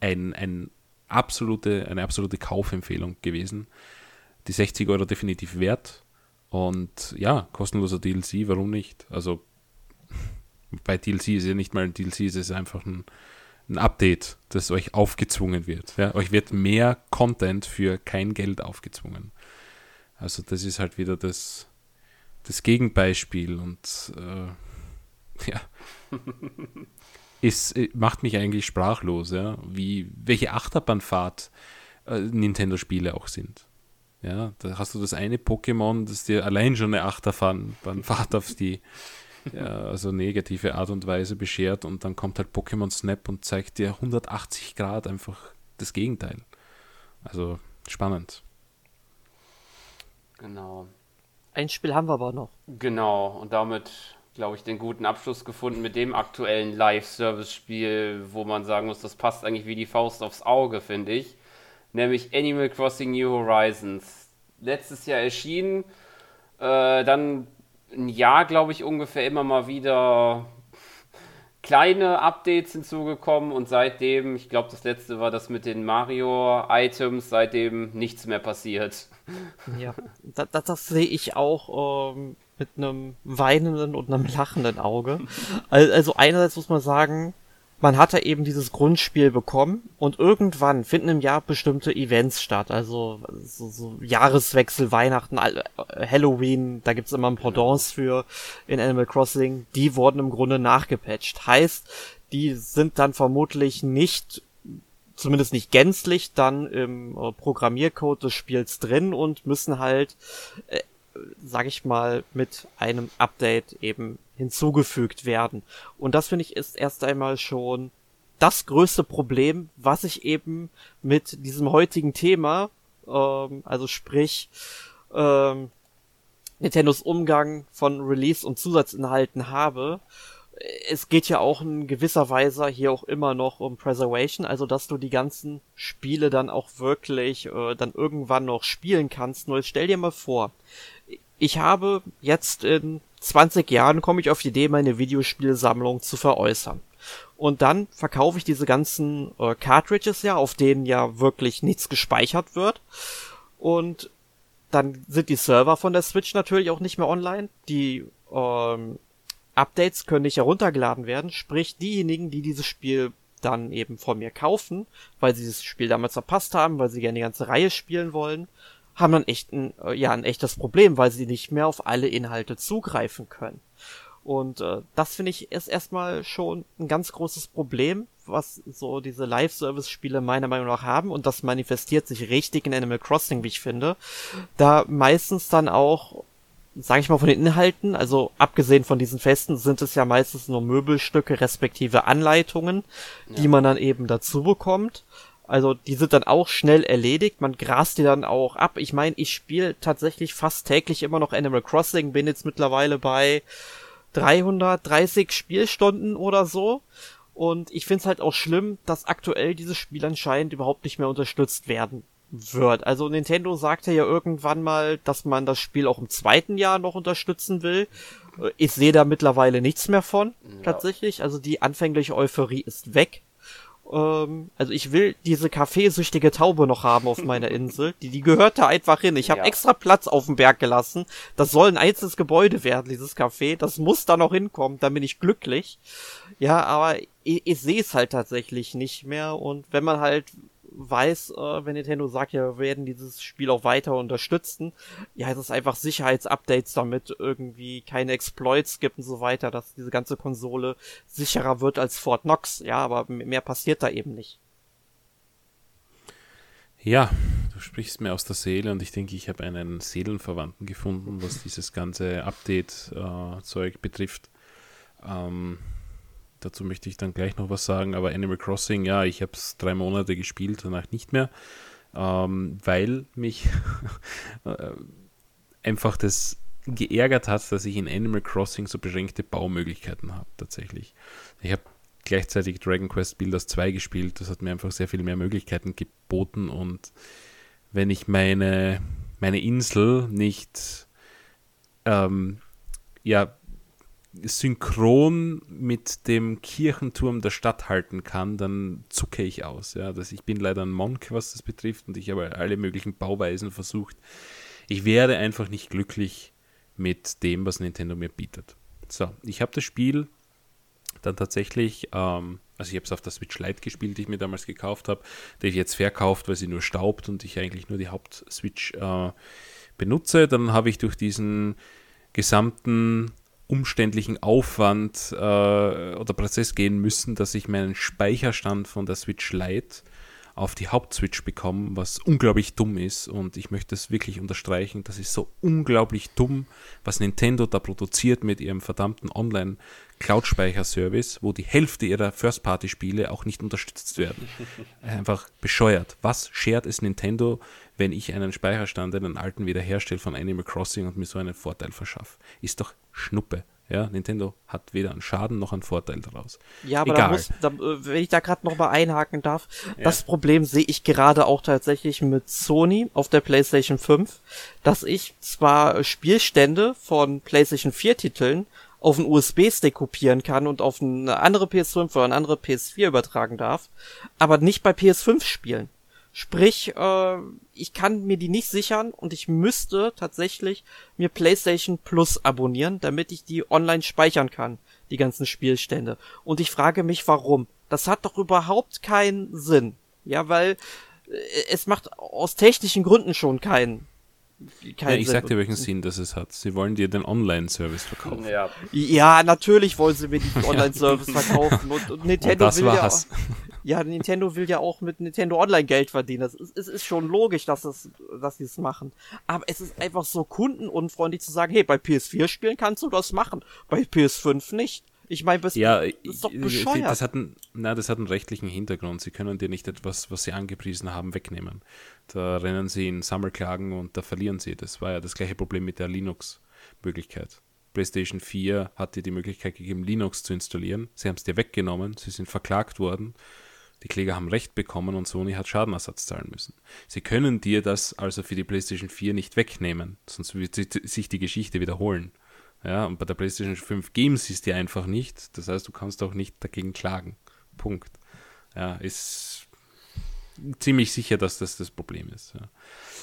ein, ein absolute, eine absolute Kaufempfehlung gewesen. Die 60 Euro definitiv wert und ja, kostenloser DLC, warum nicht? Also bei DLC ist ja nicht mal ein DLC, es ist einfach ein, ein Update, das euch aufgezwungen wird. Ja? Euch wird mehr Content für kein Geld aufgezwungen. Also das ist halt wieder das, das Gegenbeispiel und äh, <laughs> ja, ist, macht mich eigentlich sprachlos, ja, wie welche Achterbahnfahrt äh, Nintendo-Spiele auch sind. Ja, da hast du das eine Pokémon, das dir allein schon eine Achterbahnfahrt auf die ja, also negative Art und Weise beschert und dann kommt halt Pokémon Snap und zeigt dir 180 Grad einfach das Gegenteil. Also spannend. Genau. Ein Spiel haben wir aber noch. Genau, und damit, glaube ich, den guten Abschluss gefunden mit dem aktuellen Live-Service-Spiel, wo man sagen muss, das passt eigentlich wie die Faust aufs Auge, finde ich nämlich Animal Crossing New Horizons. Letztes Jahr erschienen, äh, dann ein Jahr, glaube ich, ungefähr immer mal wieder kleine Updates hinzugekommen und seitdem, ich glaube, das letzte war das mit den Mario-Items, seitdem nichts mehr passiert. Ja, das, das, das sehe ich auch ähm, mit einem weinenden und einem lachenden Auge. Also einerseits muss man sagen, man hatte eben dieses Grundspiel bekommen und irgendwann finden im Jahr bestimmte Events statt. Also so, so Jahreswechsel, Weihnachten, Halloween, da gibt's immer ein Pendants für in Animal Crossing. Die wurden im Grunde nachgepatcht. Heißt, die sind dann vermutlich nicht zumindest nicht gänzlich dann im äh, Programmiercode des Spiels drin und müssen halt, sag ich mal, mit einem Update eben hinzugefügt werden. Und das finde ich ist erst einmal schon das größte Problem, was ich eben mit diesem heutigen Thema, ähm, also sprich ähm, Nintendos Umgang von Release und Zusatzinhalten habe. Es geht ja auch in gewisser Weise hier auch immer noch um Preservation, also dass du die ganzen Spiele dann auch wirklich äh, dann irgendwann noch spielen kannst. Nur stell dir mal vor, ich habe jetzt in 20 Jahren komme ich auf die Idee, meine Videospielsammlung zu veräußern. Und dann verkaufe ich diese ganzen äh, Cartridges ja, auf denen ja wirklich nichts gespeichert wird. Und dann sind die Server von der Switch natürlich auch nicht mehr online. Die ähm, Updates können nicht heruntergeladen werden. Sprich, diejenigen, die dieses Spiel dann eben von mir kaufen, weil sie dieses Spiel damals verpasst haben, weil sie gerne die ganze Reihe spielen wollen, haben dann echt ein, äh, ja, ein echtes Problem, weil sie nicht mehr auf alle Inhalte zugreifen können. Und äh, das finde ich ist erstmal schon ein ganz großes Problem, was so diese Live-Service-Spiele meiner Meinung nach haben. Und das manifestiert sich richtig in Animal Crossing, wie ich finde. Da meistens dann auch, sage ich mal, von den Inhalten, also abgesehen von diesen Festen, sind es ja meistens nur Möbelstücke respektive Anleitungen, ja. die man dann eben dazu bekommt. Also die sind dann auch schnell erledigt, man grast die dann auch ab. Ich meine, ich spiele tatsächlich fast täglich immer noch Animal Crossing, bin jetzt mittlerweile bei 330 Spielstunden oder so. Und ich finde es halt auch schlimm, dass aktuell dieses Spiel anscheinend überhaupt nicht mehr unterstützt werden wird. Also Nintendo sagte ja irgendwann mal, dass man das Spiel auch im zweiten Jahr noch unterstützen will. Äh, ich sehe da mittlerweile nichts mehr von, ja. tatsächlich. Also die anfängliche Euphorie ist weg. Ähm, also ich will diese kaffeesüchtige Taube noch haben auf meiner <laughs> Insel. Die, die gehört da einfach hin. Ich habe ja. extra Platz auf dem Berg gelassen. Das soll ein einzelnes Gebäude werden, dieses Café. Das muss da noch hinkommen, dann bin ich glücklich. Ja, aber ich, ich sehe es halt tatsächlich nicht mehr. Und wenn man halt weiß, äh, wenn Nintendo sagt, ja, wir werden dieses Spiel auch weiter unterstützen, ja, es ist einfach Sicherheitsupdates damit irgendwie keine Exploits gibt und so weiter, dass diese ganze Konsole sicherer wird als Fort Knox, ja, aber mehr passiert da eben nicht. Ja, du sprichst mir aus der Seele und ich denke, ich habe einen Seelenverwandten gefunden, was dieses ganze Update-Zeug äh, betrifft. Ähm, Dazu möchte ich dann gleich noch was sagen. Aber Animal Crossing, ja, ich habe es drei Monate gespielt, danach nicht mehr, ähm, weil mich <laughs> äh, einfach das geärgert hat, dass ich in Animal Crossing so beschränkte Baumöglichkeiten habe, tatsächlich. Ich habe gleichzeitig Dragon Quest Builders 2 gespielt, das hat mir einfach sehr viel mehr Möglichkeiten geboten und wenn ich meine, meine Insel nicht ähm, ja, synchron mit dem Kirchenturm der Stadt halten kann, dann zucke ich aus. Ja, dass ich bin leider ein Monk, was das betrifft, und ich habe alle möglichen Bauweisen versucht. Ich werde einfach nicht glücklich mit dem, was Nintendo mir bietet. So, ich habe das Spiel dann tatsächlich, ähm, also ich habe es auf der Switch Lite gespielt, die ich mir damals gekauft habe, die ich jetzt verkauft, weil sie nur staubt und ich eigentlich nur die Haupt-Switch äh, benutze. Dann habe ich durch diesen gesamten umständlichen Aufwand äh, oder Prozess gehen müssen, dass ich meinen Speicherstand von der Switch Lite auf die Hauptswitch bekomme, was unglaublich dumm ist und ich möchte es wirklich unterstreichen, das ist so unglaublich dumm, was Nintendo da produziert mit ihrem verdammten Online Cloud-Speicher-Service, wo die Hälfte ihrer First-Party-Spiele auch nicht unterstützt werden. <laughs> Einfach bescheuert. Was schert es Nintendo, wenn ich einen Speicherstand, einen alten wiederherstelle von Animal Crossing und mir so einen Vorteil verschaffe? Ist doch Schnuppe. Ja, Nintendo hat weder einen Schaden noch einen Vorteil daraus. Ja, aber da muss, da, äh, wenn ich da gerade noch mal einhaken darf, ja. das Problem sehe ich gerade auch tatsächlich mit Sony auf der PlayStation 5, dass ich zwar Spielstände von PlayStation 4 Titeln auf einen USB-Stick kopieren kann und auf eine andere PS5 oder eine andere PS4 übertragen darf, aber nicht bei PS5 spielen. Sprich, äh, ich kann mir die nicht sichern und ich müsste tatsächlich mir PlayStation Plus abonnieren, damit ich die online speichern kann, die ganzen Spielstände. Und ich frage mich, warum? Das hat doch überhaupt keinen Sinn. Ja, weil äh, es macht aus technischen Gründen schon keinen ja, ich sag dir, welchen Sinn das es hat. Sie wollen dir den Online-Service verkaufen. Ja. ja, natürlich wollen sie mir den <laughs> Online-Service verkaufen. Und, und Nintendo und will war's. ja auch, ja, Nintendo will ja auch mit Nintendo Online Geld verdienen. Das ist, es ist schon logisch, dass, es, dass sie es machen. Aber es ist einfach so kundenunfreundlich zu sagen, hey, bei PS4 spielen kannst du das machen, bei PS5 nicht. Ich meine, das ja, ist doch bescheuert. Das hat, einen, na, das hat einen rechtlichen Hintergrund. Sie können dir nicht etwas, was sie angepriesen haben, wegnehmen. Da rennen sie in Sammelklagen und da verlieren sie. Das war ja das gleiche Problem mit der Linux-Möglichkeit. PlayStation 4 hat dir die Möglichkeit gegeben, Linux zu installieren. Sie haben es dir weggenommen, sie sind verklagt worden. Die Kläger haben Recht bekommen und Sony hat Schadenersatz zahlen müssen. Sie können dir das also für die PlayStation 4 nicht wegnehmen, sonst wird sich die Geschichte wiederholen. Ja, und bei der PlayStation 5 geben sie es dir einfach nicht. Das heißt, du kannst auch nicht dagegen klagen. Punkt. Ja, ist ziemlich sicher, dass das das Problem ist. Ja.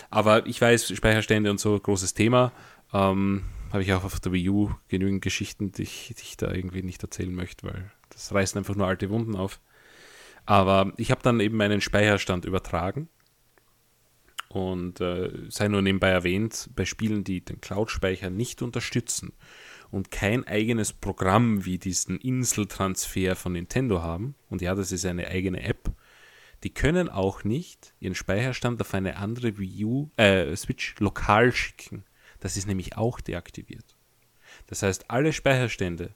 Aber ich weiß, Speicherstände und so, großes Thema. Ähm, Habe ich auch auf der Wii U genügend Geschichten, die ich, die ich da irgendwie nicht erzählen möchte, weil das reißen einfach nur alte Wunden auf. Aber ich habe dann eben meinen Speicherstand übertragen und äh, sei nur nebenbei erwähnt, bei Spielen, die den Cloud-Speicher nicht unterstützen und kein eigenes Programm wie diesen Inseltransfer von Nintendo haben, und ja, das ist eine eigene App, die können auch nicht ihren Speicherstand auf eine andere Wii U, äh, Switch lokal schicken. Das ist nämlich auch deaktiviert. Das heißt, alle Speicherstände,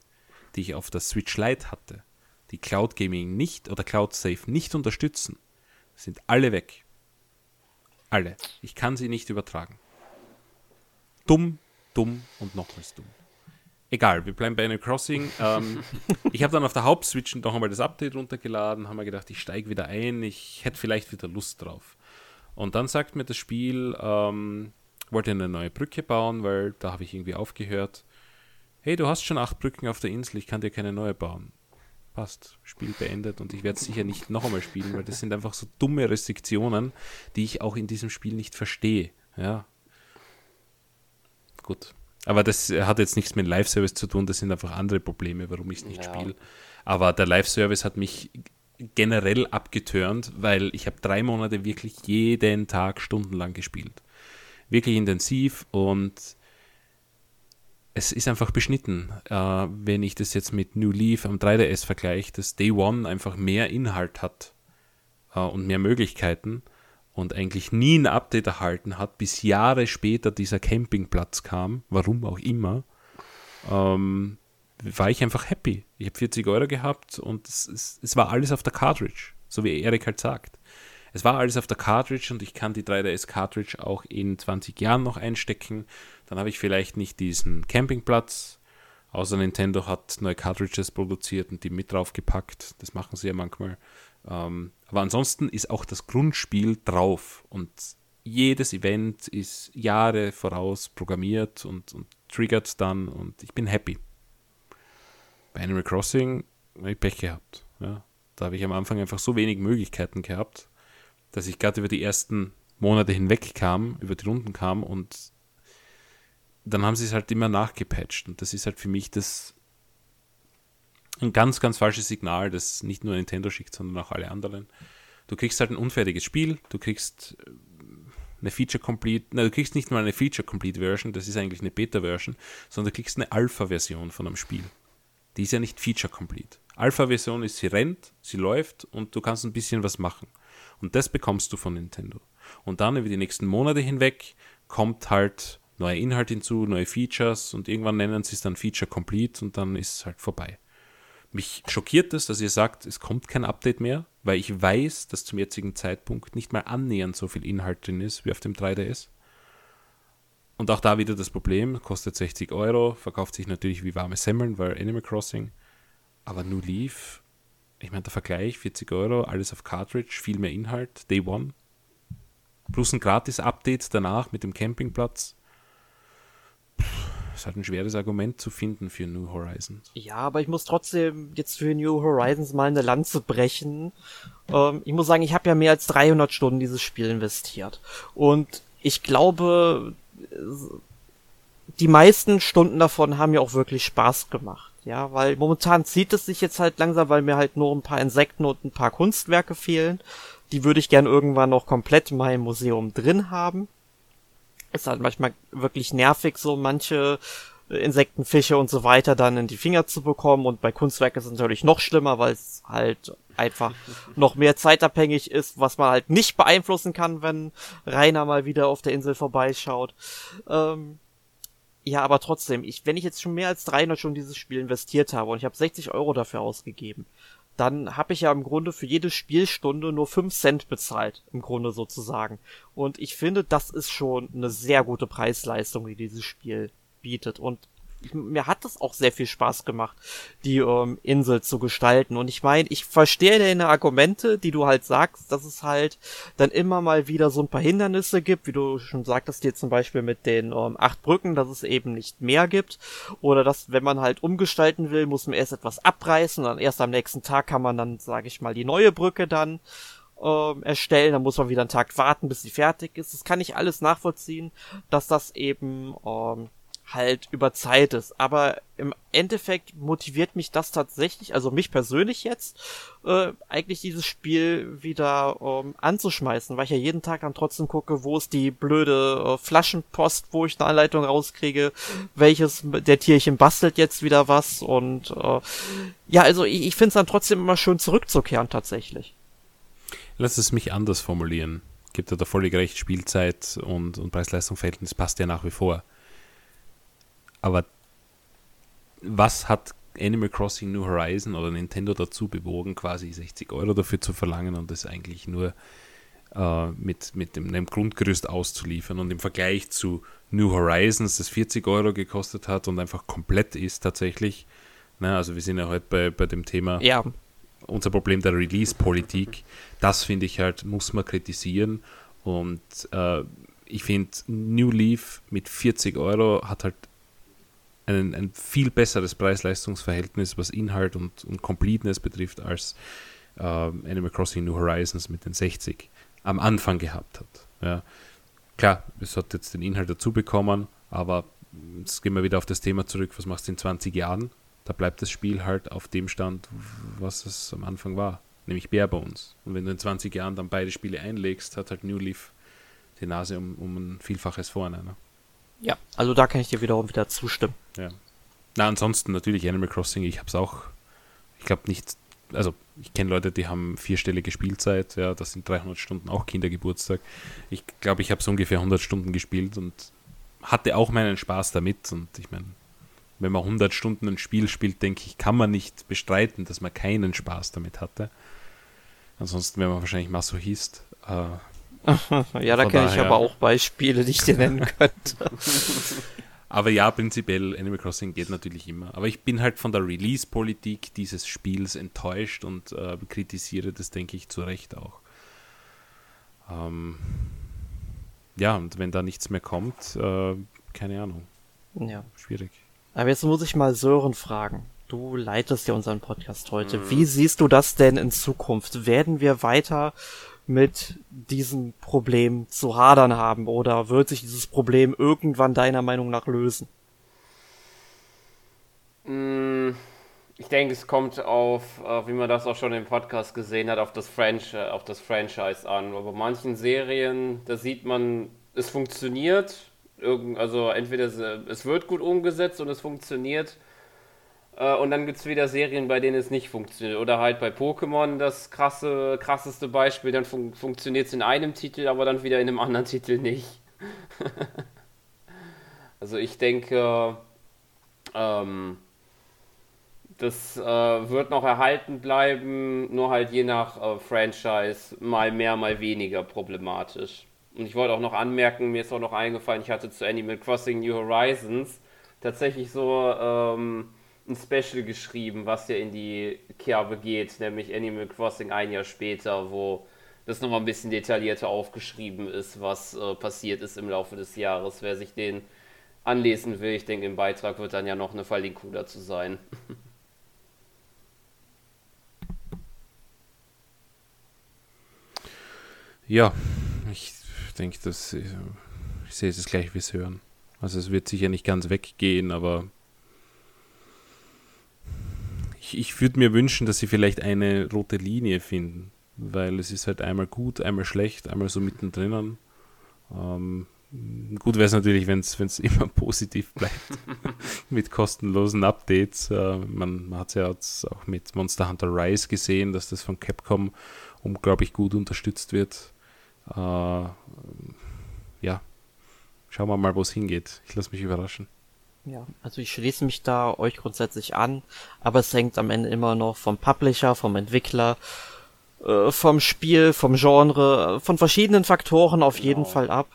die ich auf der Switch Lite hatte, die Cloud Gaming nicht oder Cloud Safe nicht unterstützen, sind alle weg. Alle. Ich kann sie nicht übertragen. Dumm, dumm und nochmals dumm. Egal, wir bleiben bei Animal Crossing. <laughs> Ähm, ich habe dann auf der Hauptswitch noch einmal das Update runtergeladen, haben mir gedacht, ich steige wieder ein, ich hätte vielleicht wieder Lust drauf. Und dann sagt mir das Spiel, ähm, wollte eine neue Brücke bauen, weil da habe ich irgendwie aufgehört. Hey, du hast schon acht Brücken auf der Insel, ich kann dir keine neue bauen. Passt, Spiel beendet und ich werde es sicher nicht noch einmal spielen, weil das sind einfach so dumme Restriktionen, die ich auch in diesem Spiel nicht verstehe. Ja. Gut. Aber das hat jetzt nichts mit Live-Service zu tun, das sind einfach andere Probleme, warum ich es nicht ja. spiele. Aber der Live-Service hat mich generell abgeturnt, weil ich habe drei Monate wirklich jeden Tag stundenlang gespielt. Wirklich intensiv und es ist einfach beschnitten. Äh, wenn ich das jetzt mit New Leaf am 3DS vergleiche, dass Day One einfach mehr Inhalt hat äh, und mehr Möglichkeiten und eigentlich nie ein Update erhalten hat, bis Jahre später dieser Campingplatz kam, warum auch immer, ähm, war ich einfach happy. Ich habe 40 Euro gehabt und es, es, es, war alles auf der Cartridge, so wie Erik halt sagt. Es war alles auf der Cartridge und ich kann die 3DS Cartridge auch in 20 Jahren noch einstecken. Dann habe ich vielleicht nicht diesen Campingplatz, außer Nintendo hat neue Cartridges produziert und die mit draufgepackt. Das machen sie ja manchmal. Ähm, aber ansonsten ist auch das Grundspiel drauf und jedes Event ist Jahre voraus programmiert und, und triggert dann und ich bin happy. Bei Animal Crossing habe ich Pech gehabt. Ja. Da habe ich am Anfang einfach so wenig Möglichkeiten gehabt, dass ich gerade über die ersten Monate hinweg kam, über die Runden kam und dann haben sie es halt immer nachgepatcht. Und das ist halt für mich das ein ganz, ganz falsches Signal, das nicht nur Nintendo schickt, sondern auch alle anderen. Du kriegst halt ein unfertiges Spiel, du kriegst äh, eine Feature Complete, na, du kriegst nicht mal eine Feature Complete Version, das ist eigentlich eine Beta Version, sondern du kriegst eine Alpha Version von einem Spiel. Die ist ja nicht Feature Complete. Alpha Version ist, sie rennt, sie läuft und du kannst ein bisschen was machen. Und das bekommst du von Nintendo. Und dann über die nächsten Monate hinweg kommt halt neue Inhalt hinzu, neue Features und irgendwann nennen sie es dann Feature Complete und dann ist es halt vorbei. Mich schockiert es, dass ihr sagt, es kommt kein Update mehr, weil ich weiß, dass zum jetzigen Zeitpunkt nicht mal annähernd so viel Inhalt drin ist wie auf dem 3DS. Und auch da wieder das Problem, kostet 60 Euro, verkauft sich natürlich wie warme Semmeln, weil Animal Crossing. Aber New Leaf, ich meine, der Vergleich, 40 Euro, alles auf Cartridge, viel mehr Inhalt, Day One. Plus ein Gratis-Update danach mit dem Campingplatz. Es ist halt ein schweres Argument zu finden für New Horizons. Ja, aber ich muss trotzdem jetzt für New Horizons mal eine Lanze brechen. Ähm, ich muss sagen, ich habe ja mehr als 300 Stunden dieses Spiel investiert. Und ich glaube, die meisten Stunden davon haben mir auch wirklich Spaß gemacht. Ja, weil momentan zieht es sich jetzt halt langsam, weil mir halt nur ein paar Insekten und ein paar Kunstwerke fehlen. Die würde ich gern irgendwann noch komplett in meinem Museum drin haben ist halt manchmal wirklich nervig, so manche Insekten, Fische und so weiter dann in die Finger zu bekommen. Und bei Kunstwerken ist es natürlich noch schlimmer, weil es halt einfach noch mehr zeitabhängig ist, was man halt nicht beeinflussen kann, wenn Rainer mal wieder auf der Insel vorbeischaut. Ähm, ja, aber trotzdem, ich, wenn ich jetzt schon mehr als 300 schon dieses Spiel investiert habe und ich habe 60 Euro dafür ausgegeben, dann habe ich ja im Grunde für jede Spielstunde nur 5 Cent bezahlt, im Grunde sozusagen. Und ich finde, das ist schon eine sehr gute Preisleistung, die dieses Spiel bietet. Und mir hat das auch sehr viel Spaß gemacht, die ähm, Insel zu gestalten. Und ich meine, ich verstehe deine Argumente, die du halt sagst, dass es halt dann immer mal wieder so ein paar Hindernisse gibt, wie du schon sagtest, dir zum Beispiel mit den ähm, acht Brücken, dass es eben nicht mehr gibt. Oder dass, wenn man halt umgestalten will, muss man erst etwas abreißen dann erst am nächsten Tag kann man dann, sage ich mal, die neue Brücke dann ähm, erstellen, dann muss man wieder einen Tag warten, bis sie fertig ist. Das kann ich alles nachvollziehen, dass das eben ähm, halt über Zeit ist. Aber im Endeffekt motiviert mich das tatsächlich, also mich persönlich jetzt, äh, eigentlich dieses Spiel wieder ähm, anzuschmeißen, weil ich ja jeden Tag dann trotzdem gucke, wo ist die blöde äh, Flaschenpost, wo ich eine Anleitung rauskriege, welches der Tierchen bastelt jetzt wieder was und äh, ja, also ich, ich finde es dann trotzdem immer schön zurückzukehren tatsächlich. Lass es mich anders formulieren. Gibt ja da völlig recht, Spielzeit und, und Preis-Leistung-Verhältnis passt ja nach wie vor. Aber was hat Animal Crossing New Horizon oder Nintendo dazu bewogen, quasi 60 Euro dafür zu verlangen und das eigentlich nur äh, mit, mit dem, einem Grundgerüst auszuliefern und im Vergleich zu New Horizons, das 40 Euro gekostet hat und einfach komplett ist tatsächlich. Ne, also wir sind ja heute bei, bei dem Thema ja. unser Problem der Release-Politik. Das finde ich halt, muss man kritisieren Und äh, ich finde, New Leaf mit 40 Euro hat halt ein, ein viel besseres Preis-Leistungs-Verhältnis, was Inhalt und, und Completeness betrifft, als äh, Animal Crossing New Horizons mit den 60 am Anfang gehabt hat. Ja. Klar, es hat jetzt den Inhalt dazu bekommen, aber jetzt gehen wir wieder auf das Thema zurück, was machst du in 20 Jahren? Da bleibt das Spiel halt auf dem Stand, was es am Anfang war, nämlich Bare Bones. Und wenn du in 20 Jahren dann beide Spiele einlegst, hat halt New Leaf die Nase um, um ein Vielfaches vorne. Ne? Ja, also da kann ich dir wiederum wieder zustimmen. Ja. Na, ansonsten natürlich Animal Crossing, ich habe es auch, ich glaube nicht, also ich kenne Leute, die haben vierstellige Spielzeit, ja, das sind 300 Stunden, auch Kindergeburtstag. Ich glaube, ich habe so ungefähr 100 Stunden gespielt und hatte auch meinen Spaß damit und ich meine, wenn man 100 Stunden ein Spiel spielt, denke ich, kann man nicht bestreiten, dass man keinen Spaß damit hatte. Ansonsten wäre man wahrscheinlich Masochist. Äh, <laughs> ja, da kenne ich aber auch Beispiele, die ich dir nennen könnte. <laughs> aber ja, prinzipiell, Animal Crossing geht natürlich immer. Aber ich bin halt von der Release-Politik dieses Spiels enttäuscht und äh, kritisiere das, denke ich, zu Recht auch. Ähm, ja, und wenn da nichts mehr kommt, äh, keine Ahnung. Ja. Schwierig. Aber jetzt muss ich mal Sören fragen. Du leitest ja unseren Podcast heute. Mhm. Wie siehst du das denn in Zukunft? Werden wir weiter mit diesem Problem zu hadern haben oder wird sich dieses Problem irgendwann deiner Meinung nach lösen? Mm, ich denke, es kommt auf, wie man das auch schon im Podcast gesehen hat, auf das, Franchise, auf das Franchise an. Aber bei manchen Serien, da sieht man, es funktioniert. Also entweder es wird gut umgesetzt und es funktioniert äh, und dann gibt es wieder Serien, bei denen es nicht funktioniert. Oder halt bei Pokémon das krasse, krasseste Beispiel, dann fun funktioniert es in einem Titel, aber dann wieder in einem anderen <laughs> Titel nicht. <laughs> also ich denke, ähm, das äh, wird noch erhalten bleiben, nur halt je nach äh, Franchise mal mehr, mal weniger problematisch. Und ich wollte auch noch anmerken, mir ist auch noch eingefallen, ich hatte zu Animal Crossing New Horizons tatsächlich so ähm, ein Special geschrieben, was ja in die Kerbe geht, nämlich Animal Crossing ein Jahr später, wo das nochmal ein bisschen detaillierter aufgeschrieben ist, was äh, passiert ist im Laufe des Jahres. Wer sich den anlesen will, ich denke, im Beitrag wird dann ja noch eine Verlinkung dazu sein. <laughs> Ja, ich denke, ich, ich sehe es gleich, wie es hören. Also es wird sicher nicht ganz weggehen, aber ich, ich würde mir wünschen, dass sie vielleicht eine rote Linie finden, weil es ist halt einmal gut, einmal schlecht, einmal so mittendrin. Ähm, gut wäre es natürlich, wenn es <laughs> immer positiv bleibt <laughs> mit kostenlosen Updates. Äh, man, man hat es ja auch mit Monster Hunter Rise gesehen, dass das von Capcom unglaublich gut unterstützt wird. Äh, ja, schauen wir mal, wo es hingeht. Ich lasse mich überraschen. Ja, also ich schließe mich da euch grundsätzlich an, aber es hängt am Ende immer noch vom Publisher, vom Entwickler, äh, vom Spiel, vom Genre, von verschiedenen Faktoren auf jeden genau. Fall ab.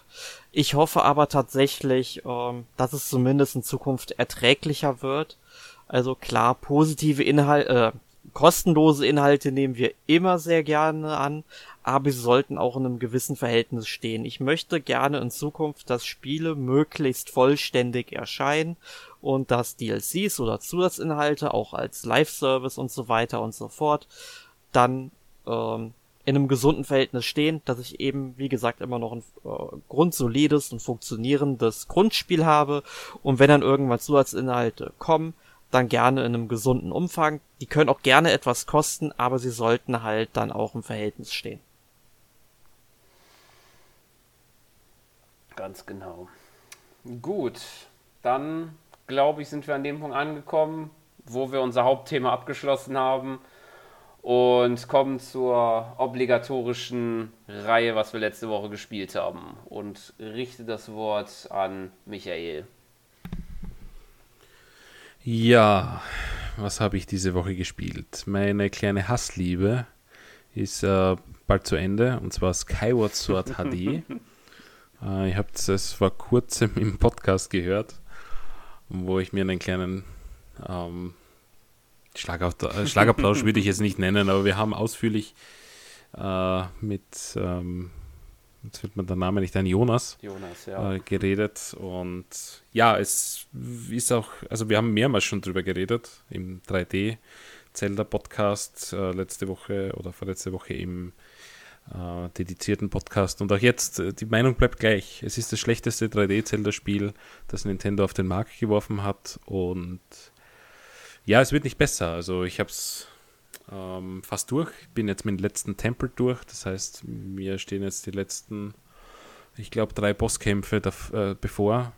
Ich hoffe aber tatsächlich, ähm, dass es zumindest in Zukunft erträglicher wird. Also klar, positive Inhalte, äh, kostenlose Inhalte nehmen wir immer sehr gerne an, aber sie sollten auch in einem gewissen Verhältnis stehen. Ich möchte gerne in Zukunft, dass Spiele möglichst vollständig erscheinen und dass DLCs oder Zusatzinhalte auch als Live-Service und so weiter und so fort dann ähm, in einem gesunden Verhältnis stehen, dass ich eben, wie gesagt, immer noch ein äh, grundsolides und funktionierendes Grundspiel habe und wenn dann irgendwann Zusatzinhalte kommen, dann gerne in einem gesunden Umfang. Die können auch gerne etwas kosten, aber sie sollten halt dann auch im Verhältnis stehen. Ganz genau. Gut, dann glaube ich, sind wir an dem Punkt angekommen, wo wir unser Hauptthema abgeschlossen haben und kommen zur obligatorischen Reihe, was wir letzte Woche gespielt haben. Und richte das Wort an Michael. Ja, was habe ich diese Woche gespielt? Meine kleine Hassliebe ist äh, bald zu Ende und zwar Skyward Sword HD. <laughs> äh, ihr habt es vor kurzem im Podcast gehört, wo ich mir einen kleinen ähm, äh, Schlagapplausch würde ich jetzt nicht nennen, aber wir haben ausführlich äh, mit ähm, jetzt wird mir der Name nicht ein, Jonas, Jonas ja. äh, geredet. Und ja, es ist auch, also wir haben mehrmals schon drüber geredet im 3D Zelda Podcast äh, letzte Woche oder vorletzte Woche im äh, dedizierten Podcast. Und auch jetzt, äh, die Meinung bleibt gleich. Es ist das schlechteste 3D-Zelda-Spiel, das Nintendo auf den Markt geworfen hat. Und ja, es wird nicht besser. Also ich habe es ähm, fast durch. Bin jetzt mit dem letzten Tempel durch. Das heißt, mir stehen jetzt die letzten, ich glaube, drei Bosskämpfe äh, bevor.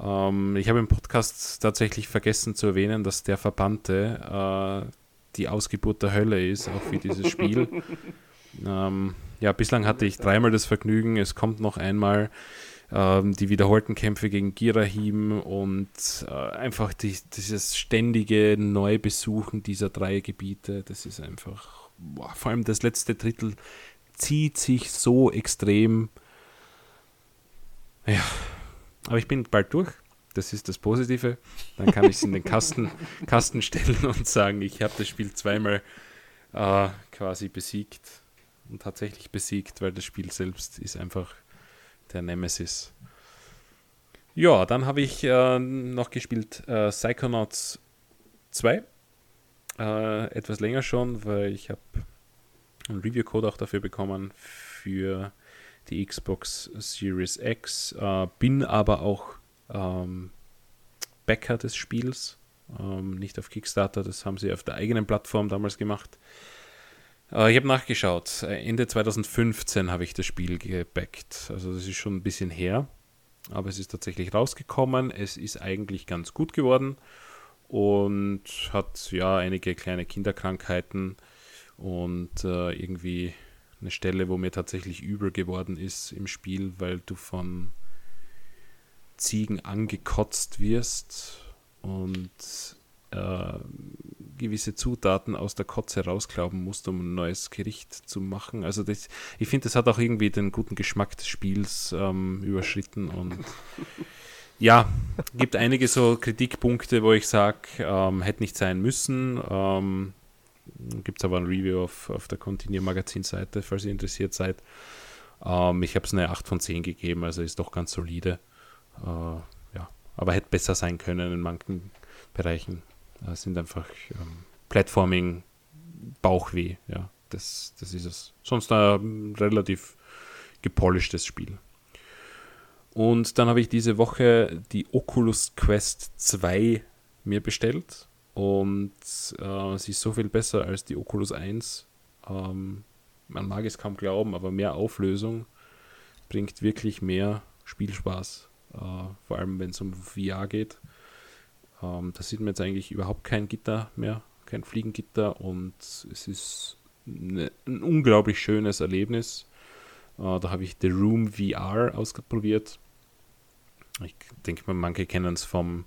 Ähm, ich habe im Podcast tatsächlich vergessen zu erwähnen, dass der Verbannte äh, die Ausgeburt der Hölle ist, auch für dieses Spiel. <laughs> ähm, ja, bislang hatte ich dreimal das Vergnügen. Es kommt noch einmal ähm, die wiederholten Kämpfe gegen Girahim und äh, einfach die, dieses ständige Neubesuchen dieser drei Gebiete. Das ist einfach, boah, vor allem das letzte Drittel zieht sich so extrem. Ja, aber ich bin bald durch. Das ist das Positive. Dann kann ich es in den Kasten, Kasten stellen und sagen, ich habe das Spiel zweimal äh, quasi besiegt tatsächlich besiegt, weil das Spiel selbst ist einfach der Nemesis. Ja, dann habe ich äh, noch gespielt äh, Psychonauts 2. Äh, etwas länger schon, weil ich habe einen Review-Code auch dafür bekommen für die Xbox Series X. Äh, bin aber auch ähm, Backer des Spiels. Ähm, nicht auf Kickstarter, das haben sie auf der eigenen Plattform damals gemacht. Äh, ich habe nachgeschaut. Äh, Ende 2015 habe ich das Spiel gebackt. Also das ist schon ein bisschen her. Aber es ist tatsächlich rausgekommen. Es ist eigentlich ganz gut geworden und hat ja einige kleine Kinderkrankheiten und äh, irgendwie eine Stelle, wo mir tatsächlich übel geworden ist im Spiel, weil du von Ziegen angekotzt wirst und äh, gewisse Zutaten aus der Kotze rausklauben musst, um ein neues Gericht zu machen. Also das, ich finde, das hat auch irgendwie den guten Geschmack des Spiels ähm, überschritten und <laughs> ja, gibt einige so Kritikpunkte, wo ich sage, ähm, hätte nicht sein müssen. Ähm, gibt es aber ein Review auf, auf der Continue Magazin Seite, falls ihr interessiert seid. Ähm, ich habe es eine 8 von 10 gegeben, also ist doch ganz solide. Äh, ja, aber hätte besser sein können in manchen Bereichen. Äh, sind einfach ähm, Platforming, Bauchweh, ja. Das, das ist es. Sonst ein relativ gepolischtes Spiel. Und dann habe ich diese Woche die Oculus Quest 2 mir bestellt. Und äh, sie ist so viel besser als die Oculus 1. Ähm, man mag es kaum glauben, aber mehr Auflösung bringt wirklich mehr Spielspaß. Äh, vor allem wenn es um VR geht. Ähm, da sieht man jetzt eigentlich überhaupt kein Gitter mehr, kein Fliegengitter und es ist eine, ein unglaublich schönes Erlebnis. Äh, da habe ich The Room VR ausprobiert. Ich denke mal, manche kennen es vom,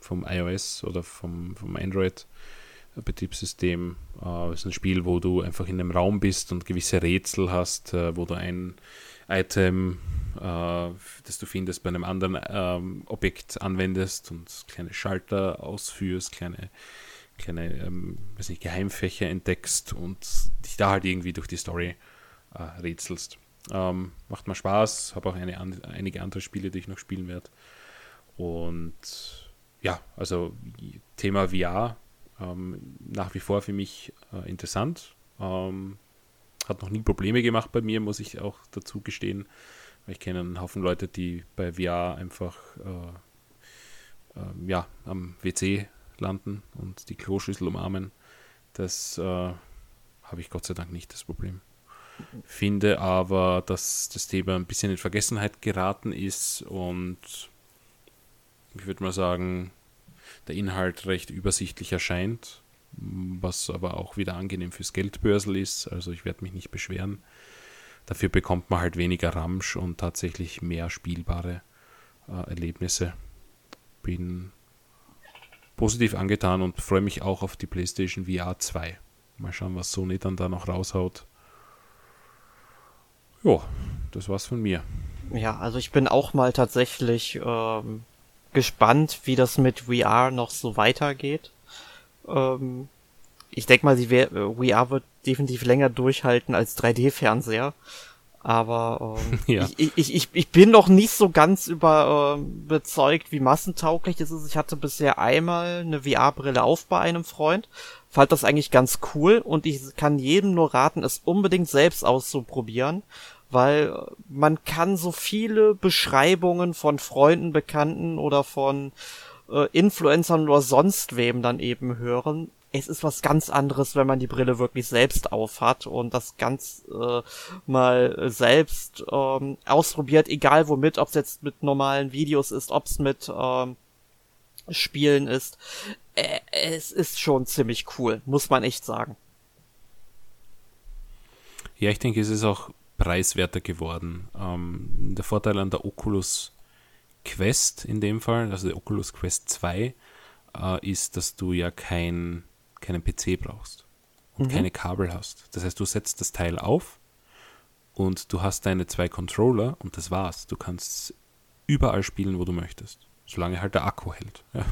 vom iOS oder vom, vom Android. Betriebssystem. Äh, ist ein Spiel, wo du einfach in einem Raum bist und gewisse Rätsel hast, äh, wo du ein Item äh, das du findest, bei einem anderen ähm, Objekt anwendest und kleine Schalter ausführst, kleine, kleine ähm, weiß nicht, Geheimfächer entdeckst und dich da halt irgendwie durch die Story äh, rätselst. Ähm, macht mal Spaß, habe auch eine, an, einige andere Spiele, die ich noch spielen werde. Und ja, also Thema VR ähm, nach wie vor für mich äh, interessant. Ähm, hat noch nie Probleme gemacht bei mir, muss ich auch dazu gestehen. Ich kenne einen Haufen Leute, die bei VR einfach äh, äh, ja, am WC landen und die Kloschüssel umarmen. Das äh, habe ich Gott sei Dank nicht das Problem. Finde aber, dass das Thema ein bisschen in Vergessenheit geraten ist und ich würde mal sagen, der Inhalt recht übersichtlich erscheint, was aber auch wieder angenehm fürs Geldbörsel ist. Also ich werde mich nicht beschweren. Dafür bekommt man halt weniger Ramsch und tatsächlich mehr spielbare äh, Erlebnisse. Bin positiv angetan und freue mich auch auf die PlayStation VR 2. Mal schauen, was Sony dann da noch raushaut. Ja, das war's von mir. Ja, also ich bin auch mal tatsächlich ähm, gespannt, wie das mit VR noch so weitergeht. Ähm, ich denke mal, die VR wird definitiv länger durchhalten als 3D-Fernseher. Aber ähm, <laughs> ja. ich, ich, ich, ich bin noch nicht so ganz überzeugt, äh, wie massentauglich es ist. Ich hatte bisher einmal eine VR-Brille auf bei einem Freund, fand das eigentlich ganz cool und ich kann jedem nur raten, es unbedingt selbst auszuprobieren, weil man kann so viele Beschreibungen von Freunden, Bekannten oder von äh, Influencern oder sonst wem dann eben hören es ist was ganz anderes, wenn man die Brille wirklich selbst aufhat und das ganz äh, mal selbst ähm, ausprobiert, egal womit, ob es jetzt mit normalen Videos ist, ob es mit ähm, Spielen ist. Äh, es ist schon ziemlich cool, muss man echt sagen. Ja, ich denke, es ist auch preiswerter geworden. Ähm, der Vorteil an der Oculus Quest in dem Fall, also der Oculus Quest 2, äh, ist, dass du ja kein keinen PC brauchst und mhm. keine Kabel hast. Das heißt, du setzt das Teil auf und du hast deine zwei Controller und das war's. Du kannst überall spielen, wo du möchtest. Solange halt der Akku hält. <laughs> Ja.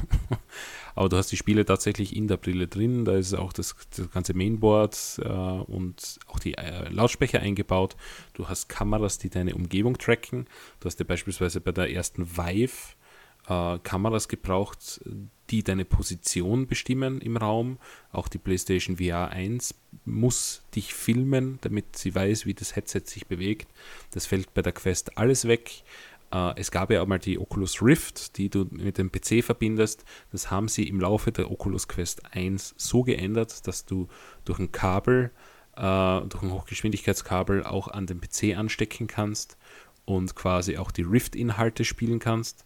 Aber du hast die Spiele tatsächlich in der Brille drin. Da ist auch das, das ganze Mainboard äh, und auch die äh, Lautsprecher eingebaut. Du hast Kameras, die deine Umgebung tracken. Du hast ja beispielsweise bei der ersten Vive äh, Kameras gebraucht, die deine Position bestimmen im Raum. Auch die PlayStation VR 1 muss dich filmen, damit sie weiß, wie das Headset sich bewegt. Das fällt bei der Quest alles weg. Uh, es gab ja auch mal die Oculus Rift, die du mit dem PC verbindest. Das haben sie im Laufe der Oculus Quest 1 so geändert, dass du durch ein Kabel, uh, durch ein Hochgeschwindigkeitskabel auch an den PC anstecken kannst und quasi auch die Rift-Inhalte spielen kannst.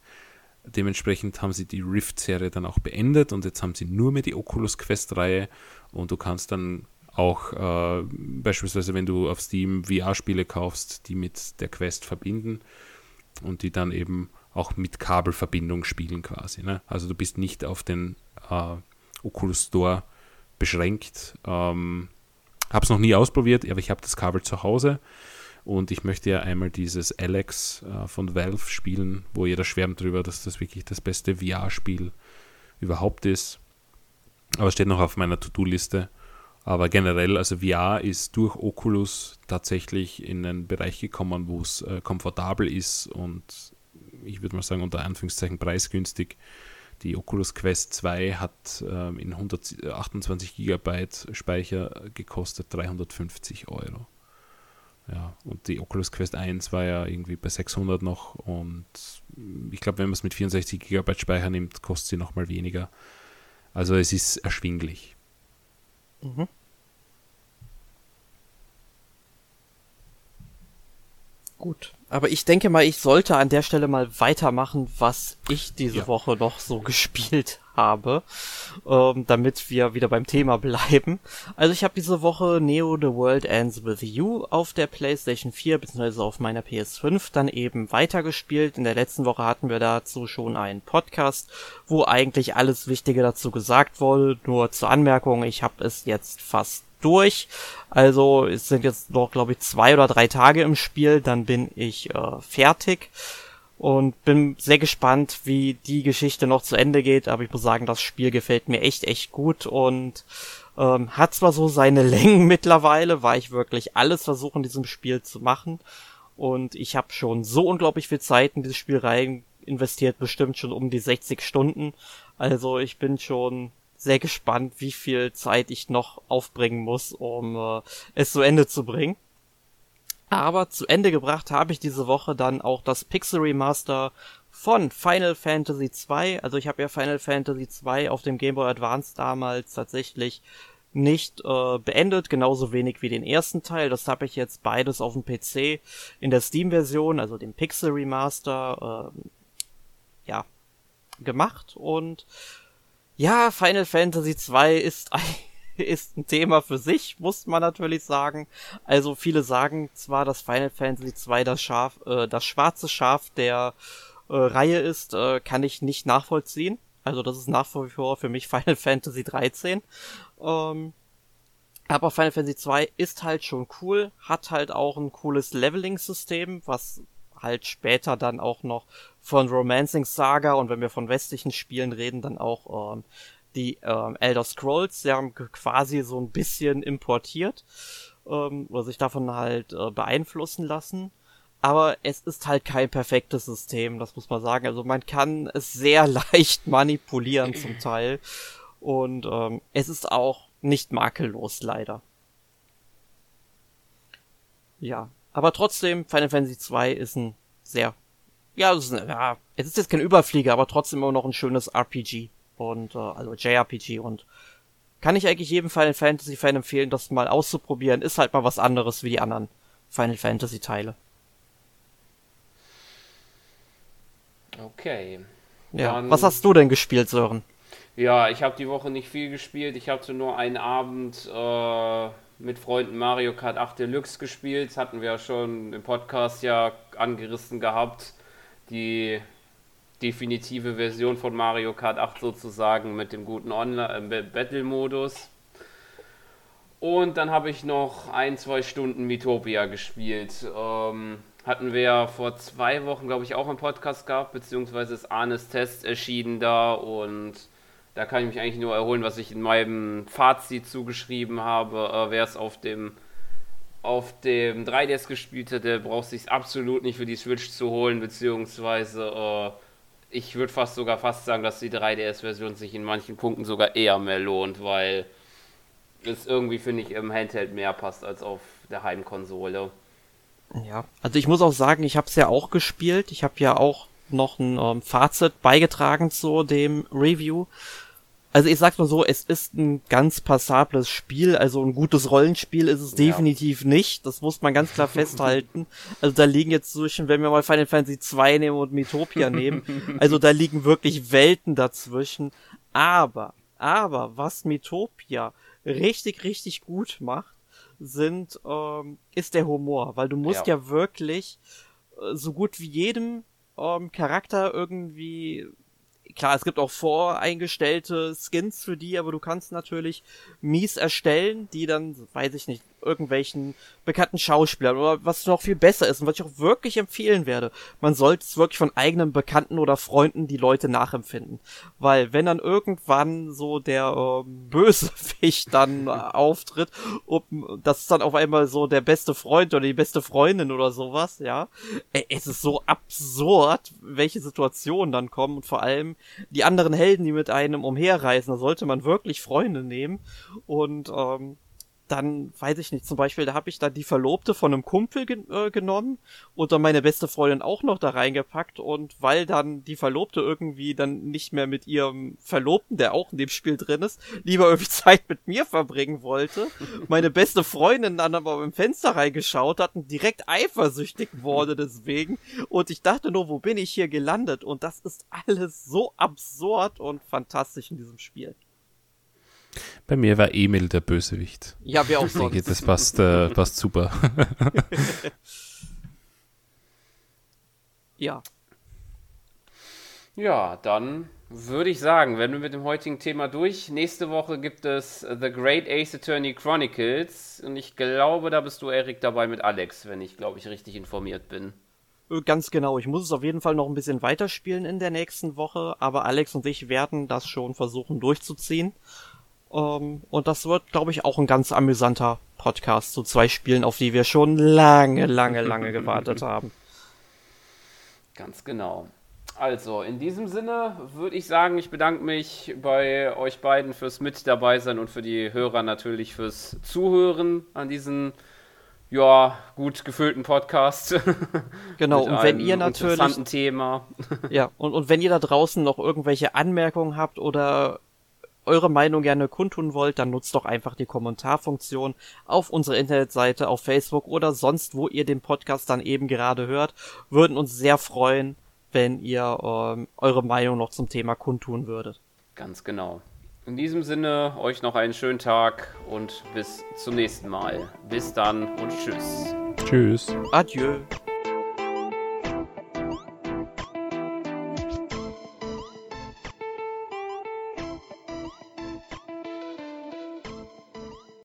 Dementsprechend haben sie die Rift-Serie dann auch beendet und jetzt haben sie nur mehr die Oculus Quest-Reihe und du kannst dann auch äh, beispielsweise, wenn du auf Steam VR-Spiele kaufst, die mit der Quest verbinden und die dann eben auch mit Kabelverbindung spielen quasi. Ne? Also du bist nicht auf den äh, Oculus Store beschränkt. Ähm, habe es noch nie ausprobiert, aber ich habe das Kabel zu Hause und ich möchte ja einmal dieses Alex äh, von Valve spielen, wo jeder schwärmt drüber, dass das wirklich das beste VR-Spiel überhaupt ist. Aber steht noch auf meiner To-Do-Liste. Aber generell, also VR ist durch Oculus tatsächlich in einen Bereich gekommen, wo es äh, komfortabel ist und ich würde mal sagen, unter Anführungszeichen preisgünstig. Die Oculus Quest 2 hat äh, in 128 GB Speicher gekostet 350 Euro. Ja, und die Oculus Quest 1 war ja irgendwie bei 600 noch und ich glaube, wenn man es mit 64 GB Speicher nimmt, kostet sie nochmal weniger. Also es ist erschwinglich. Mhm. Gut. Aber ich denke mal, ich sollte an der Stelle mal weitermachen, was ich diese ja. Woche noch so <laughs> gespielt habe, ähm, damit wir wieder beim Thema bleiben. Also ich habe diese Woche Neo The World Ends With You auf der PlayStation 4 bzw. auf meiner PS5 dann eben weitergespielt. In der letzten Woche hatten wir dazu schon einen Podcast, wo eigentlich alles Wichtige dazu gesagt wurde. Nur zur Anmerkung, ich habe es jetzt fast durch. Also es sind jetzt noch, glaube ich, zwei oder drei Tage im Spiel, dann bin ich äh, fertig und bin sehr gespannt, wie die Geschichte noch zu Ende geht. Aber ich muss sagen, das Spiel gefällt mir echt, echt gut und ähm, hat zwar so seine <laughs> Längen mittlerweile, weil ich wirklich alles versuche in diesem Spiel zu machen. Und ich habe schon so unglaublich viel Zeit in dieses Spiel rein investiert, bestimmt schon um die 60 Stunden. Also ich bin schon sehr gespannt, wie viel Zeit ich noch aufbringen muss, um äh, es zu Ende zu bringen. Aber zu Ende gebracht habe ich diese Woche dann auch das Pixel Remaster von Final Fantasy 2. Also ich habe ja Final Fantasy 2 auf dem Game Boy Advance damals tatsächlich nicht äh, beendet, genauso wenig wie den ersten Teil. Das habe ich jetzt beides auf dem PC in der Steam-Version, also dem Pixel Remaster, äh, ja, gemacht. Und ja, Final Fantasy 2 ist <laughs> ist ein Thema für sich, muss man natürlich sagen. Also viele sagen zwar, dass Final Fantasy 2 das Schaf, äh, das schwarze Schaf der äh, Reihe ist, äh, kann ich nicht nachvollziehen. Also das ist nach wie vor für mich <laughs> Final Fantasy 13. Ähm, aber Final Fantasy 2 ist halt schon cool, hat halt auch ein cooles Leveling-System, was halt später dann auch noch von Romancing Saga und wenn wir von westlichen Spielen reden, dann auch ähm, die ähm, Elder Scrolls, sie haben quasi so ein bisschen importiert. ähm, oder sich davon halt äh, beeinflussen lassen. Aber es ist halt kein perfektes System, das muss man sagen. Also man kann es sehr <laughs> leicht manipulieren zum Teil. Und ähm, es ist auch nicht makellos, leider. Ja, aber trotzdem, Final Fantasy 2 ist ein sehr, ja, es ist, ein, ja, es ist jetzt kein Überflieger, aber trotzdem immer noch ein schönes RPG und äh, also JRPG und kann ich eigentlich jedem Final Fantasy Fan empfehlen, das mal auszuprobieren. Ist halt mal was anderes wie die anderen Final Fantasy Teile. Okay. Ja. Dann, was hast du denn gespielt, Sören? Ja, ich habe die Woche nicht viel gespielt. Ich hatte nur einen Abend äh, mit Freunden Mario Kart 8 Deluxe gespielt. Hatten wir ja schon im Podcast ja angerissen gehabt. Die definitive Version von Mario Kart 8 sozusagen mit dem guten Online-Battle-Modus. Und dann habe ich noch ein, zwei Stunden Mitopia gespielt. Ähm, hatten wir ja vor zwei Wochen, glaube ich, auch einen Podcast gehabt, beziehungsweise ist Arnes Test erschienen da und da kann ich mich eigentlich nur erholen, was ich in meinem Fazit zugeschrieben habe. Äh, Wer es auf dem auf dem 3DS gespielt hat, der braucht sich absolut nicht für die Switch zu holen, beziehungsweise äh, ich würde fast sogar fast sagen, dass die 3DS-Version sich in manchen Punkten sogar eher mehr lohnt, weil es irgendwie, finde ich, im Handheld mehr passt als auf der Heimkonsole. Ja, also ich muss auch sagen, ich habe es ja auch gespielt. Ich habe ja auch noch ein ähm, Fazit beigetragen zu dem Review. Also ich sag mal so, es ist ein ganz passables Spiel, also ein gutes Rollenspiel ist es ja. definitiv nicht. Das muss man ganz klar <laughs> festhalten. Also da liegen jetzt zwischen, wenn wir mal Final Fantasy 2 nehmen und Metopia nehmen, also da liegen wirklich Welten dazwischen. Aber, aber was Metopia richtig, richtig gut macht, sind, ähm, ist der Humor, weil du musst ja, ja wirklich äh, so gut wie jedem ähm, Charakter irgendwie klar, es gibt auch voreingestellte Skins für die, aber du kannst natürlich mies erstellen, die dann, weiß ich nicht, irgendwelchen bekannten Schauspielern oder was noch viel besser ist und was ich auch wirklich empfehlen werde. Man sollte es wirklich von eigenen Bekannten oder Freunden die Leute nachempfinden. Weil wenn dann irgendwann so der äh, <laughs> Bösewicht dann äh, auftritt, um, das ist dann auf einmal so der beste Freund oder die beste Freundin oder sowas, ja. Es ist so absurd, welche Situationen dann kommen und vor allem die anderen Helden, die mit einem umherreisen, da sollte man wirklich Freunde nehmen und ähm, dann weiß ich nicht, zum Beispiel, da habe ich dann die Verlobte von einem Kumpel gen äh, genommen und dann meine beste Freundin auch noch da reingepackt und weil dann die Verlobte irgendwie dann nicht mehr mit ihrem Verlobten, der auch in dem Spiel drin ist, lieber irgendwie <laughs> Zeit mit mir verbringen wollte, meine beste Freundin dann aber im Fenster reingeschaut hat und direkt eifersüchtig wurde deswegen und ich dachte nur, wo bin ich hier gelandet und das ist alles so absurd und fantastisch in diesem Spiel. Bei mir war Emil der Bösewicht. Ja, wir auch sonst. Denke, das passt, äh, passt super. <laughs> ja. Ja, dann würde ich sagen, wenn wir mit dem heutigen Thema durch. Nächste Woche gibt es The Great Ace Attorney Chronicles und ich glaube, da bist du, Erik, dabei mit Alex, wenn ich, glaube ich, richtig informiert bin. Äh, ganz genau. Ich muss es auf jeden Fall noch ein bisschen weiterspielen in der nächsten Woche, aber Alex und ich werden das schon versuchen durchzuziehen. Ähm, und das wird, glaube ich, auch ein ganz amüsanter Podcast zu zwei Spielen, auf die wir schon lange, lange, lange gewartet <laughs> haben. Ganz genau. Also, in diesem Sinne würde ich sagen, ich bedanke mich bei euch beiden fürs Mit dabei sein und für die Hörer natürlich fürs Zuhören an diesem ja, gut gefüllten Podcast. <laughs> Genau, und wenn ihr natürlich. Thema. <laughs> ja, und, und wenn ihr da draußen noch irgendwelche Anmerkungen habt oder eure Meinung gerne kundtun wollt, dann nutzt doch einfach die Kommentarfunktion auf unserer Internetseite, auf Facebook oder sonst, wo ihr den Podcast dann eben gerade hört. Würden uns sehr freuen, wenn ihr ähm, eure Meinung noch zum Thema kundtun würdet. Ganz genau. In diesem Sinne, euch noch einen schönen Tag und bis zum nächsten Mal. Bis dann und tschüss. Tschüss. Adieu.